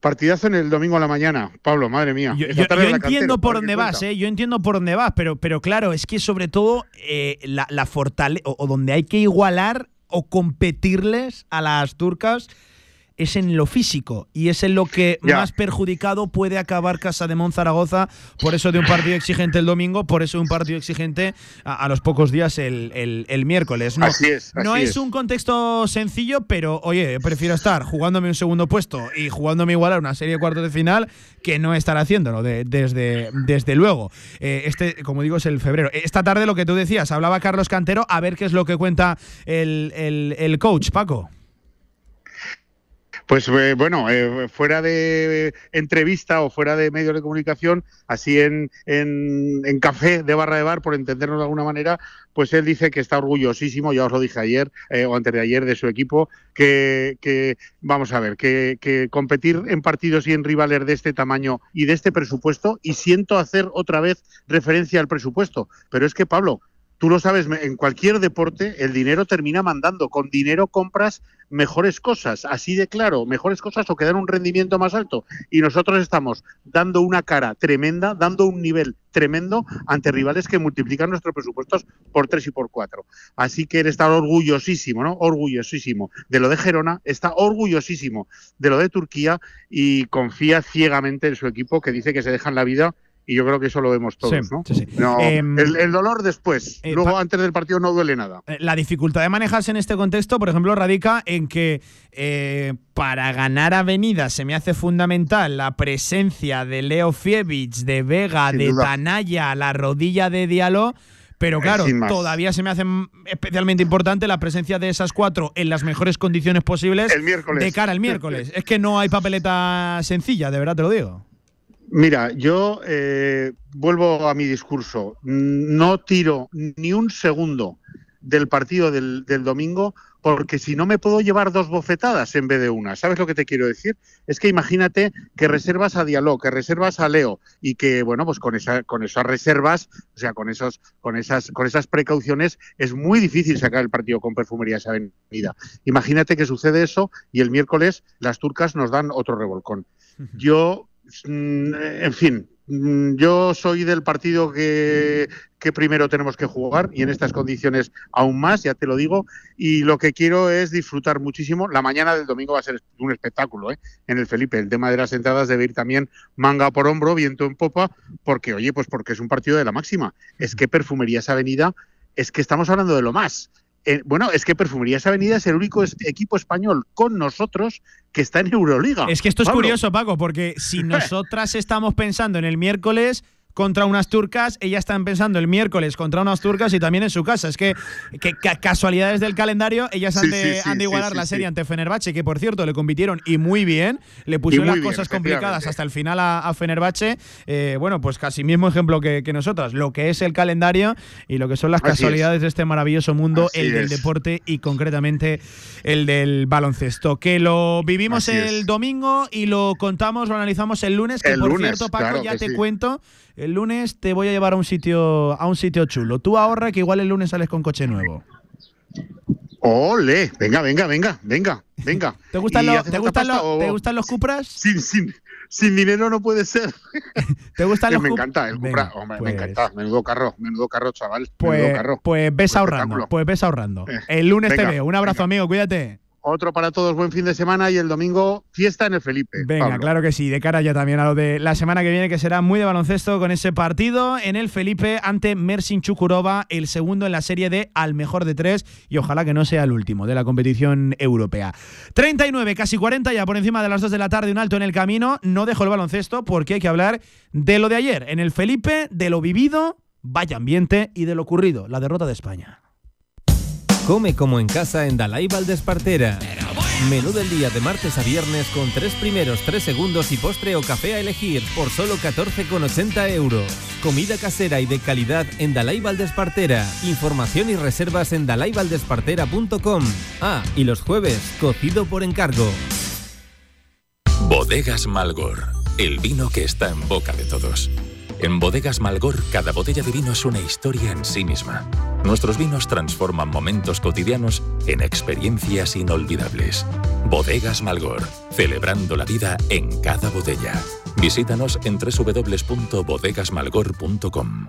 partidazo en el domingo a la mañana. Pablo, madre mía. Yo, entiendo por dónde vas, cuenta. ¿eh? Yo entiendo por dónde vas, pero, pero claro, es que sobre todo eh, la, la fortaleza, o, o donde hay que igualar o competirles a las turcas es en lo físico y es en lo que Ya. más perjudicado puede acabar Casa de Mon Zaragoza. Por eso de un partido exigente el domingo, por eso de un partido exigente a, a los pocos días el, el- el miércoles. No, Así es, no es es. un contexto sencillo, pero oye, prefiero estar jugándome un segundo puesto y jugándome igual a una serie de cuartos de final que no estar haciéndolo de- desde, desde luego. Eh, este, como digo, es el febrero. Esta tarde lo que tú decías, hablaba Carlos Cantero, a ver qué es lo que cuenta el- el coach, Paco. Pues eh, bueno, eh, fuera de entrevista o fuera de medios de comunicación, así en, en, en café de barra de bar, por entendernos de alguna manera, pues él dice que está orgullosísimo, ya os lo dije ayer eh, o antes de ayer, de su equipo, que, que vamos a ver, que, que competir en partidos y en rivales de este tamaño y de este presupuesto, y siento hacer otra vez referencia al presupuesto, pero es que Pablo, Tú lo sabes, en cualquier deporte el dinero termina mandando. Con dinero compras mejores cosas, así de claro, mejores cosas o que dan un rendimiento más alto. Y nosotros estamos dando una cara tremenda, dando un nivel tremendo ante rivales que multiplican nuestros presupuestos por tres y por cuatro. Así que él está orgullosísimo, ¿no? Orgullosísimo de lo de Gerona, está orgullosísimo de lo de Turquía y confía ciegamente en su equipo que dice que se dejan la vida. Y yo creo que eso lo vemos todos, Sí, ¿no? sí, sí. No, Em, el, el dolor después. eh, Luego, antes del partido, no duele nada. Eh, La dificultad de manejarse en este contexto, por ejemplo, radica en que eh, para ganar Avenida se me hace fundamental la presencia de Leo Fievich, de Vega, Sin de duda. Tanaya, la rodilla de Diallo. Pero claro, todavía se me hace especialmente importante la presencia de esas cuatro en las mejores condiciones posibles El miércoles. de cara al miércoles. es que no hay papeleta sencilla, de verdad te lo digo. Mira, yo eh, vuelvo a mi discurso. No tiro ni un segundo del partido del, del domingo porque si no me puedo llevar dos bofetadas en vez de una. ¿Sabes lo que te quiero decir? Es que imagínate que reservas a Dialog, que reservas a Leo y que, bueno, pues con, esa, con esas reservas, o sea, con, esos, con, esas, con esas precauciones, es muy difícil sacar el partido con Perfumerías Avenida. Imagínate que sucede eso y el miércoles las turcas nos dan otro revolcón. Yo, en fin, mm, yo soy del partido que, que primero tenemos que jugar y en estas condiciones aún más, ya te lo digo, y lo que quiero es disfrutar muchísimo. La mañana del domingo va a ser un espectáculo ¿eh? en el Felipe. El tema de las entradas debe ir también manga por hombro, viento en popa, porque, oye, pues porque es un partido de la máxima. Es que Perfumerías Avenida, es que estamos hablando de lo más. Eh, bueno, es que Perfumerías Avenida es el único es- equipo español con nosotros que está en Euroliga. Es que esto es Pablo. curioso, Paco, porque si nosotras estamos pensando en el miércoles, contra unas turcas, ellas están pensando el miércoles contra unas turcas y también en su casa. Es que, que casualidades del calendario, ellas han, de, igualar la serie ante Fenerbahce, que por cierto le compitieron y muy bien, le pusieron las cosas complicadas hasta el final a, Fenerbahce. Eh, bueno, pues casi mismo ejemplo que, nosotras, lo que es el calendario y lo que son las casualidades de este maravilloso mundo, el del deporte y concretamente el del baloncesto. Que lo vivimos el domingo y lo contamos, lo analizamos el lunes, que por cierto, Paco, ya te cuento el lunes te voy a llevar a un sitio a un sitio chulo. Tú ahorra que igual el lunes sales con coche nuevo. Ole, venga, venga, venga, venga, venga. ¿Te gustan, los, ¿te gustan, los, ¿te gustan los Cupras? Sin, sin, sin dinero no puede ser. ¿Te gustan los Me encanta el Cupra, me pues encanta. Menudo carro, menudo carro, chaval. Pues, carro. pues ves ahorrando, pues ves ahorrando. El lunes te veo. Un abrazo, amigo, cuídate. Otro para todos, buen fin de semana y el domingo fiesta en el Felipe. Venga, claro que sí, de cara ya también a lo de la semana que viene, que será muy de baloncesto con ese partido en el Felipe ante Mersin Chukurova, el segundo en la serie de al mejor de tres y ojalá que no sea el último de la competición europea. 39, casi 40 ya por encima de las 2 de la tarde, un alto en el camino. No dejo el baloncesto porque hay que hablar de lo de ayer en el Felipe, de lo vivido, vaya ambiente y de lo ocurrido, la derrota de España. Come como en casa en Dalai Valdespartera. Menú del día de martes a viernes con tres primeros, tres segundos y postre o café a elegir por solo 14,80 euros. Comida casera y de calidad en Dalai Valdespartera. Información y reservas en dalaivaldespartera.com. Ah, y los jueves, cocido por encargo. Bodegas Malgor, el vino que está en boca de todos. En Bodegas Malgor, cada botella de vino es una historia en sí misma. Nuestros vinos transforman momentos cotidianos en experiencias inolvidables. Bodegas Malgor, celebrando la vida en cada botella. Visítanos en www.bodegasmalgor.com.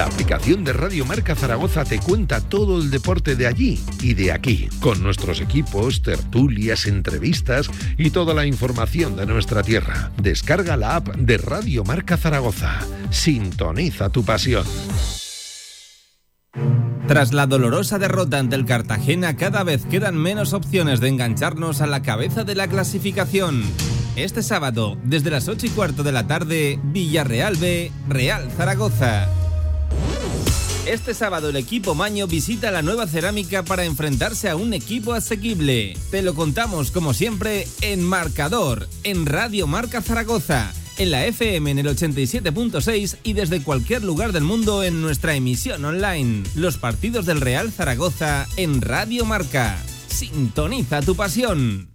La aplicación de Radio Marca Zaragoza te cuenta todo el deporte de allí y de aquí, con nuestros equipos, tertulias, entrevistas y toda la información de nuestra tierra. Descarga la app de Radio Marca Zaragoza. Sintoniza tu pasión. Tras la dolorosa derrota ante el Cartagena, cada vez quedan menos opciones de engancharnos a la cabeza de la clasificación. Este sábado, desde las 8 y cuarto de la tarde, Villarreal B, Real Zaragoza. Este sábado el equipo Maño visita la nueva cerámica para enfrentarse a un equipo asequible. Te lo contamos como siempre en Marcador, en Radio Marca Zaragoza, en la FM en el 87.6 y desde cualquier lugar del mundo en nuestra emisión online. Los partidos del Real Zaragoza en Radio Marca. Sintoniza tu pasión.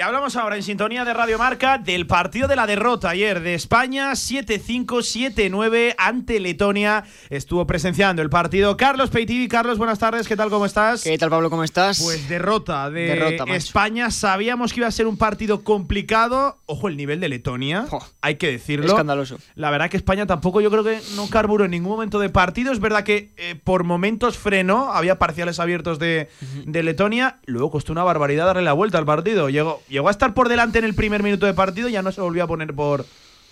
Y hablamos ahora en sintonía de Radio Marca del partido de la derrota ayer de España 7-5-7-9 ante Letonia. Estuvo presenciando el partido Carlos Peitivi. Carlos, buenas tardes, ¿qué tal? ¿Cómo estás? ¿Qué tal, Pablo? ¿Cómo estás? Pues derrota de España. Sabíamos que iba a ser un partido complicado. Ojo, el nivel de Letonia, hay que decirlo. Escandaloso. La verdad que España tampoco, yo creo que no carburó en ningún momento de partido. Es verdad que eh, por momentos frenó, había parciales abiertos de, de Letonia. Luego costó una barbaridad darle la vuelta al partido. Llegó llegó a estar por delante en el primer minuto de partido, ya no se volvió a poner por,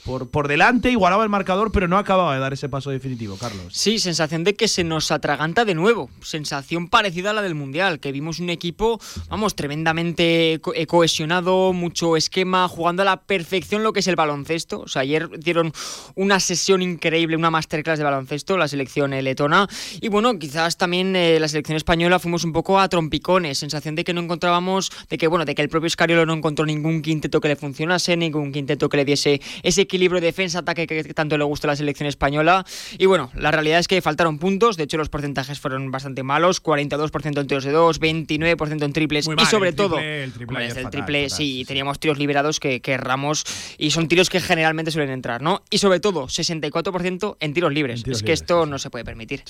por, por, delante, igualaba el marcador, pero no acababa de dar ese paso definitivo, Carlos. Sí, sensación de que se nos atraganta de nuevo. Sensación parecida a la del Mundial, que vimos un equipo, vamos, tremendamente eh, cohesionado, mucho esquema, jugando a la perfección lo que es el baloncesto. O sea, ayer dieron una sesión increíble, una masterclass de baloncesto, la selección letona. Y bueno, quizás también eh, la selección española fuimos un poco a trompicones, sensación de que no encontrábamos, de que bueno, de que el propio Escariolo no encontró ningún quinteto que le funcionase, ningún quinteto que le diese ese equilibrio equilibrio defensa-ataque que tanto le gusta a la selección española. Y bueno, la realidad es que faltaron puntos, de hecho los porcentajes fueron bastante malos, 42% en tiros de dos, 29% en triples y sobre todo el triple, el triple sí, teníamos tiros liberados que, que erramos y son tiros que generalmente suelen entrar, ¿no? Y sobre todo 64% en tiros libres. es que esto no se puede permitir.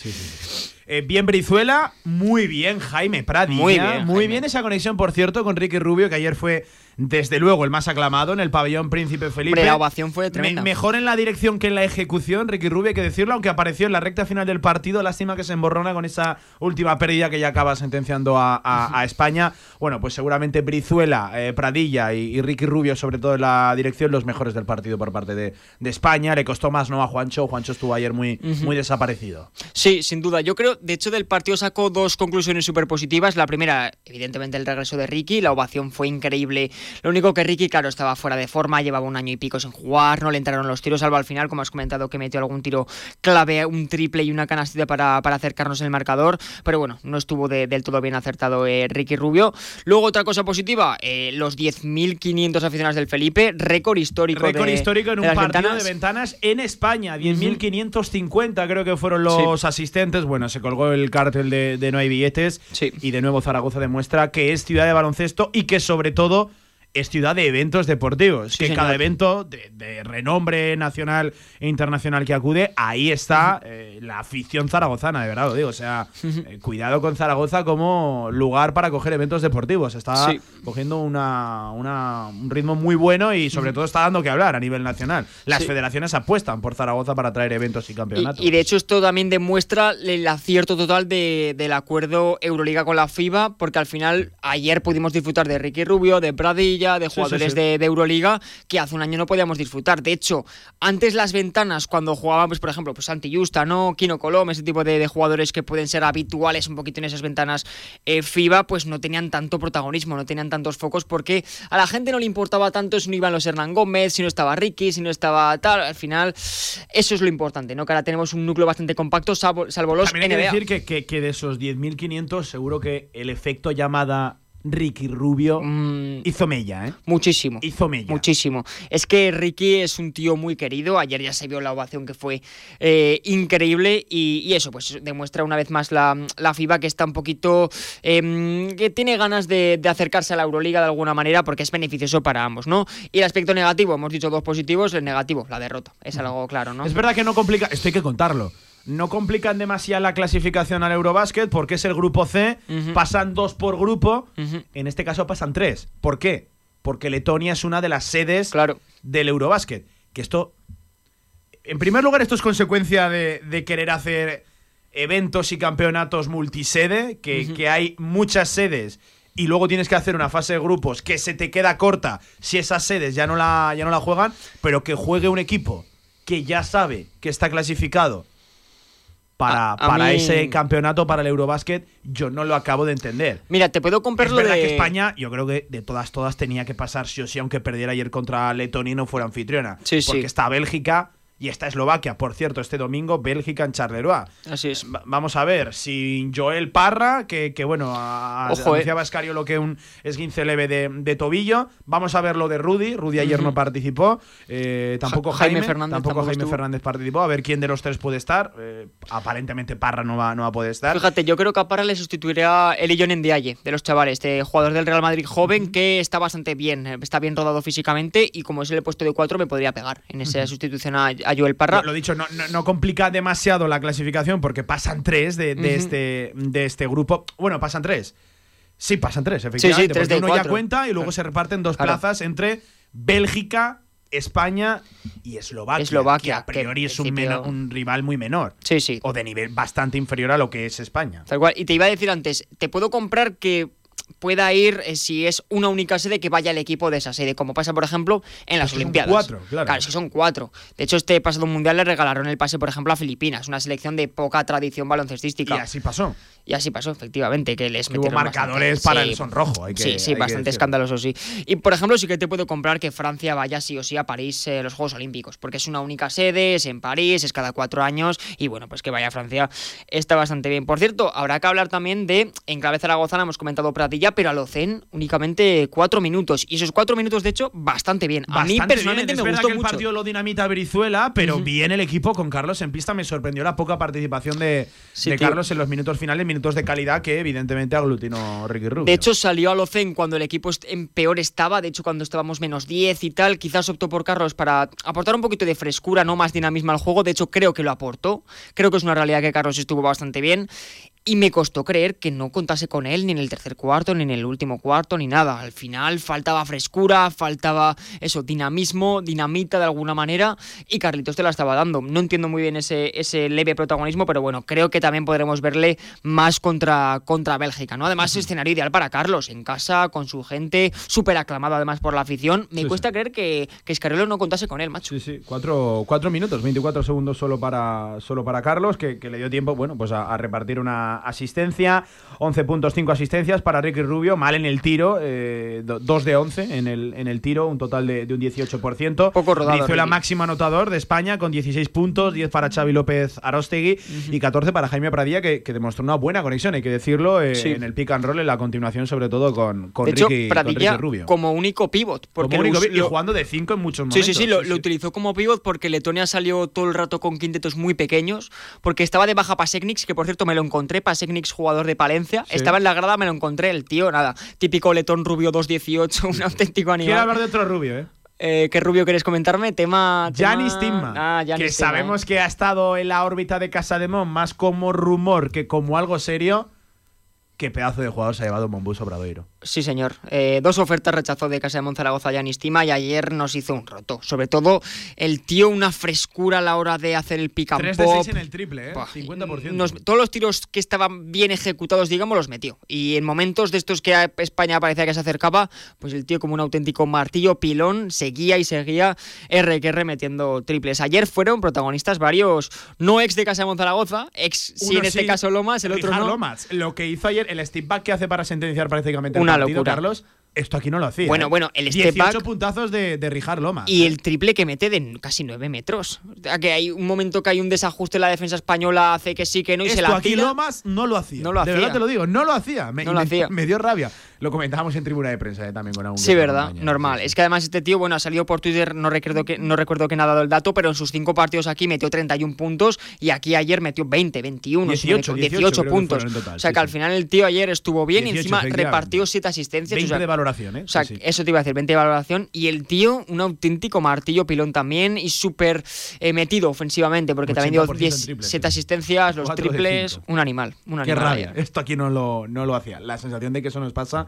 Eh, bien Brizuela, muy bien Jaime Pradilla. Muy bien, Muy Jaime. bien esa conexión, por cierto, con Ricky Rubio, que ayer fue desde luego el más aclamado en el pabellón Príncipe Felipe. Hombre, la ovación fue Me- tremenda. mejor en la dirección que en la ejecución, Ricky Rubio, hay que decirlo, aunque apareció en la recta final del partido. Lástima que se emborrona con esa última pérdida que ya acaba sentenciando a, a- a España. Bueno, pues seguramente Brizuela, eh, Pradilla y, y Ricky Rubio, sobre todo en la dirección, los mejores del partido por parte de, de España. Le costó más no a Juancho. Juancho estuvo ayer muy, muy desaparecido. Sí, sin duda. Yo creo, de hecho, del partido sacó dos conclusiones súper positivas. La primera, evidentemente, el regreso de Ricky. La ovación fue increíble. Lo único que Ricky, claro, estaba fuera de forma, llevaba un año y pico sin jugar, no le entraron los tiros, salvo al final, como has comentado, que metió algún tiro clave, un triple y una canastita para, para acercarnos en el marcador. Pero bueno, no estuvo de- del todo bien acertado eh, Ricky Rubio. Luego, otra cosa positiva, eh, los 10.500 aficionados del Felipe, récord histórico. Récord de- histórico en de un partido ventanas. de ventanas en España. 10.550 creo que fueron los asistentes. Bueno, se colgó el cartel de, de no hay billetes. Y de nuevo Zaragoza demuestra que es ciudad de baloncesto y que sobre todo es ciudad de eventos deportivos. que señor. cada evento de, de renombre nacional e internacional que acude, ahí está eh, la afición zaragozana, de verdad lo digo. O sea, eh, cuidado con Zaragoza como lugar para coger eventos deportivos. Está Sí. cogiendo una, una- un ritmo muy bueno y sobre todo está dando que hablar a nivel nacional. Las Sí. federaciones apuestan por Zaragoza para traer eventos y campeonatos. Y, y de hecho esto también demuestra el acierto total de- del acuerdo Euroliga con la FIBA, porque al final ayer pudimos disfrutar de Ricky Rubio, de De jugadores sí, sí. De, de Euroliga que hace un año no podíamos disfrutar. De hecho, antes las ventanas cuando jugaban, pues, por ejemplo, pues Santi Justa, ¿no? Kino Colom, ese tipo de, de jugadores que pueden ser habituales un poquito en esas ventanas eh, FIBA, pues no tenían tanto protagonismo, no tenían tantos focos porque a la gente no le importaba tanto si no iban los Hernán Gómez, si no estaba Ricky, si no estaba tal. Al final, eso es lo importante, ¿no? Que ahora tenemos un núcleo bastante compacto, salvo, salvo los También hay que decir que, que- que de esos 10.500 seguro que el efecto llamada Ricky Rubio hizo mella, ¿eh? Muchísimo. Hizo mella. Muchísimo. Es que Ricky es un tío muy querido. Ayer ya se vio la ovación que fue eh, increíble. Y, y eso, pues demuestra una vez más la, la FIBA que está un poquito. em, que tiene ganas de, de acercarse a la Euroliga de alguna manera porque es beneficioso para ambos, ¿no? Y el aspecto negativo, hemos dicho dos positivos. El negativo, la derrota. Es algo claro, ¿no? Es verdad que no complica, esto hay que contarlo. No complican demasiado la clasificación al Eurobasket porque es el grupo C, pasan dos por grupo, en este caso pasan tres. ¿Por qué? Porque Letonia es una de las sedes del Eurobasket. Que esto, en primer lugar, esto es consecuencia de, de querer hacer eventos y campeonatos multisede, que, que hay muchas sedes y luego tienes que hacer una fase de grupos que se te queda corta si esas sedes ya no la, ya no la juegan, pero que juegue un equipo que ya sabe que está clasificado para, A- a para mí- ese campeonato, para el Eurobasket, yo no lo acabo de entender. Mira, te puedo comprar Es lo verdad de. que España, yo creo que de todas, todas tenía que pasar sí o sí, aunque perdiera ayer contra Letonia y no fuera anfitriona. Sí, sí. Porque está Bélgica y está Eslovaquia. Por cierto, este domingo, Bélgica en Charleroi. Así es. Va- Vamos a ver, sin Joel Parra, que, que bueno, a- Ojo, eh. anunciaba Escario que un esguince leve de, de tobillo. Vamos a ver lo de Rudy. Rudy ayer no participó. Eh, tampoco Ja- Jaime, Jaime Fernández Tampoco tampoco Jaime estuvo. Fernández participó. A ver quién de los tres puede estar. Eh, aparentemente Parra no va, no va a poder estar. Fíjate, yo creo que a Parra le sustituirá Elillon Ndiaye, de los chavales, este jugador del Real Madrid joven que está bastante bien, está bien rodado físicamente y como es el puesto de cuatro me podría pegar en esa sustitución a, a Joel Parra. Lo, lo dicho, no, no- no complica demasiado la clasificación porque pasan tres de, este, de este grupo. Bueno, pasan tres. Sí, pasan tres, sí, efectivamente. tres porque de uno ya cuenta y luego se reparten dos Claro. plazas entre Bélgica, España y Eslovaquia. Eslovaquia, que a priori que es un, un rival muy menor. Sí, sí. O de nivel bastante inferior a lo que es España. Tal cual. Y te iba a decir antes, te puedo comprar que pueda ir eh, si es una única sede que vaya el equipo de esa sede, como pasa por ejemplo en las Es que son Olimpiadas. cuatro, claro. es que son cuatro. De hecho, este pasado mundial le regalaron el pase, por ejemplo, a Filipinas, una selección de poca tradición baloncestística. Y así pasó. Y así pasó, efectivamente, que les Hubo metieron marcadores bastante. para Sí. el sonrojo. Hay que, sí, sí, hay que bastante decirlo. escandaloso, sí. Y por ejemplo, sí que te puedo comprar que Francia vaya sí o sí a París eh, los Juegos Olímpicos, porque es una única sede, es en París, es cada cuatro años, y bueno, pues que vaya a Francia está bastante bien. Por cierto, habrá que hablar también de, en clave zaragozana hemos comentado Pratilla, pero a Locen únicamente cuatro minutos, y esos cuatro minutos, de hecho, bastante bien. a mí personalmente bien. Es me gustó que el mucho. partido lo dinamita Brizuela, pero bien el equipo con Carlos en pista. Me sorprendió la poca participación de, Sí, de tío. Carlos en los minutos finales. Minutos de calidad que evidentemente aglutinó Ricky Rubio. De hecho, salió a Locen cuando el equipo en peor estaba. De hecho, cuando estábamos menos 10 y tal, quizás optó por Carlos para aportar un poquito de frescura, no más dinamismo al juego. De hecho, creo que lo aportó. Creo que es una realidad que Carlos estuvo bastante bien. Y me costó creer que no contase con él ni en el tercer cuarto, ni en el último cuarto, ni nada. Al final faltaba frescura, faltaba eso, dinamismo, dinamita de alguna manera. Y Carlitos te la estaba dando. No entiendo muy bien ese, ese leve protagonismo, pero bueno, creo que también podremos verle más contra, contra Bélgica, ¿no? Además, escenario ideal para Carlos, en casa, con su gente, súper aclamado además por la afición. Me Sí, cuesta creer que, que Escariolo no contase con él, macho. Sí, sí, cuatro, cuatro minutos, 24 segundos solo para, solo para Carlos, que, que le dio tiempo bueno, pues a, a repartir una asistencia. 11 puntos, 5 asistencias para Ricky Rubio, mal en el tiro, 2 de 11 en el, en el tiro, un total de, de un 18%. Poco rodado, Brizuela Ricky. máximo anotador de España con 16 puntos, 10 para Xavi López Arostegui y 14 para Jaime Pradilla, que, que demostró una buena conexión, hay que decirlo, eh, Sí. en el pick and roll, en la continuación, sobre todo con, con de hecho, Ricky, con Pradilla Ricky Rubio. como único pivot. Porque Como único lo- pi- y jugando de 5 en muchos Sí, momentos. sí, sí, lo, lo utilizó como pivot porque Letonia salió todo el rato con quintetos muy pequeños, porque estaba de baja Pasecnix, que por cierto me lo encontré, Pasecnix jugador de Palencia, Sí. estaba en la grada, me lo encontré, el tío, nada, típico letón rubio 218, un auténtico animal. Quiero hablar de otro Rubio, ¿eh? Eh, ¿Qué rubio quieres comentarme? Tema... Giannis tema- Ah, que Timma, sabemos eh. que ha estado en la órbita de Casa de Mon más como rumor que como algo serio. Qué pedazo de jugador se ha llevado Monbus Obradoiro. Sí, señor. Eh, dos ofertas rechazó de Casa de Monzaragoza ya Estima y ayer nos hizo un roto. Sobre todo, el tío una frescura a la hora de hacer el pick and 3 de pop. 6 en el triple, ¿eh? 50%. Nos- todos los tiros que estaban bien ejecutados, digamos, los metió. Y en momentos de estos que a España parecía que se acercaba, pues el tío como un auténtico martillo pilón seguía y seguía R que R metiendo triples. Ayer fueron protagonistas varios, no ex de Casa de Monzaragoza, ex sí Uno en este caso Lomas, el otro Richard no. Lomas. Lo que hizo ayer, el step back que hace para sentenciar prácticamente Una partido, locura. Carlos, esto aquí no lo hacía. Bueno, ¿eh? bueno, el step 18 back- puntazos de, de Richard Lomas. Y el triple que mete de casi 9 metros. O sea, que hay un momento que hay un desajuste en la defensa española, hace que sí, que no, y se Esto la aquí tira. Lomas no lo hacía. No lo De hacía. verdad te lo digo, no lo hacía. Me, No lo me- hacía. me dio rabia. Lo comentábamos en tribuna de prensa eh, también con algún Sí, verdad, normal. Es que además este tío, bueno, ha salido por Twitter, no recuerdo que no recuerdo que ha dado el dato, pero en sus cinco partidos aquí metió 31 puntos y aquí ayer metió 20, 21, si no me 18, equivoco, 18 creo que puntos. total, o sea sí, que al final el tío ayer estuvo bien y 18, encima repartió 7 asistencias. 20 o sea, de valoración, ¿eh? O sea, eso te iba a decir, 20 de valoración. Y el tío, un auténtico martillo pilón también y súper eh, metido ofensivamente, porque también dio 80% en 10, triples, 7 asistencias, los triples, un animal. Un Qué animal rabia. ayer. Esto aquí no lo, no lo hacía. La sensación de que eso nos pasa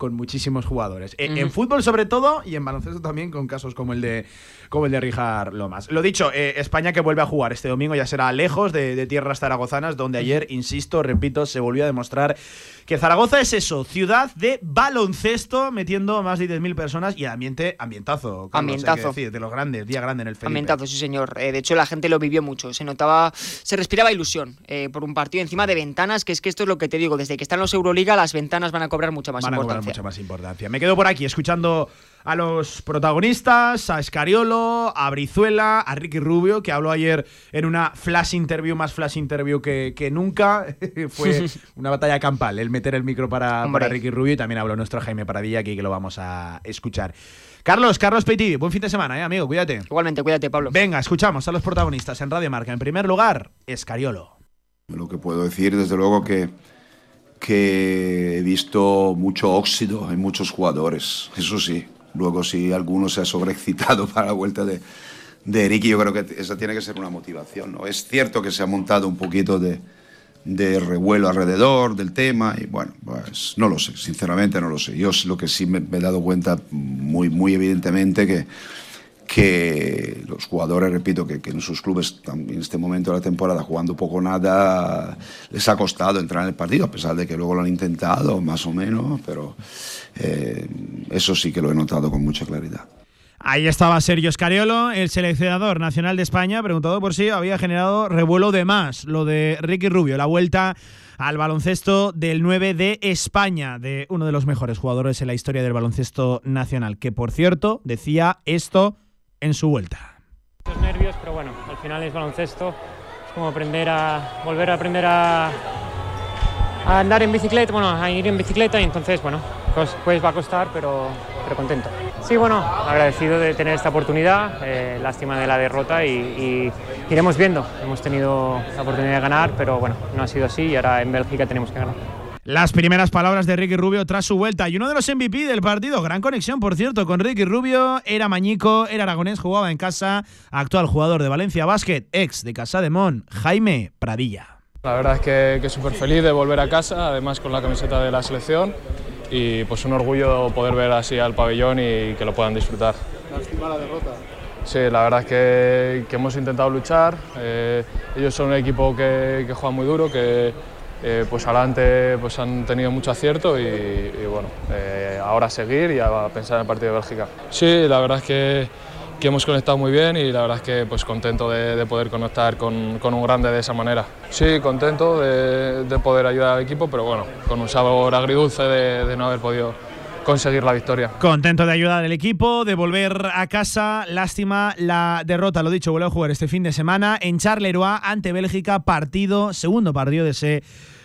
con muchísimos jugadores. Eh, En Ujú. fútbol, sobre todo, y en baloncesto también, con casos como el de, como el de Richard Lomas. Lo dicho, eh, España que vuelve a jugar este domingo ya será lejos de, de tierras zaragozanas, donde ayer, insisto, repito, se volvió a demostrar que Zaragoza es eso, ciudad de baloncesto, metiendo más de 10.000 personas y ambiente, ambientazo. Carlos, Ambientazo. decir, de los grandes, día grande en el Felipe. Ambientazo, sí señor. Eh, de hecho, la gente lo vivió mucho. Se notaba, se respiraba ilusión eh, por un partido encima de ventanas, que es que esto es lo que te digo. Desde que están los Euroliga, las ventanas van a cobrar mucha más van importancia. Mucha más importancia. Me quedo por aquí escuchando a los protagonistas, a Escariolo, a Brizuela, a Ricky Rubio, que habló ayer en una flash interview, más flash interview que, que nunca. Fue una batalla campal el meter el micro para, para Ricky Rubio y también habló nuestro Jaime Paradilla aquí que lo vamos a escuchar. Carlos, Carlos Petit, buen fin de semana, ¿eh, amigo, cuídate. Igualmente, cuídate, Pablo. Venga, escuchamos a los protagonistas en Radio Marca. En primer lugar, Escariolo. Lo que puedo decir, desde luego, que, que he visto mucho óxido en muchos jugadores, eso sí. Luego, si alguno se ha sobreexcitado para la vuelta de, de Ricky, yo creo que esa tiene que ser una motivación. ¿no? Es cierto que se ha montado un poquito de, de revuelo alrededor del tema y bueno, pues no lo sé, sinceramente no lo sé. Yo lo que sí me, me he dado cuenta muy, muy evidentemente que que los jugadores, repito, que, en sus clubes en este momento de la temporada jugando poco nada, les ha costado entrar en el partido, a pesar de que luego lo han intentado, más o menos, pero eh, eso sí que lo he notado con mucha claridad. Ahí estaba Sergio Scariolo, el seleccionador nacional de España, preguntado por si había generado revuelo de más lo de Ricky Rubio, la vuelta al baloncesto del 9 de España, de uno de los mejores jugadores en la historia del baloncesto nacional, que por cierto decía esto en su vuelta. Muchos nervios, pero bueno, al final es baloncesto. Es como aprender a volver a aprender a, a andar en bicicleta, bueno, a ir en bicicleta y entonces, bueno, pues, pues va a costar, pero, pero contento. Sí, bueno, agradecido de tener esta oportunidad, eh, lástima de la derrota y, y, iremos viendo. Hemos tenido la oportunidad de ganar, pero bueno, no ha sido así y ahora en Bélgica tenemos que ganar. Las primeras palabras de Ricky Rubio tras su vuelta y uno de los MVP del partido, gran conexión por cierto con Ricky Rubio, era mañico, era aragonés, jugaba en casa, actual jugador de Valencia Basket, ex de Casa de Mon, Jaime Pradilla. La verdad es que, que súper feliz de volver a casa, además con la camiseta de la selección y pues un orgullo poder ver así al pabellón y que lo puedan disfrutar. Lástima la derrota. Sí, la verdad es que, que hemos intentado luchar, eh, ellos son un equipo que, que juega muy duro, que eh, pues adelante pues han tenido mucho acierto y, y bueno, eh, ahora seguir y a pensar en el partido de Bélgica. Sí, la verdad es que, que hemos conectado muy bien y la verdad es que pues contento de, de poder conectar con, con, un grande de esa manera. Sí, contento de, de, poder ayudar al equipo, pero bueno, con un sabor agridulce de, de no haber podido conseguir la victoria. Contento de ayudar al equipo, de volver a casa. Lástima la derrota, lo dicho, vuelve a jugar este fin de semana en Charleroi ante Bélgica, partido, segundo partido de ese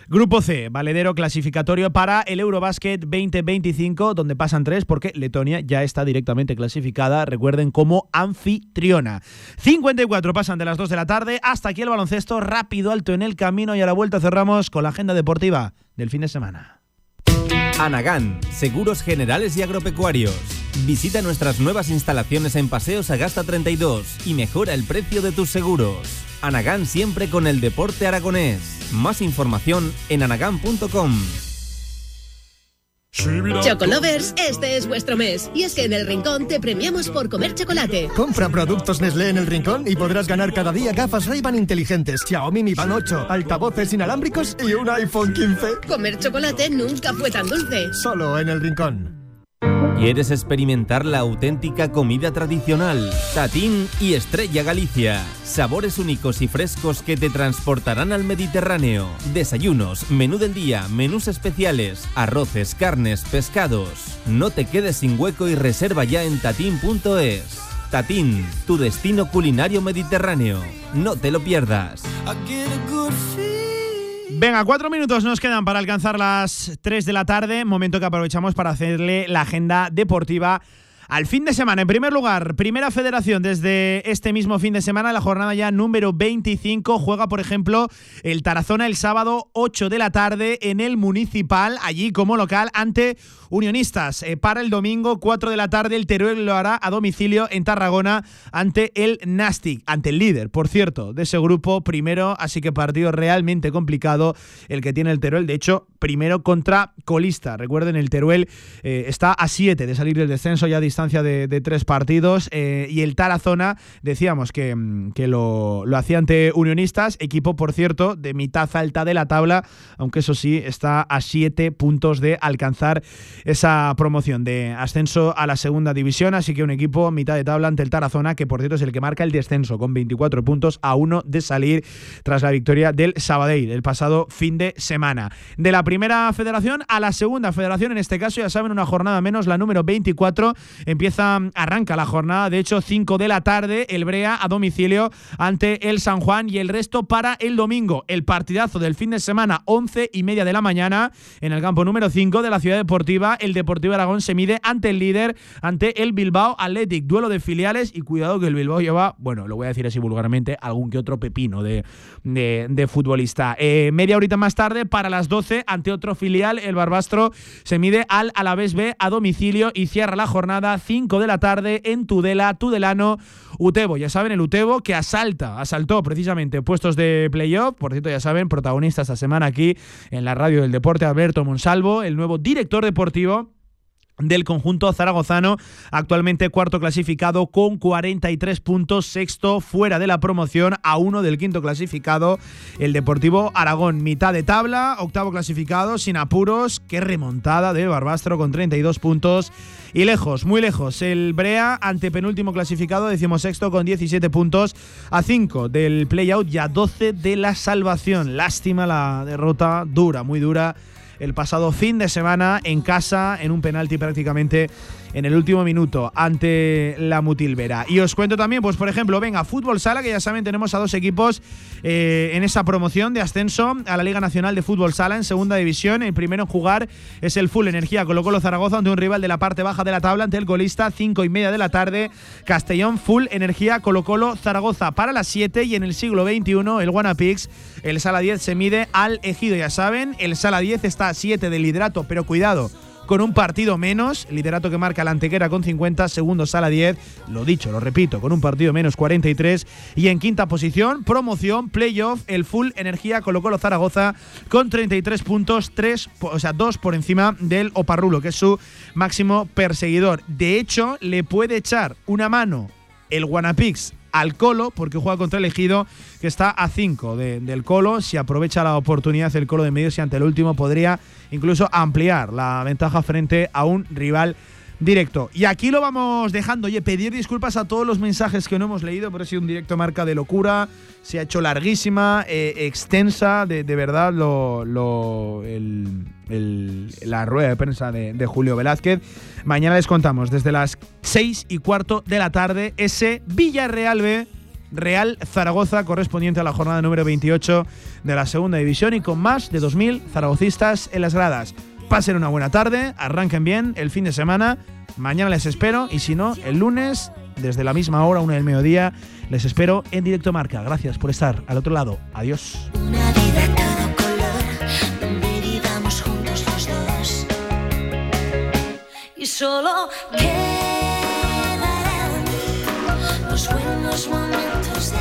Grupo C, valedero clasificatorio para el Eurobasket 2025, donde pasan tres porque Letonia ya está directamente clasificada, recuerden, como anfitriona. 54 pasan de las 2 de la tarde, hasta aquí el baloncesto, rápido, alto en el camino y a la vuelta cerramos con la agenda deportiva del fin de semana. Anagán, Seguros Generales y Agropecuarios. Visita nuestras nuevas instalaciones en Paseo Sagasta 32 y mejora el precio de tus seguros. Anagán siempre con el deporte aragonés. Más información en anagán.com. Chocolovers, este es vuestro mes. Y es que en el Rincón te premiamos por comer chocolate. Compra productos Nestlé en el Rincón y podrás ganar cada día gafas ray inteligentes, Xiaomi Mi Band 8, altavoces inalámbricos y un iPhone 15. Comer chocolate nunca fue tan dulce. Solo en el Rincón. ¿Quieres experimentar la auténtica comida tradicional? Tatín y Estrella Galicia. Sabores únicos y frescos que te transportarán al Mediterráneo. Desayunos, menú del día, menús especiales, arroces, carnes, pescados. No te quedes sin hueco y reserva ya en tatín.es. Tatín, tu destino culinario mediterráneo. No te lo pierdas. Venga, cuatro minutos nos quedan para alcanzar las 3 de la tarde, momento que aprovechamos para hacerle la agenda deportiva al fin de semana. En primer lugar, primera federación desde este mismo fin de semana, la jornada ya número 25. Juega, por ejemplo, el Tarazona el sábado 8 de la tarde en el Municipal, allí como local, ante Unionistas. Eh, para el domingo, 4 de la tarde, el Teruel lo hará a domicilio en Tarragona ante el Nastic, ante el líder, por cierto, de ese grupo primero. Así que partido realmente complicado el que tiene el Teruel. De hecho, primero contra colista. Recuerden, el Teruel eh, está a 7 de salir del descenso ya a distancia de, de tres partidos. Eh, y el Tarazona, decíamos que, que lo, lo hacía ante Unionistas, equipo, por cierto, de mitad alta de la tabla, aunque eso sí, está a 7 puntos de alcanzar esa promoción de ascenso a la segunda división. Así que un equipo mitad de tabla ante el Tarazona, que por cierto es el que marca el descenso con 24 puntos a uno de salir tras la victoria del Sabadell el pasado fin de semana. De la primera federación a la segunda federación, en este caso ya saben, una jornada menos, la número 24. Empieza, arranca la jornada, de hecho 5 de la tarde, el Brea a domicilio ante el San Juan y el resto para el domingo. El partidazo del fin de semana, 11 y media de la mañana, en el campo número 5 de la Ciudad Deportiva el Deportivo Aragón se mide ante el líder, ante el Bilbao Athletic. Duelo de filiales y cuidado que el Bilbao lleva, bueno, lo voy a decir así vulgarmente, algún que otro pepino de, de, futbolista. Eh, media horita más tarde, para las 12, ante otro filial, el Barbastro se mide al Alavés B a domicilio y cierra la jornada 5 de la tarde en Tudela, Tudelano, Utebo. Ya saben, el Utebo que asalta, asaltó precisamente puestos de playoff. Por cierto, ya saben, protagonista esta semana aquí en la radio del deporte, Alberto Monsalvo, el nuevo director deportivo del conjunto zaragozano, actualmente cuarto clasificado con 43 puntos, sexto fuera de la promoción a uno del quinto clasificado, el Deportivo Aragón, mitad de tabla, octavo clasificado, sin apuros, qué remontada del Barbastro con 32 puntos. Y lejos, muy lejos, el Brea ante penúltimo clasificado, decimosexto con 17 puntos, a 5 del playout y a 12 de la salvación, lástima la derrota dura, muy dura el pasado fin de semana en casa, en un penalti prácticamente en el último minuto ante la Mutilvera. Y os cuento también, pues por ejemplo, venga, Fútbol Sala, que ya saben, tenemos a dos equipos eh, en esa promoción de ascenso a la Liga Nacional de Fútbol Sala en segunda división. El primero en jugar es el Full Energía Colo Colo Zaragoza ante un rival de la parte baja de la tabla ante el golista, cinco y media de la tarde. Castellón Full Energía Colo Colo Zaragoza para las 7 y en el siglo XXI el Guanapix, el Sala 10 se mide al Ejido, ya saben, el Sala 10 está a 7 de liderato, pero cuidado con un partido menos, liderato que marca la Antequera con 50, segundo Sala 10, lo dicho, lo repito, con un partido menos 43 y en quinta posición, promoción, playoff, el full energía Colo Colo Zaragoza con 33 puntos, 3, o sea, 2 por encima del Oparrulo, que es su máximo perseguidor. De hecho, le puede echar una mano el Guanapix al Colo, porque juega contra el Ejido, que está a 5 del Colo. Si aprovecha la oportunidad el Colo de medio, si ante el último podría incluso ampliar la ventaja frente a un rival directo. Y aquí lo vamos dejando. Oye, pedir disculpas a todos los mensajes que no hemos leído, pero ha sido un directo marca de locura. Se ha hecho larguísima, eh, extensa, de, verdad, lo, la rueda de prensa de, de, Julio Velázquez. Mañana les contamos desde las 6 y cuarto de la tarde ese Villarreal B. Real Zaragoza, correspondiente a la jornada número 28 de la segunda división y con más de 2.000 zaragocistas en las gradas. Pasen una buena tarde, arranquen bien el fin de semana. Mañana les espero y si no, el lunes, desde la misma hora, una del mediodía, les espero en directo marca. Gracias por estar al otro lado. Adiós. Solo quedarán los buenos momentos.